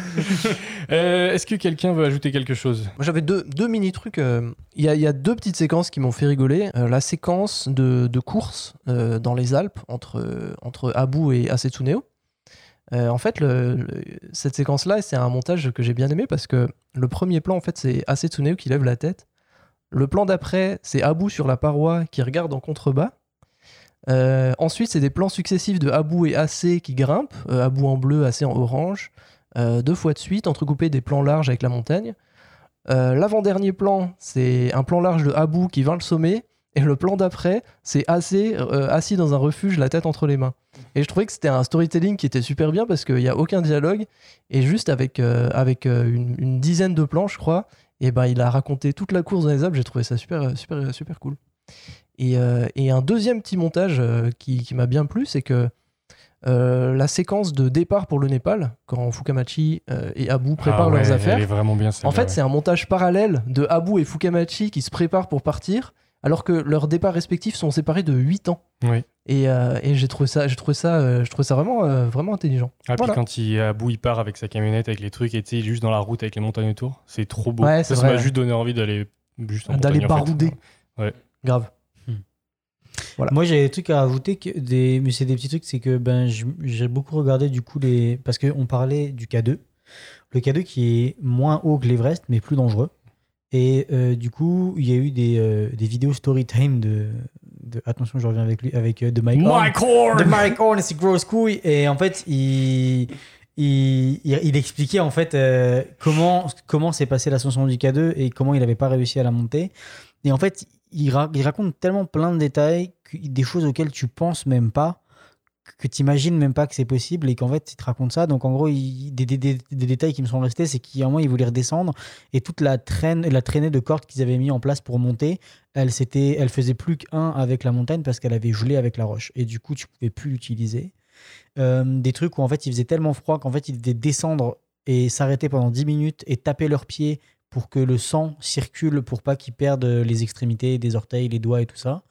Euh, Est-ce que quelqu'un veut ajouter quelque chose?
Moi, j'avais deux, deux mini trucs. euh, Il y, a, il y a deux petites séquences qui m'ont fait rigoler. Euh, la séquence de, de course euh, dans les Alpes entre, euh, entre Abu et Asetsuneo. Euh, en fait, le- le- cette séquence-là, c'est un montage que j'ai bien aimé parce que le premier plan, en fait, c'est Asetsuneo qui lève la tête. Le plan d'après, c'est Abu sur la paroi qui regarde en contrebas. Euh, ensuite, c'est des plans successifs de Abu et AC qui grimpent. Euh, Abu en bleu, AC en orange. Euh, deux fois de suite, entrecoupés des plans larges avec la montagne. L'avant-dernier plan, c'est un plan large de Abu qui vint le sommet. Et le plan d'après, c'est AC assis dans un refuge, la tête entre les mains. Et je trouvais que c'était un storytelling qui était super bien parce qu'il n'y a aucun dialogue. Et juste avec, avec une dizaine de plans, je crois, et ben, il a raconté toute la course dans les Alpes. J'ai trouvé ça super, super, super cool. Et, euh, et un deuxième petit montage euh, qui, qui m'a bien plu, c'est que euh, la séquence de départ pour le Népal, quand Fukamachi euh, et Abu préparent
Ah ouais,
leurs affaires,
Elle est vraiment bien
en fait,
ouais.
c'est un montage parallèle de Abu et Fukamachi qui se préparent pour partir, alors que leurs départs respectifs sont séparés de 8 ans.
Oui.
Et, euh, et j'ai trouvé ça, j'ai trouvé ça, euh, je trouvais ça vraiment, euh, vraiment intelligent.
Ah, puis quand il il part avec sa camionnette, avec les trucs, et tu sais, il est juste dans la route avec les montagnes autour. C'est trop beau.
Ouais,
ça m'a juste donné envie d'aller juste en
D'aller
montagne, en fait.
barouder.
Ouais.
Grave. Voilà.
Moi, j'ai des trucs à rajouter, que des... mais c'est des petits trucs, c'est que ben, j'ai beaucoup regardé du coup les. Parce qu'on parlait du K2. Le K2 qui est moins haut que l'Everest, mais plus dangereux. Et euh, du coup, il y a eu des, euh, des vidéos story time de, de- Attention, je reviens avec lui, avec euh, de Mike Horn.
Mike Horn
De Mike Horn et ses grosses couilles. Et en fait, il. Il, il- il expliquait en fait comment comment s'est passée l'ascension du K2 et comment il n'avait pas réussi à la monter. Et en fait, il, ra- il raconte tellement plein de détails, des choses auxquelles tu penses même pas, que tu imagines même pas que c'est possible et qu'en fait, il te raconte ça. Donc en gros, des, détails qui me sont restés, c'est qu'à un moment, il voulait redescendre et toute la, traîne, la traînée de cordes qu'ils avaient mis en place pour monter, elle, s'était- elle faisait plus qu'un avec la montagne parce qu'elle avait gelé avec la roche. Et du coup, tu pouvais plus l'utiliser. Euh, des trucs où en fait, il faisait tellement froid qu'en fait, ils devaient descendre et s'arrêter pendant 10 minutes et taper leurs pieds pour que le sang circule pour pas qu'ils perdent les extrémités, des orteils, les doigts et tout ça.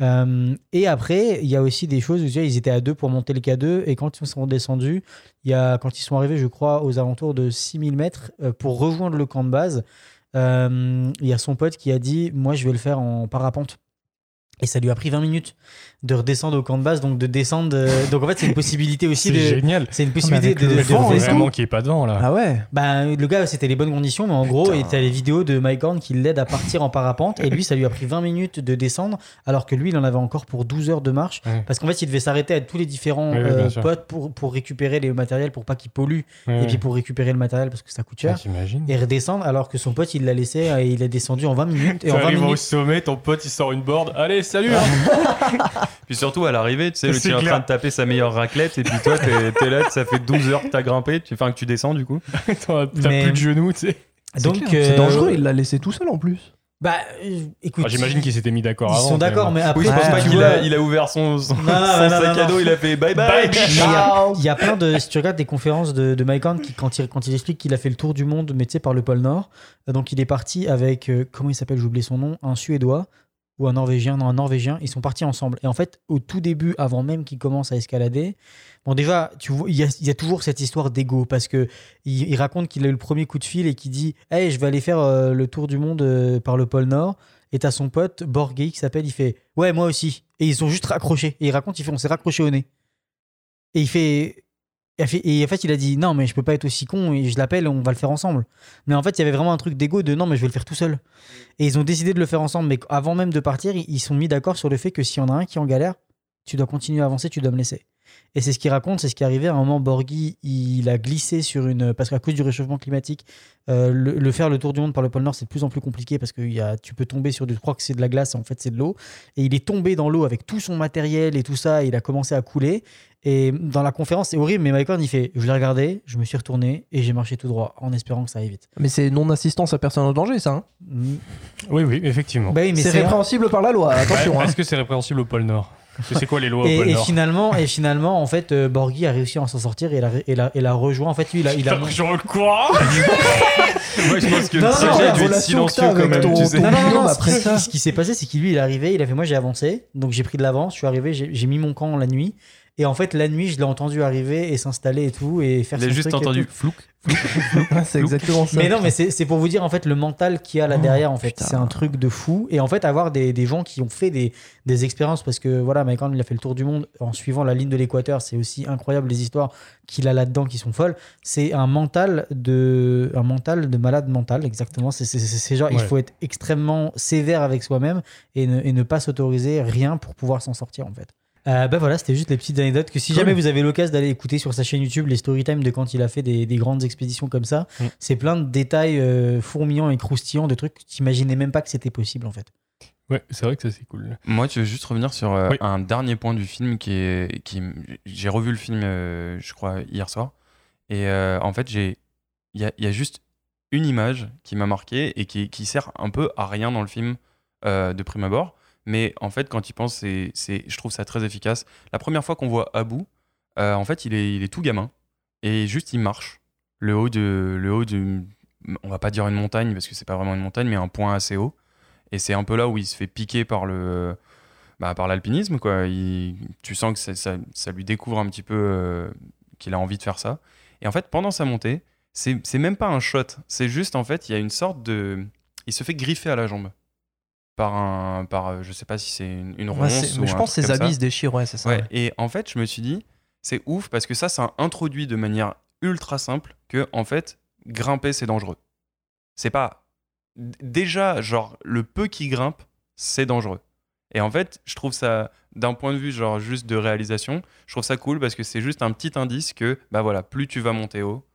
Euh, et après, il y a aussi des choses tu ils étaient à deux pour monter le K2 et quand ils sont descendus, y a, quand ils sont arrivés, je crois, aux alentours de 6000 mètres euh, pour rejoindre le camp de base, euh, il y a son pote qui a dit Moi, je vais le faire en parapente. Et ça lui a pris 20 minutes de redescendre au camp de base, donc de descendre. euh, Donc en fait, c'est une possibilité aussi
C'est
de.
génial.
C'est une
Ah,
possibilité de,
le
de- de
vent,
redescendre.
vraiment n'y ait pas de vent, là.
Ah ouais
Ben, le gars, c'était les bonnes conditions, mais en gros, il t'as les vidéos de Mike Horn qui l'aide à partir en parapente. Et lui, ça lui a pris 20 minutes de descendre, alors que lui, il en avait encore pour 12 heures de marche.
Ouais.
Parce qu'en fait, il devait s'arrêter à tous les différents
Oui, oui, bien
euh, potes pour, pour récupérer les matériels, pour pas qu'ils polluent,
Ouais,
et
ouais.
puis pour récupérer le matériel parce que ça coûte cher.
Ah, t'imagines
et redescendre, alors que son pote, il l'a laissé et il est descendu en 20 minutes. Et en 20
arrives au
minutes.
sommet, ton pote il sort une board. Allez, salut
Puis surtout à l'arrivée, tu sais, le
C'est
type est en train de taper sa meilleure raclette et puis toi t'es là, ça fait 12 heures que t'as grimpé, tu- enfin que tu descends du coup.
T'as
Mais-
plus de genoux, tu sais.
Donc,
C'est
euh,
dangereux, il l'a laissé tout seul en plus.
Bah, euh, écoute.
Ah, J'imagine qu'ils s'étaient mis d'accord
Ils
avant.
sont d'accord,
même.
mais après.
Oui, je pense
tu
pas qu'il
vois-
a, il a ouvert son, son,
Non,
son
non, non,
sac
non,
à dos,
non.
il a fait bye bye.
Il y, a, il y a plein de. Si tu regardes des conférences de, de Mike Horn, qui, quand, il, quand il explique qu'il a fait le tour du monde, mais tu sais, par le pôle Nord, euh, donc il est parti avec. euh, comment il s'appelle J'ai oublié son nom. Un Suédois ou un Norvégien. Non, un Norvégien. Ils sont partis ensemble. Et en fait, au tout début, avant même qu'ils commencent à escalader, bon, déjà, tu vois, il y a, toujours cette histoire d'ego parce que il, il raconte qu'il a eu le premier coup de fil et qu'il dit Hey, je vais aller faire euh, le tour du monde euh, par le pôle Nord. Et t'as son pote, Borghi, qui s'appelle, il fait Ouais, moi aussi. Et ils sont juste raccrochés. Et il raconte, il fait On s'est raccroché au nez. Et il fait. Et en fait, il a dit non, mais je peux pas être aussi con et je l'appelle, on va le faire ensemble. Mais en fait, il y avait vraiment un truc d'ego de non, mais je vais le faire tout seul. Et ils ont décidé de le faire ensemble. Mais avant même de partir, ils sont mis d'accord sur le fait que s'il y en a un qui est en galère, tu dois continuer à avancer, tu dois me laisser. Et c'est ce qu'il raconte, c'est ce qui est arrivé. À un moment, Borghi, il a glissé sur une. Parce qu'à cause du réchauffement climatique, euh, le, faire le tour du monde par le pôle Nord, c'est de plus en plus compliqué parce que tu peux tomber sur du. Je crois que c'est de la glace, en fait, c'est de l'eau. Et il est tombé dans l'eau avec tout son matériel et tout ça. Et il a commencé à couler. Et dans la conférence, c'est horrible, mais Mike Horn, il fait Je l'ai regardé, je me suis retourné et j'ai marché tout droit en espérant que ça aille vite.
Mais c'est non-assistance à personne en danger, ça. hein
Mm.
Oui, oui, effectivement.
Bah oui, mais
c'est répréhensible par la loi, attention.
Ouais,
hein.
Est-ce que c'est répréhensible au pôle Nord C'est quoi les lois au
et,
pôle
et
Nord
finalement, et finalement, en fait, euh, Borghi a réussi à s'en sortir et l'a et l'a- et l'a rejoint. En fait, lui, il a, il a
le courant
Moi, je pense que
Non,
le
non,
sujet
non,
dû être silencieux quand même,
ton-
tu sais.
Non, non, non, non,
après
ce qui-
ça-
Ce qui s'est passé, c'est qu'il lui, il est arrivé, il a fait Moi, j'ai avancé, donc j'ai pris de l'avance, je suis arrivé, j'ai mis mon camp la nuit. Et en fait, la nuit, je l'ai entendu arriver et s'installer et tout. Et faire
Il a
son
juste
truc
entendu flouk.
c'est exactement ça.
Mais non, mais c'est pour vous dire en fait le mental qu'il y a là derrière. En fait, c'est un truc de fou. Et en fait, avoir des, des gens qui ont fait des, des expériences, parce que voilà, Mike Horn, il a fait le tour du monde en suivant la ligne de l'équateur. C'est aussi incroyable les histoires qu'il a là-dedans qui sont folles. C'est un mental de un mental de malade mental, exactement. C'est c'est- c'est- c'est genre il faut être extrêmement sévère avec soi-même et ne, et ne pas s'autoriser rien pour pouvoir s'en sortir en fait. Euh, ben voilà, c'était juste les petites anecdotes que si
Cool.
jamais vous avez l'occasion d'aller écouter sur sa chaîne YouTube les story time de quand il a fait des, des grandes expéditions comme ça,
Mm.
c'est plein de détails euh, fourmillants et croustillants de trucs que tu t'imaginais même pas que c'était possible en fait.
Ouais, c'est vrai que ça c'est cool.
Moi, je veux juste revenir sur euh,
Oui.
un dernier point du film qui est. Qui, j'ai revu le film, euh, je crois, hier soir. Et euh, en fait, j'ai. Il y a, y a juste une image qui m'a marqué et qui, qui sert un peu à rien dans le film euh, de prime abord. Mais en fait, quand il pense, c'est, je trouve ça très efficace. La première fois qu'on voit Abu, euh, en fait, il est, tout gamin. Et juste, il marche. Le haut de. Le haut de on va pas dire une montagne parce que c'est pas vraiment une montagne, mais un point assez haut. Et c'est un peu là où il se fait piquer par le bah, par l'alpinisme quoi. Tu sens que ça, ça- ça lui découvre un petit peu euh, qu'il a envie de faire ça. Et en fait, pendant sa montée, c'est c'est même pas un shot. C'est juste en fait, il y a une sorte de, il se fait griffer à la jambe par un par euh, je sais pas si c'est une, une
Ouais,
ronce ou
mais je
un
pense que ses habits se déchirent, ouais, c'est ça.
Ouais,
ouais.
Et en fait, je me suis dit, c'est ouf parce que ça, ça introduit de manière ultra simple que, en fait, grimper, c'est dangereux. C'est pas. Déjà, genre, le peu qui grimpe, c'est dangereux. Et en fait, je trouve ça, d'un point de vue, genre, juste de réalisation, je trouve ça cool parce que c'est juste un petit indice que, bah voilà, plus tu vas monter haut,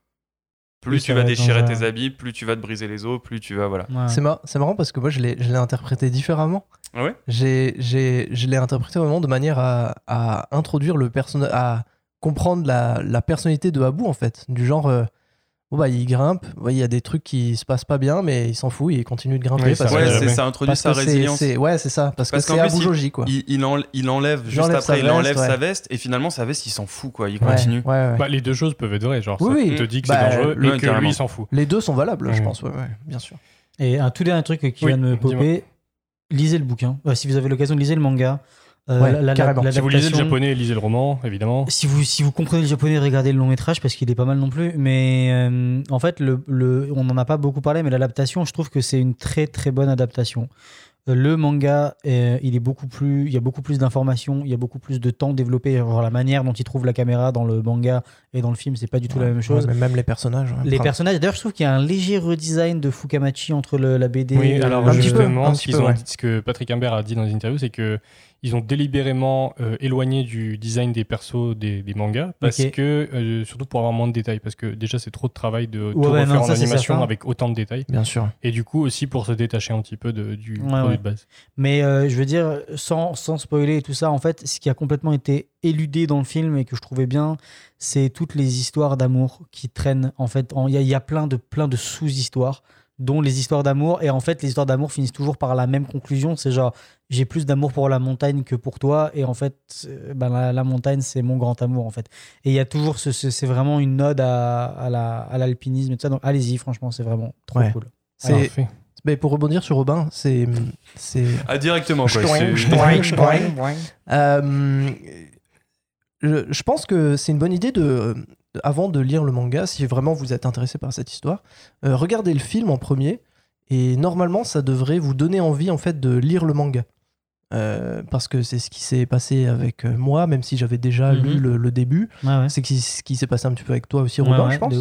plus
Plus
tu vas déchirer tes habits, plus tu vas te briser les os, plus tu vas, voilà.
Ouais.
C'est mar- c'est marrant parce que moi je l'ai interprété différemment.
Ah ouais?
J'ai- j'ai- Je l'ai interprété vraiment de manière à, à introduire le personnage, à comprendre la, la personnalité de Abu en fait. Du genre, euh, bon bah il grimpe, ouais, il y a des trucs qui se passent pas bien, mais il s'en fout, il continue de grimper.
Oui, ça
parce
Ouais,
que-
c'est- ça introduit
parce
sa
que c'est-
résilience.
c'est- Ouais, c'est ça, parce,
Parce
que
qu'en
c'est quoi.
Il, il, en- il enlève, juste
enlève
après,
sa
il enlève
veste,
sa veste, et finalement, sa veste, il s'en fout, quoi. Il continue.
ouais, ouais.
Bah, les deux choses peuvent être vraies, genre
Oui,
ça
oui.
te dit que
Bah,
c'est dangereux
ouais,
et que lui il s'en fout.
Les deux sont valables, je
Ouais.
pense, ouais, bien sûr.
Et un tout dernier truc qui vient de me popper, lisez le bouquin. Euh, si vous avez l'occasion, lisez le manga. Euh,
Ouais,
la- la-
carrément.
Si vous lisez le japonais, lisez le roman, évidemment.
Si vous, si vous comprenez le japonais, regardez le long métrage parce qu'il est pas mal non plus. Mais euh, en fait, le, le- on n'en a pas beaucoup parlé, mais l'adaptation, je trouve que c'est une très très bonne adaptation. Euh, Le manga, euh, il est beaucoup plus, il y a beaucoup plus d'informations, il y a beaucoup plus de temps développé. Genre la manière dont il trouve la caméra dans le manga et dans le film, c'est pas du tout la même chose.
Ouais, mais même les personnages. ouais.
Les personnages, d'ailleurs, je trouve qu'il y a un léger redesign de Fukamachi entre le- la BD.
Oui,
euh,
alors
un petit peu,
justement,
un
ce,
petit peu,
ont
ouais.
dit- ce que Patrick Imbert a dit dans une interview, c'est que ils ont délibérément euh, éloigné du design des persos des, des mangas parce que euh, surtout pour avoir moins de détails parce que déjà c'est trop de travail de tout
Ouais, ouais,
refaire
non,
en animation avec autant de détails
Bien sûr.
et du coup aussi pour se détacher un petit peu de- du
Ouais,
produit de base.
Mais euh, je veux dire, sans, sans spoiler et tout ça, en fait, ce qui a complètement été éludé dans le film et que je trouvais bien, c'est toutes les histoires d'amour qui traînent. En fait, il y, y a plein de, plein de sous-histoires, dont les histoires d'amour. Et en fait, les histoires d'amour finissent toujours par la même conclusion. C'est genre, j'ai plus d'amour pour la montagne que pour toi. Et en fait, ben, la, la montagne, c'est mon grand amour, en fait. Et il y a toujours, ce, ce- c'est vraiment une ode à, à la- à l'alpinisme et tout ça. Donc allez-y, franchement, c'est vraiment trop
Ouais.
cool.
C'est-
Parfait.
mais pour rebondir sur Robin, c'est. c'est...
Ah, directement, quoi.
Euh, je, je pense que c'est une bonne idée de, avant de lire le manga, si vraiment vous êtes intéressé par cette histoire, euh, regardez le film en premier et normalement ça devrait vous donner envie en fait de lire le manga. Euh, parce que c'est ce qui s'est passé avec euh, moi, même si j'avais déjà
Mhm.
lu le, le début.
Ouais.
C'est ce qui s'est passé un petit peu avec toi aussi, Robin,
ouais,
je pense.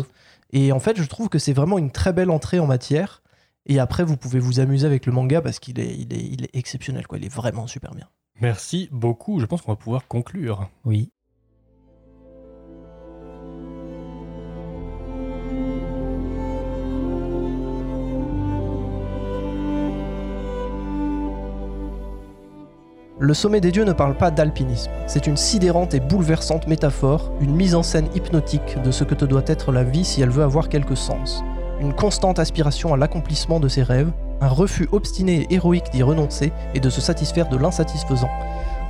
Et en fait, je trouve que c'est vraiment une très belle entrée en matière. Et après, vous pouvez vous amuser avec le manga parce qu'il est, il est, il est exceptionnel, quoi. Il est vraiment super bien.
Merci beaucoup. Je pense qu'on va pouvoir conclure.
Oui.
Le sommet des dieux ne parle pas d'alpinisme. C'est une sidérante et bouleversante métaphore, une mise en scène hypnotique de ce que te doit être la vie si elle veut avoir quelque sens. Une constante aspiration à l'accomplissement de ses rêves, un refus obstiné et héroïque d'y renoncer et de se satisfaire de l'insatisfaisant.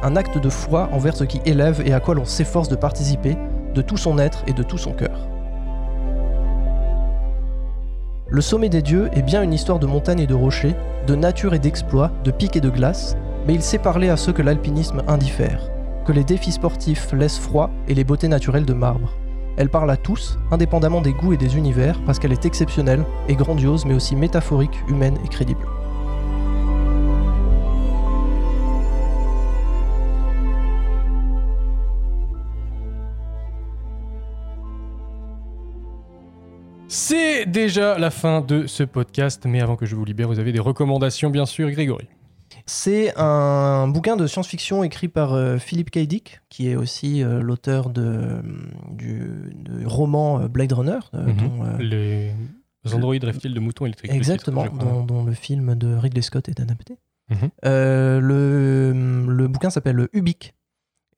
un acte de foi envers ce qui élève et à quoi l'on s'efforce de participer de tout son être et de tout son cœur. Le sommet des dieux est bien une histoire de montagnes et de rochers, de nature et d'exploits, de pics et de glace, mais il sait parler à ceux que l'alpinisme indiffère, que les défis sportifs laissent froid et les beautés naturelles de marbre. Elle parle à tous, indépendamment des goûts et des univers, parce qu'elle est exceptionnelle et grandiose, mais aussi métaphorique, humaine et crédible.
C'est déjà la fin de ce podcast, mais avant que je vous libère, vous avez des recommandations, bien sûr, Grégory?
C'est un bouquin de science-fiction écrit par euh, Philip K. Dick, qui est aussi euh, l'auteur de, du, du roman euh, Blade Runner.
Mhm.
dont,
Les androïdes rêvent-ils de moutons électriques
Exactement,
crois.
dont, dont le film de Ridley Scott est adapté.
Mhm.
Euh, le, le bouquin s'appelle Ubik.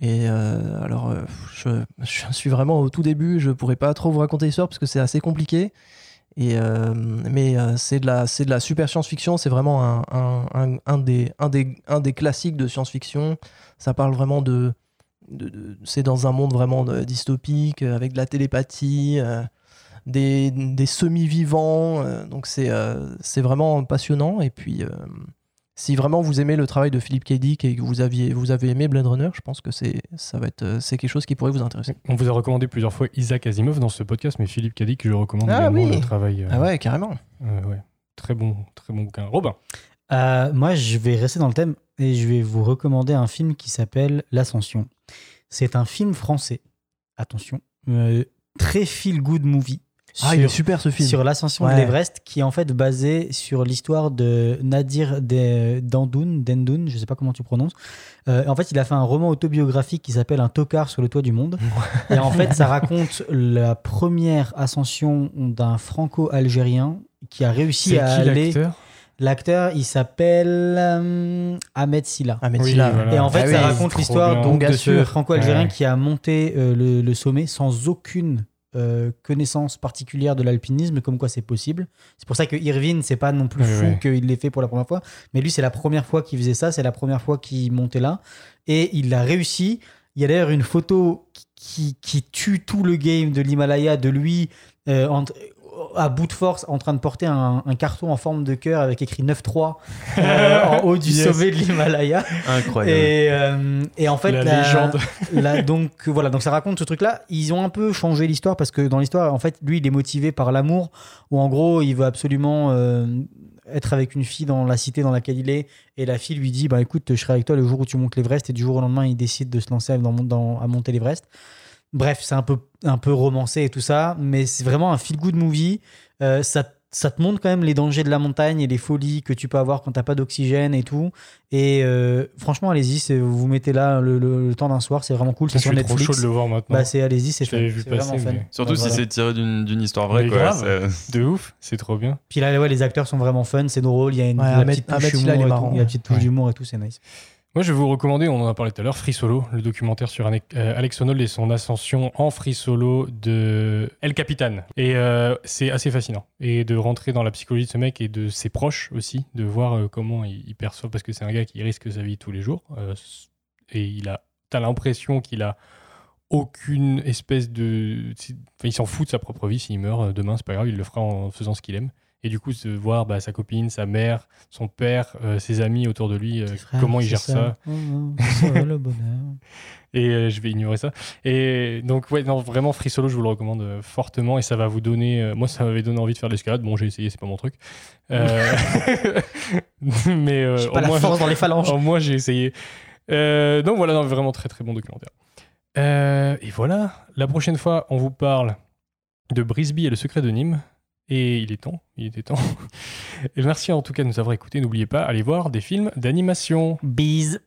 Et euh, alors, je, je suis vraiment au tout début, je pourrais pas trop vous raconter l'histoire parce que c'est assez compliqué. Euh, mais euh, c'est de, la- super science-fiction, c'est vraiment un, des, classiques de science-fiction. Ça parle vraiment de. c'est dans un monde vraiment de- dystopique, euh, avec de la télépathie, euh, des, semi-vivants. euh, donc c'est euh, c'est vraiment passionnant. Et puis, euh, si vraiment vous aimez le travail de Philippe K. Dick et que vous, aviez, vous avez aimé Blade Runner, je pense que c'est ça va être euh, c'est quelque chose qui pourrait vous intéresser.
On vous a recommandé plusieurs fois Isaac Asimov dans ce podcast, mais Philippe Cadic, je recommande
Ah
également
oui.
le travail. euh,
Ah ouais, carrément.
euh, ouais. Très bon, très bon bouquin. Robin.
Euh, moi, je vais rester dans le thème et je vais vous recommander un film qui s'appelle L'Ascension. C'est un film français. Attention. euh, très feel good movie.
Ah, il est super, ce film.
Sur l'ascension
Ouais.
de l'Everest, qui est en fait basé sur l'histoire de Nadir Dandoun, Dendoun, je sais pas comment tu prononces. Euh, en fait, il a fait un roman autobiographique qui s'appelle Un tocard sur le toit du monde. Et en fait, ça raconte la première ascension d'un franco-algérien qui a réussi à
qui
aller.
l'acteur?
Il s'appelle euh, Ahmed Silla.
Ahmed
Oui,
Silla.
voilà.
Et en fait,
Ah
ça
oui,
raconte l'histoire donc de ce franco-algérien
Ouais.
qui a monté euh, le, le sommet sans aucune euh, connaissance particulière de l'alpinisme, comme quoi c'est possible. C'est pour ça que Irvine, c'est pas non plus
Oui,
fou
oui.
qu'il l'ait fait pour la première fois, mais lui, c'est la première fois qu'il faisait ça, c'est la première fois qu'il montait là, et il l'a réussi. Il y a d'ailleurs une photo qui, qui tue tout le game de l'Himalaya, de lui euh, en- à bout de force en train de porter un, un carton en forme de cœur avec écrit 9-3 euh, en haut du
Yes.
sommet de l'Himalaya.
Incroyable.
Et, euh, et en fait,
La
la-
légende.
la- donc voilà, donc ça raconte ce truc-là. Ils ont un peu changé l'histoire parce que dans l'histoire, en fait, lui, il est motivé par l'amour, où en gros, il veut absolument euh, être avec une fille dans la cité dans laquelle il est, et la fille lui dit, bah écoute, je serai avec toi le jour où tu montes l'Everest, et du jour au lendemain, il décide de se lancer dans, dans- à monter l'Everest. Bref, c'est un peu, un peu romancé et tout ça, mais c'est vraiment un feel-good movie. Euh, ça, ça te montre quand même les dangers de la montagne et les folies que tu peux avoir quand t'as pas d'oxygène et tout. Et euh, franchement, allez-y, c'est- vous vous mettez là le, le- le temps d'un soir, c'est vraiment cool. C'est sur
suis trop
Netflix.
chaud de le voir maintenant.
Bah, c'est allez-y, c'est
Je l'avais
fun.
vu
C'est
passer,
vraiment fun.
mais-
Surtout
Ouais,
si
voilà.
c'est tiré d'une d'une histoire vraie, quoi.
grave.
c'est-
De ouf, c'est trop bien.
Puis là, ouais, les acteurs sont vraiment fun, c'est drôle, il y a une
Ouais,
la
Ahmed-
petite touche d'humour et tout, c'est nice.
Moi, je vais vous recommander, on en a parlé tout à l'heure, Free Solo, le documentaire sur euh, Alex Honnold et son ascension en free solo de El Capitan. Et euh, c'est assez fascinant. Et de rentrer dans la psychologie de ce mec et de ses proches aussi, de voir euh, comment il, perçoit, parce que c'est un gars qui risque sa vie tous les jours. et il a, t'as l'impression qu'il a aucune espèce de. Enfin, il s'en fout de sa propre vie. S'il meurt demain, c'est pas grave, il le fera en faisant ce qu'il aime. Et du coup, de voir bah, sa copine, sa mère, son père, euh, ses amis autour de lui, euh, comment il gère ça.
Le bonheur.
Et euh, je vais ignorer ça. Et donc, ouais, non, vraiment, Free Solo, je vous le recommande fortement. Et ça va vous donner. moi, ça m'avait donné envie de faire de l'escalade. Bon, j'ai essayé, c'est pas mon truc. Mais
pas
au
la
moins,
force dans les phalanges.
Au moins, j'ai essayé. Donc, voilà, non, vraiment très très bon documentaire. Et voilà, la prochaine fois, on vous parle de Brisby et le secret de Nîmes. Et il est temps, il était temps. Et merci en tout cas de nous avoir écoutés. N'oubliez pas, allez voir des films d'animation.
Bise.